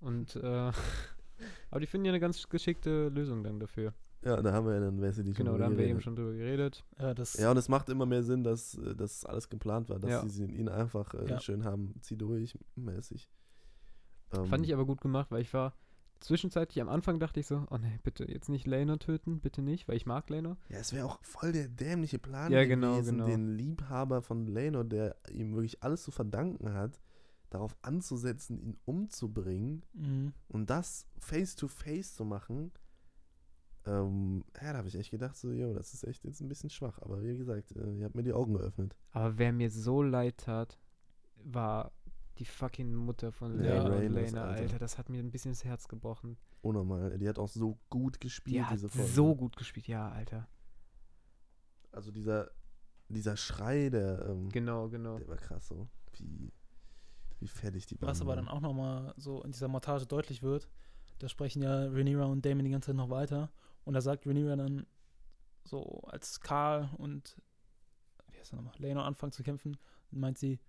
Speaker 4: Und äh, aber die finden ja eine ganz geschickte Lösung dann dafür.
Speaker 3: Ja, da haben wir ja dann, die schon
Speaker 4: Genau, da haben wir eben schon drüber geredet.
Speaker 2: Ja, das,
Speaker 3: Ja, und es macht immer mehr Sinn, dass, äh, dass alles geplant war, dass
Speaker 4: Ja.
Speaker 3: sie ihn einfach äh,
Speaker 2: Ja.
Speaker 3: schön haben, zieh durch, mäßig. Ähm,
Speaker 4: Fand ich aber gut gemacht, weil ich war zwischenzeitlich am Anfang dachte ich so, oh nee, bitte jetzt nicht Leno töten, bitte nicht, weil ich mag Leno.
Speaker 3: Ja, es wäre auch voll der dämliche Plan
Speaker 4: Ja, genau,
Speaker 3: gewesen,
Speaker 4: genau.
Speaker 3: den Liebhaber von Leno, der ihm wirklich alles zu verdanken hat, darauf anzusetzen, ihn umzubringen
Speaker 2: mhm.
Speaker 3: und das face to face zu machen. Ähm, ja, da habe ich echt gedacht, so, jo, das ist echt jetzt ein bisschen schwach. Aber wie gesagt, äh, ihr habt mir die Augen geöffnet.
Speaker 4: Aber wer mir so leid tat, war Die fucking Mutter von
Speaker 3: Ja,
Speaker 4: Lena und
Speaker 3: Rhaenys,
Speaker 4: Lena,
Speaker 3: Alter.
Speaker 4: Alter. Das hat mir ein bisschen das Herz gebrochen.
Speaker 3: Unnormal. Die hat auch so gut gespielt,
Speaker 4: Die hat
Speaker 3: diese Folge.
Speaker 4: so gut gespielt, ja, Alter.
Speaker 3: Also dieser, dieser Schrei, der, ähm,
Speaker 4: Genau, genau.
Speaker 3: der war krass so. Wie, wie fertig die
Speaker 2: Was aber dann auch nochmal so in dieser Montage deutlich wird, da sprechen ja Rhaenyra und Damon die ganze Zeit noch weiter. Und da sagt Rhaenyra dann so, als Karl und wie heißt er nochmal, Leno anfangen zu kämpfen, meint sie,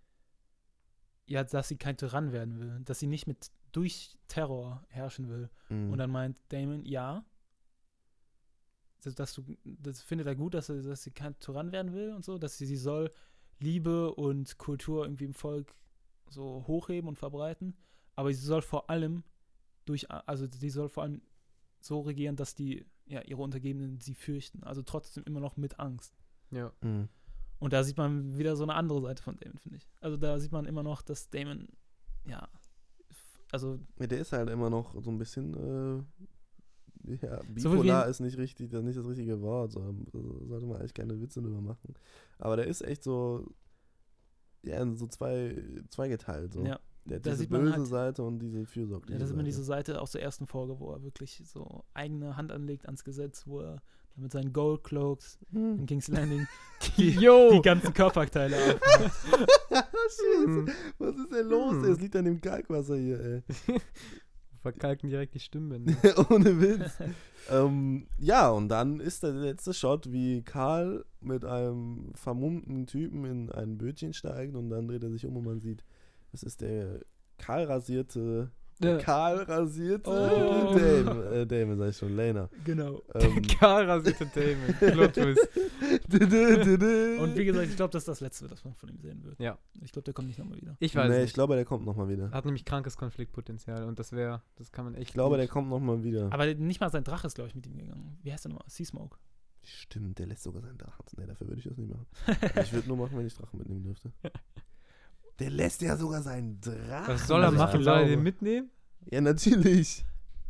Speaker 2: ja, dass sie kein Tyrann werden will, dass sie nicht mit durch Terror herrschen will.
Speaker 3: Mhm.
Speaker 2: Und dann meint Damon, ja, dass, dass du, das findet er gut, dass, er, dass sie kein Tyrann werden will und so, dass sie, sie soll Liebe und Kultur irgendwie im Volk so hochheben und verbreiten, aber sie soll vor allem durch, also sie soll vor allem so regieren, dass die, ja, ihre Untergebenen sie fürchten, also trotzdem immer noch mit Angst.
Speaker 4: Ja.
Speaker 3: Mhm.
Speaker 2: Und da sieht man wieder so eine andere Seite von Damon, finde ich. Also da sieht man immer noch, dass Damon, ja, also
Speaker 3: Ja, der ist halt immer noch so ein bisschen, äh, ja,
Speaker 2: So
Speaker 3: bipolar
Speaker 2: ein-
Speaker 3: ist nicht richtig, das ist nicht das richtige Wort. So, so sollte man eigentlich keine Witze drüber machen. Aber der ist echt so, ja, so zwei, zweigeteilt. So.
Speaker 2: ja,
Speaker 3: Der
Speaker 2: da
Speaker 3: diese böse
Speaker 2: halt-
Speaker 3: Seite und diese fürsorgliche
Speaker 2: Ja, das ist immer
Speaker 3: Seite.
Speaker 2: diese Seite aus der ersten Folge, wo er wirklich so eigene Hand anlegt ans Gesetz, wo er mit seinen Gold Cloaks in
Speaker 3: Hm.
Speaker 2: King's Landing die, die ganzen Körperteile aufmacht.
Speaker 3: Scheiße, was ist denn los?
Speaker 4: Hm.
Speaker 3: ey? Es liegt an dem Kalkwasser hier, ey.
Speaker 4: Verkalken direkt die Stimmbänder.
Speaker 3: Ohne Witz. ähm, ja, und dann ist der letzte Shot, wie Karl mit einem vermummten Typen in ein Bötchen steigt und dann dreht er sich um und man sieht, das ist der kahl rasierte,
Speaker 4: Ja.
Speaker 3: kahl rasierte
Speaker 2: Oh.
Speaker 3: Dame, äh, Dame, sag ich schon, Lena.
Speaker 2: genau.
Speaker 3: Ähm,
Speaker 4: Karl rasierte Damon. Plot Twist.
Speaker 2: Und wie gesagt, ich glaube, das ist das Letzte, was man von ihm sehen wird.
Speaker 4: Ja.
Speaker 2: Ich glaube, der kommt nicht nochmal wieder.
Speaker 4: Ich weiß
Speaker 3: nee, ich
Speaker 4: nicht.
Speaker 3: glaube, der kommt nochmal wieder.
Speaker 4: Hat nämlich krankes Konfliktpotenzial und das wäre, das kann man echt.
Speaker 3: Ich glaube,
Speaker 4: gut-
Speaker 3: der kommt nochmal wieder.
Speaker 2: Aber nicht mal sein Drache ist, glaube ich, mit ihm gegangen. Wie heißt der nochmal? Seasmoke.
Speaker 3: Stimmt, der lässt sogar seinen Drachen. Nee, dafür würde ich das nicht machen. ich würde nur machen, wenn ich Drachen mitnehmen dürfte. Der lässt ja sogar seinen Drachen.
Speaker 4: Was soll er machen? Soll er den mitnehmen?
Speaker 3: Ja, natürlich.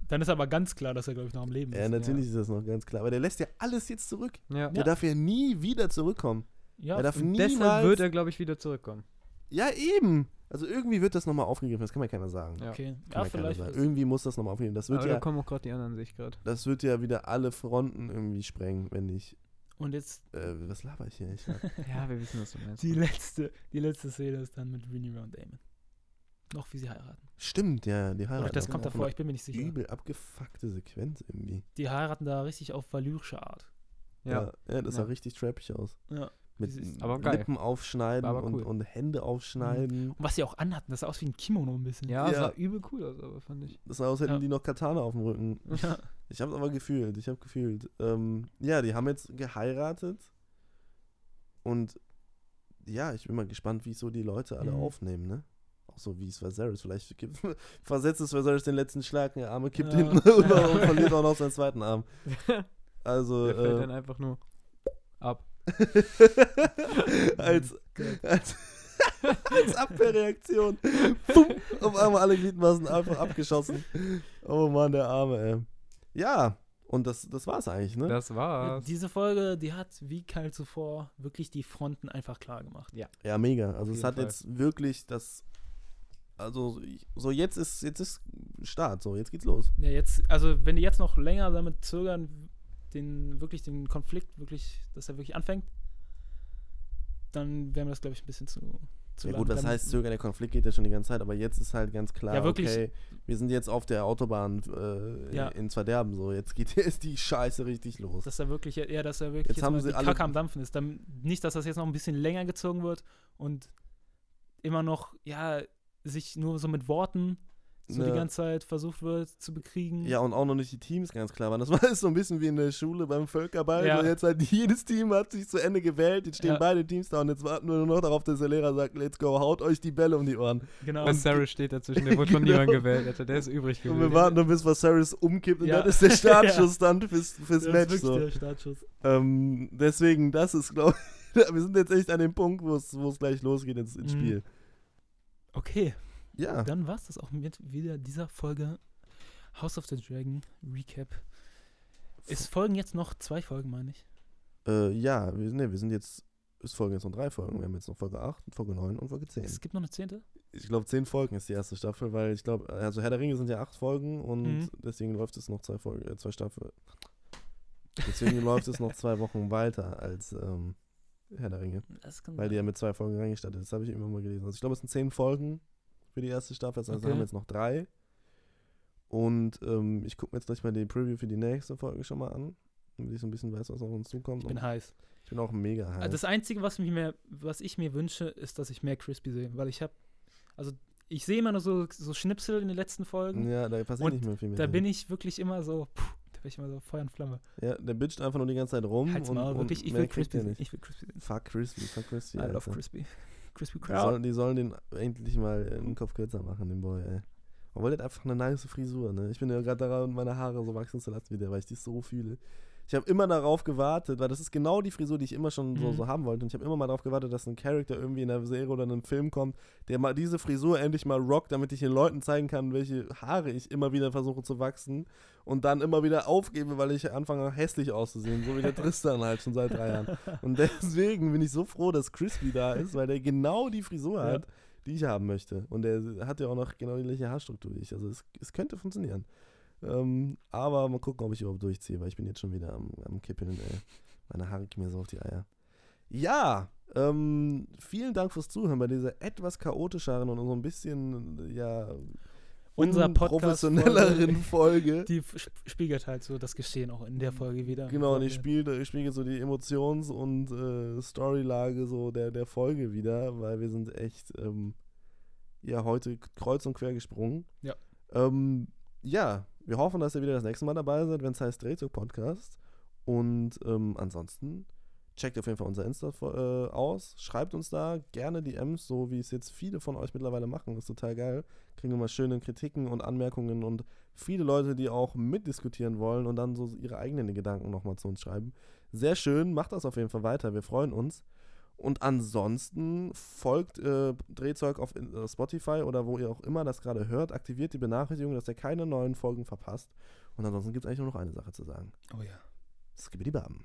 Speaker 2: Dann ist aber ganz klar, dass er, glaube ich, noch am Leben
Speaker 3: Ja,
Speaker 2: ist.
Speaker 3: natürlich ist das noch ganz klar. Aber der lässt ja alles jetzt zurück.
Speaker 4: Ja.
Speaker 3: Der darf ja nie wieder zurückkommen.
Speaker 2: Ja,
Speaker 3: er darf
Speaker 4: Und
Speaker 3: niemals.
Speaker 4: deshalb wird er, glaube ich, wieder zurückkommen.
Speaker 3: ja, eben. Also irgendwie wird das nochmal aufgegriffen. Das kann mir keiner sagen.
Speaker 4: Ja.
Speaker 2: okay.
Speaker 3: Kann
Speaker 2: Ja, vielleicht.
Speaker 3: sagen. Irgendwie muss das nochmal aufgegriffen. Das wird,
Speaker 4: Aber da
Speaker 3: ja,
Speaker 4: kommen auch gerade die anderen, sehe ich gerade.
Speaker 3: das wird ja wieder alle Fronten irgendwie sprengen, wenn nicht.
Speaker 2: Und jetzt
Speaker 3: Äh, was laber ich hier? Ich hab,
Speaker 4: Ja, wir wissen, was du meinst.
Speaker 2: die letzte, die letzte Szene ist dann mit Rhaenyra und Damon. Noch wie sie heiraten.
Speaker 3: stimmt, ja, die
Speaker 2: Oder
Speaker 3: heiraten.
Speaker 2: das
Speaker 3: auch
Speaker 2: kommt davor, ich bin mir nicht sicher.
Speaker 3: Übel abgefuckte Sequenz irgendwie.
Speaker 2: Die heiraten da richtig auf valyrische Art.
Speaker 4: Ja.
Speaker 3: ja, ja das
Speaker 4: Ja.
Speaker 3: sah richtig trappig aus.
Speaker 2: Ja.
Speaker 3: Mit. Lippen aufschneiden
Speaker 4: aber
Speaker 3: und,
Speaker 4: cool.
Speaker 3: und Hände aufschneiden.
Speaker 2: Und was sie auch anhatten, das sah aus wie ein Kimono ein bisschen.
Speaker 4: Ja,
Speaker 3: Ja.
Speaker 4: sah übel cool aus, aber fand ich.
Speaker 3: Das sah aus, hätten
Speaker 2: Ja.
Speaker 3: die noch Katana auf dem Rücken.
Speaker 2: Ja.
Speaker 3: Ich habe aber gefühlt, ich habe gefühlt. Ähm, ja, die haben jetzt geheiratet und ja, ich bin mal gespannt, wie so die Leute alle
Speaker 2: Mhm.
Speaker 3: aufnehmen, ne? Auch so wie es Viserys vielleicht gibt. Versetzt es Viserys den letzten Schlag, der Arme kippt
Speaker 2: Ja.
Speaker 3: hinten rüber und verliert auch noch seinen zweiten Arm. Also,
Speaker 4: Der fällt
Speaker 3: äh,
Speaker 4: dann einfach nur ab.
Speaker 3: als, als, als Abwehrreaktion. Pum, auf einmal alle Gliedmaßen einfach abgeschossen. Oh Mann, der Arme, ey. Ja, und das, das war's eigentlich, ne?
Speaker 4: Das war's.
Speaker 2: Diese Folge, die hat wie kalt zuvor wirklich die Fronten einfach klar gemacht.
Speaker 3: Ja, mega. Also es hat
Speaker 4: Fall.
Speaker 3: jetzt wirklich das. Also so jetzt ist jetzt ist Start, so jetzt geht's los.
Speaker 2: Ja, jetzt, also wenn die jetzt noch länger damit zögern, den wirklich den Konflikt wirklich, dass er wirklich anfängt, dann wäre mir das, glaube ich, ein bisschen zu, zu
Speaker 3: ja
Speaker 2: lang.
Speaker 3: gut, was
Speaker 2: Dann-
Speaker 3: heißt zögern? Der Konflikt geht ja schon die ganze Zeit, aber jetzt ist halt ganz klar,
Speaker 2: Ja, wirklich.
Speaker 3: okay, wir sind jetzt auf der Autobahn äh,
Speaker 2: Ja.
Speaker 3: ins Verderben, so jetzt geht jetzt die Scheiße richtig los.
Speaker 2: Dass er wirklich, ja, dass er wirklich
Speaker 3: Jetzt
Speaker 2: jetzt,
Speaker 3: haben
Speaker 2: mal
Speaker 3: sie
Speaker 2: die
Speaker 3: alle-
Speaker 2: Kacke am Dampfen ist. Dann, nicht, dass das jetzt noch ein bisschen länger gezogen wird und immer noch, ja, sich nur so mit Worten so die ganze Zeit versucht wird zu bekriegen.
Speaker 3: Ja, und auch noch nicht die Teams ganz klar waren. Das war so ein bisschen wie in der Schule beim Völkerball.
Speaker 2: Ja.
Speaker 3: wo jetzt halt jedes Team hat sich zu Ende gewählt. Jetzt stehen
Speaker 2: Ja.
Speaker 3: beide Teams da und jetzt warten wir nur noch darauf, dass der Lehrer sagt, let's go, haut euch die Bälle um die Ohren.
Speaker 2: genau.
Speaker 4: Bei Sarah steht dazwischen, der wurde von
Speaker 3: Genau.
Speaker 4: niemandem gewählt, Alter. Der ist übrig
Speaker 3: Und
Speaker 4: gewesen.
Speaker 3: wir warten nur, bis Viserys umkippt und
Speaker 2: Ja.
Speaker 3: das ist der Startschuss dann fürs, fürs
Speaker 2: das ist
Speaker 3: Match.
Speaker 2: wirklich
Speaker 3: So.
Speaker 2: der Startschuss.
Speaker 3: Ähm, deswegen, das ist, glaube ich, wir sind jetzt echt an dem Punkt, wo es wo es gleich losgeht ins, ins
Speaker 2: Mhm.
Speaker 3: Spiel.
Speaker 2: Okay,
Speaker 3: Ja,
Speaker 2: dann war es das auch mit wieder dieser Folge House of the Dragon Recap. Es folgen jetzt noch zwei Folgen, meine ich.
Speaker 3: äh, ja, wir, nee, wir sind jetzt, es folgen jetzt noch drei Folgen. Wir haben jetzt noch Folge 8, Folge 9 und Folge 10.
Speaker 2: Es gibt noch eine zehnte.
Speaker 3: Ich glaube, zehn Folgen ist die erste Staffel, weil ich glaube, also Herr der Ringe sind ja acht Folgen und
Speaker 2: Mhm.
Speaker 3: deswegen läuft es noch zwei Folgen, äh, zwei Staffeln. Deswegen läuft es noch zwei Wochen weiter als ähm, Herr der Ringe, weil die ja mit zwei Folgen reingestattet ist. Das habe ich irgendwann mal gelesen. Also ich glaube, es sind zehn Folgen für die erste Staffel, also
Speaker 2: Okay.
Speaker 3: haben wir jetzt noch drei. Und ähm, ich gucke mir jetzt gleich mal die Preview für die nächste Folge schon mal an, damit ich so ein bisschen weiß, was auf uns zukommt.
Speaker 2: Ich bin
Speaker 3: Und
Speaker 2: heiß.
Speaker 3: ich bin auch mega heiß.
Speaker 2: Also das Einzige, was, mich mehr, was ich mir wünsche, ist, dass ich mehr Crispy sehe. Weil ich habe, also ich sehe immer nur so, so Schnipsel in den letzten Folgen.
Speaker 3: ja, da passiert
Speaker 2: Und
Speaker 3: nicht mehr viel mit
Speaker 2: Da
Speaker 3: dem.
Speaker 2: bin ich wirklich immer so, puh, da bin ich immer so Feuer und Flamme.
Speaker 3: Ja, der bitcht einfach nur die ganze Zeit rum.
Speaker 2: Halt's
Speaker 3: und,
Speaker 2: mal,
Speaker 3: und
Speaker 2: wirklich, ich
Speaker 3: mehr
Speaker 2: will Crispy. Ich will Crispy sehen.
Speaker 3: Fuck Crispy, fuck Crispy.
Speaker 2: I love
Speaker 3: Alter.
Speaker 2: Crispy. Crispy
Speaker 3: Die
Speaker 2: Crowd.
Speaker 3: sollen, die sollen den endlich mal den Kopf kürzer machen, den Boy, ey. Obwohl der hat einfach eine nice Frisur, ne? Ich bin ja gerade daran, meine Haare so wachsen zu lassen wie der, weil ich die so fühle. Ich habe immer darauf gewartet, weil das ist genau die Frisur, die ich immer schon so,
Speaker 2: Mhm.
Speaker 3: so haben wollte. Und ich habe immer mal darauf gewartet, dass ein Charakter irgendwie in einer Serie oder in einem Film kommt, der mal diese Frisur endlich mal rockt, damit ich den Leuten zeigen kann, welche Haare ich immer wieder versuche zu wachsen und dann immer wieder aufgebe, weil ich anfange hässlich auszusehen, so wie der Tristan halt schon seit drei Jahren. Und deswegen bin ich so froh, dass Crispy da ist, weil der genau die Frisur
Speaker 2: Ja.
Speaker 3: hat, die ich haben möchte. Und der hat ja auch noch genau die gleiche Haarstruktur wie ich. Also es, es könnte funktionieren. Ähm, aber mal gucken, ob ich überhaupt durchziehe, weil ich bin jetzt schon wieder am, am Kippeln, ey. Meine Haare gehen mir so auf die Eier. Ja, ähm, vielen Dank fürs Zuhören bei dieser etwas chaotischeren und so ein bisschen, ja, unprofessionelleren Folge.
Speaker 2: Die spiegelt halt so das Geschehen auch in der Folge wieder.
Speaker 3: Genau, und ich ich spiele so die Emotions- und äh, Storylage so der, der Folge wieder, weil wir sind echt ähm, ja heute kreuz und quer gesprungen.
Speaker 2: Ja.
Speaker 3: Ähm, ja, wir hoffen, dass ihr wieder das nächste Mal dabei seid, wenn es heißt Drehzug Podcast. Und ähm, ansonsten checkt auf jeden Fall unser Insta äh, aus, schreibt uns da gerne DMs, so wie es jetzt viele von euch mittlerweile machen. Das ist total geil. Kriegen mal schöne Kritiken und Anmerkungen und viele Leute, die auch mitdiskutieren wollen und dann so ihre eigenen Gedanken nochmal zu uns schreiben. Sehr schön, macht das auf jeden Fall weiter, wir freuen uns. Und ansonsten folgt äh, Drehzeug auf äh, Spotify oder wo ihr auch immer das gerade hört, aktiviert die Benachrichtigung, dass ihr keine neuen Folgen verpasst. Und ansonsten gibt es eigentlich nur noch eine Sache zu sagen.
Speaker 2: Oh ja.
Speaker 3: Skibidi Bam.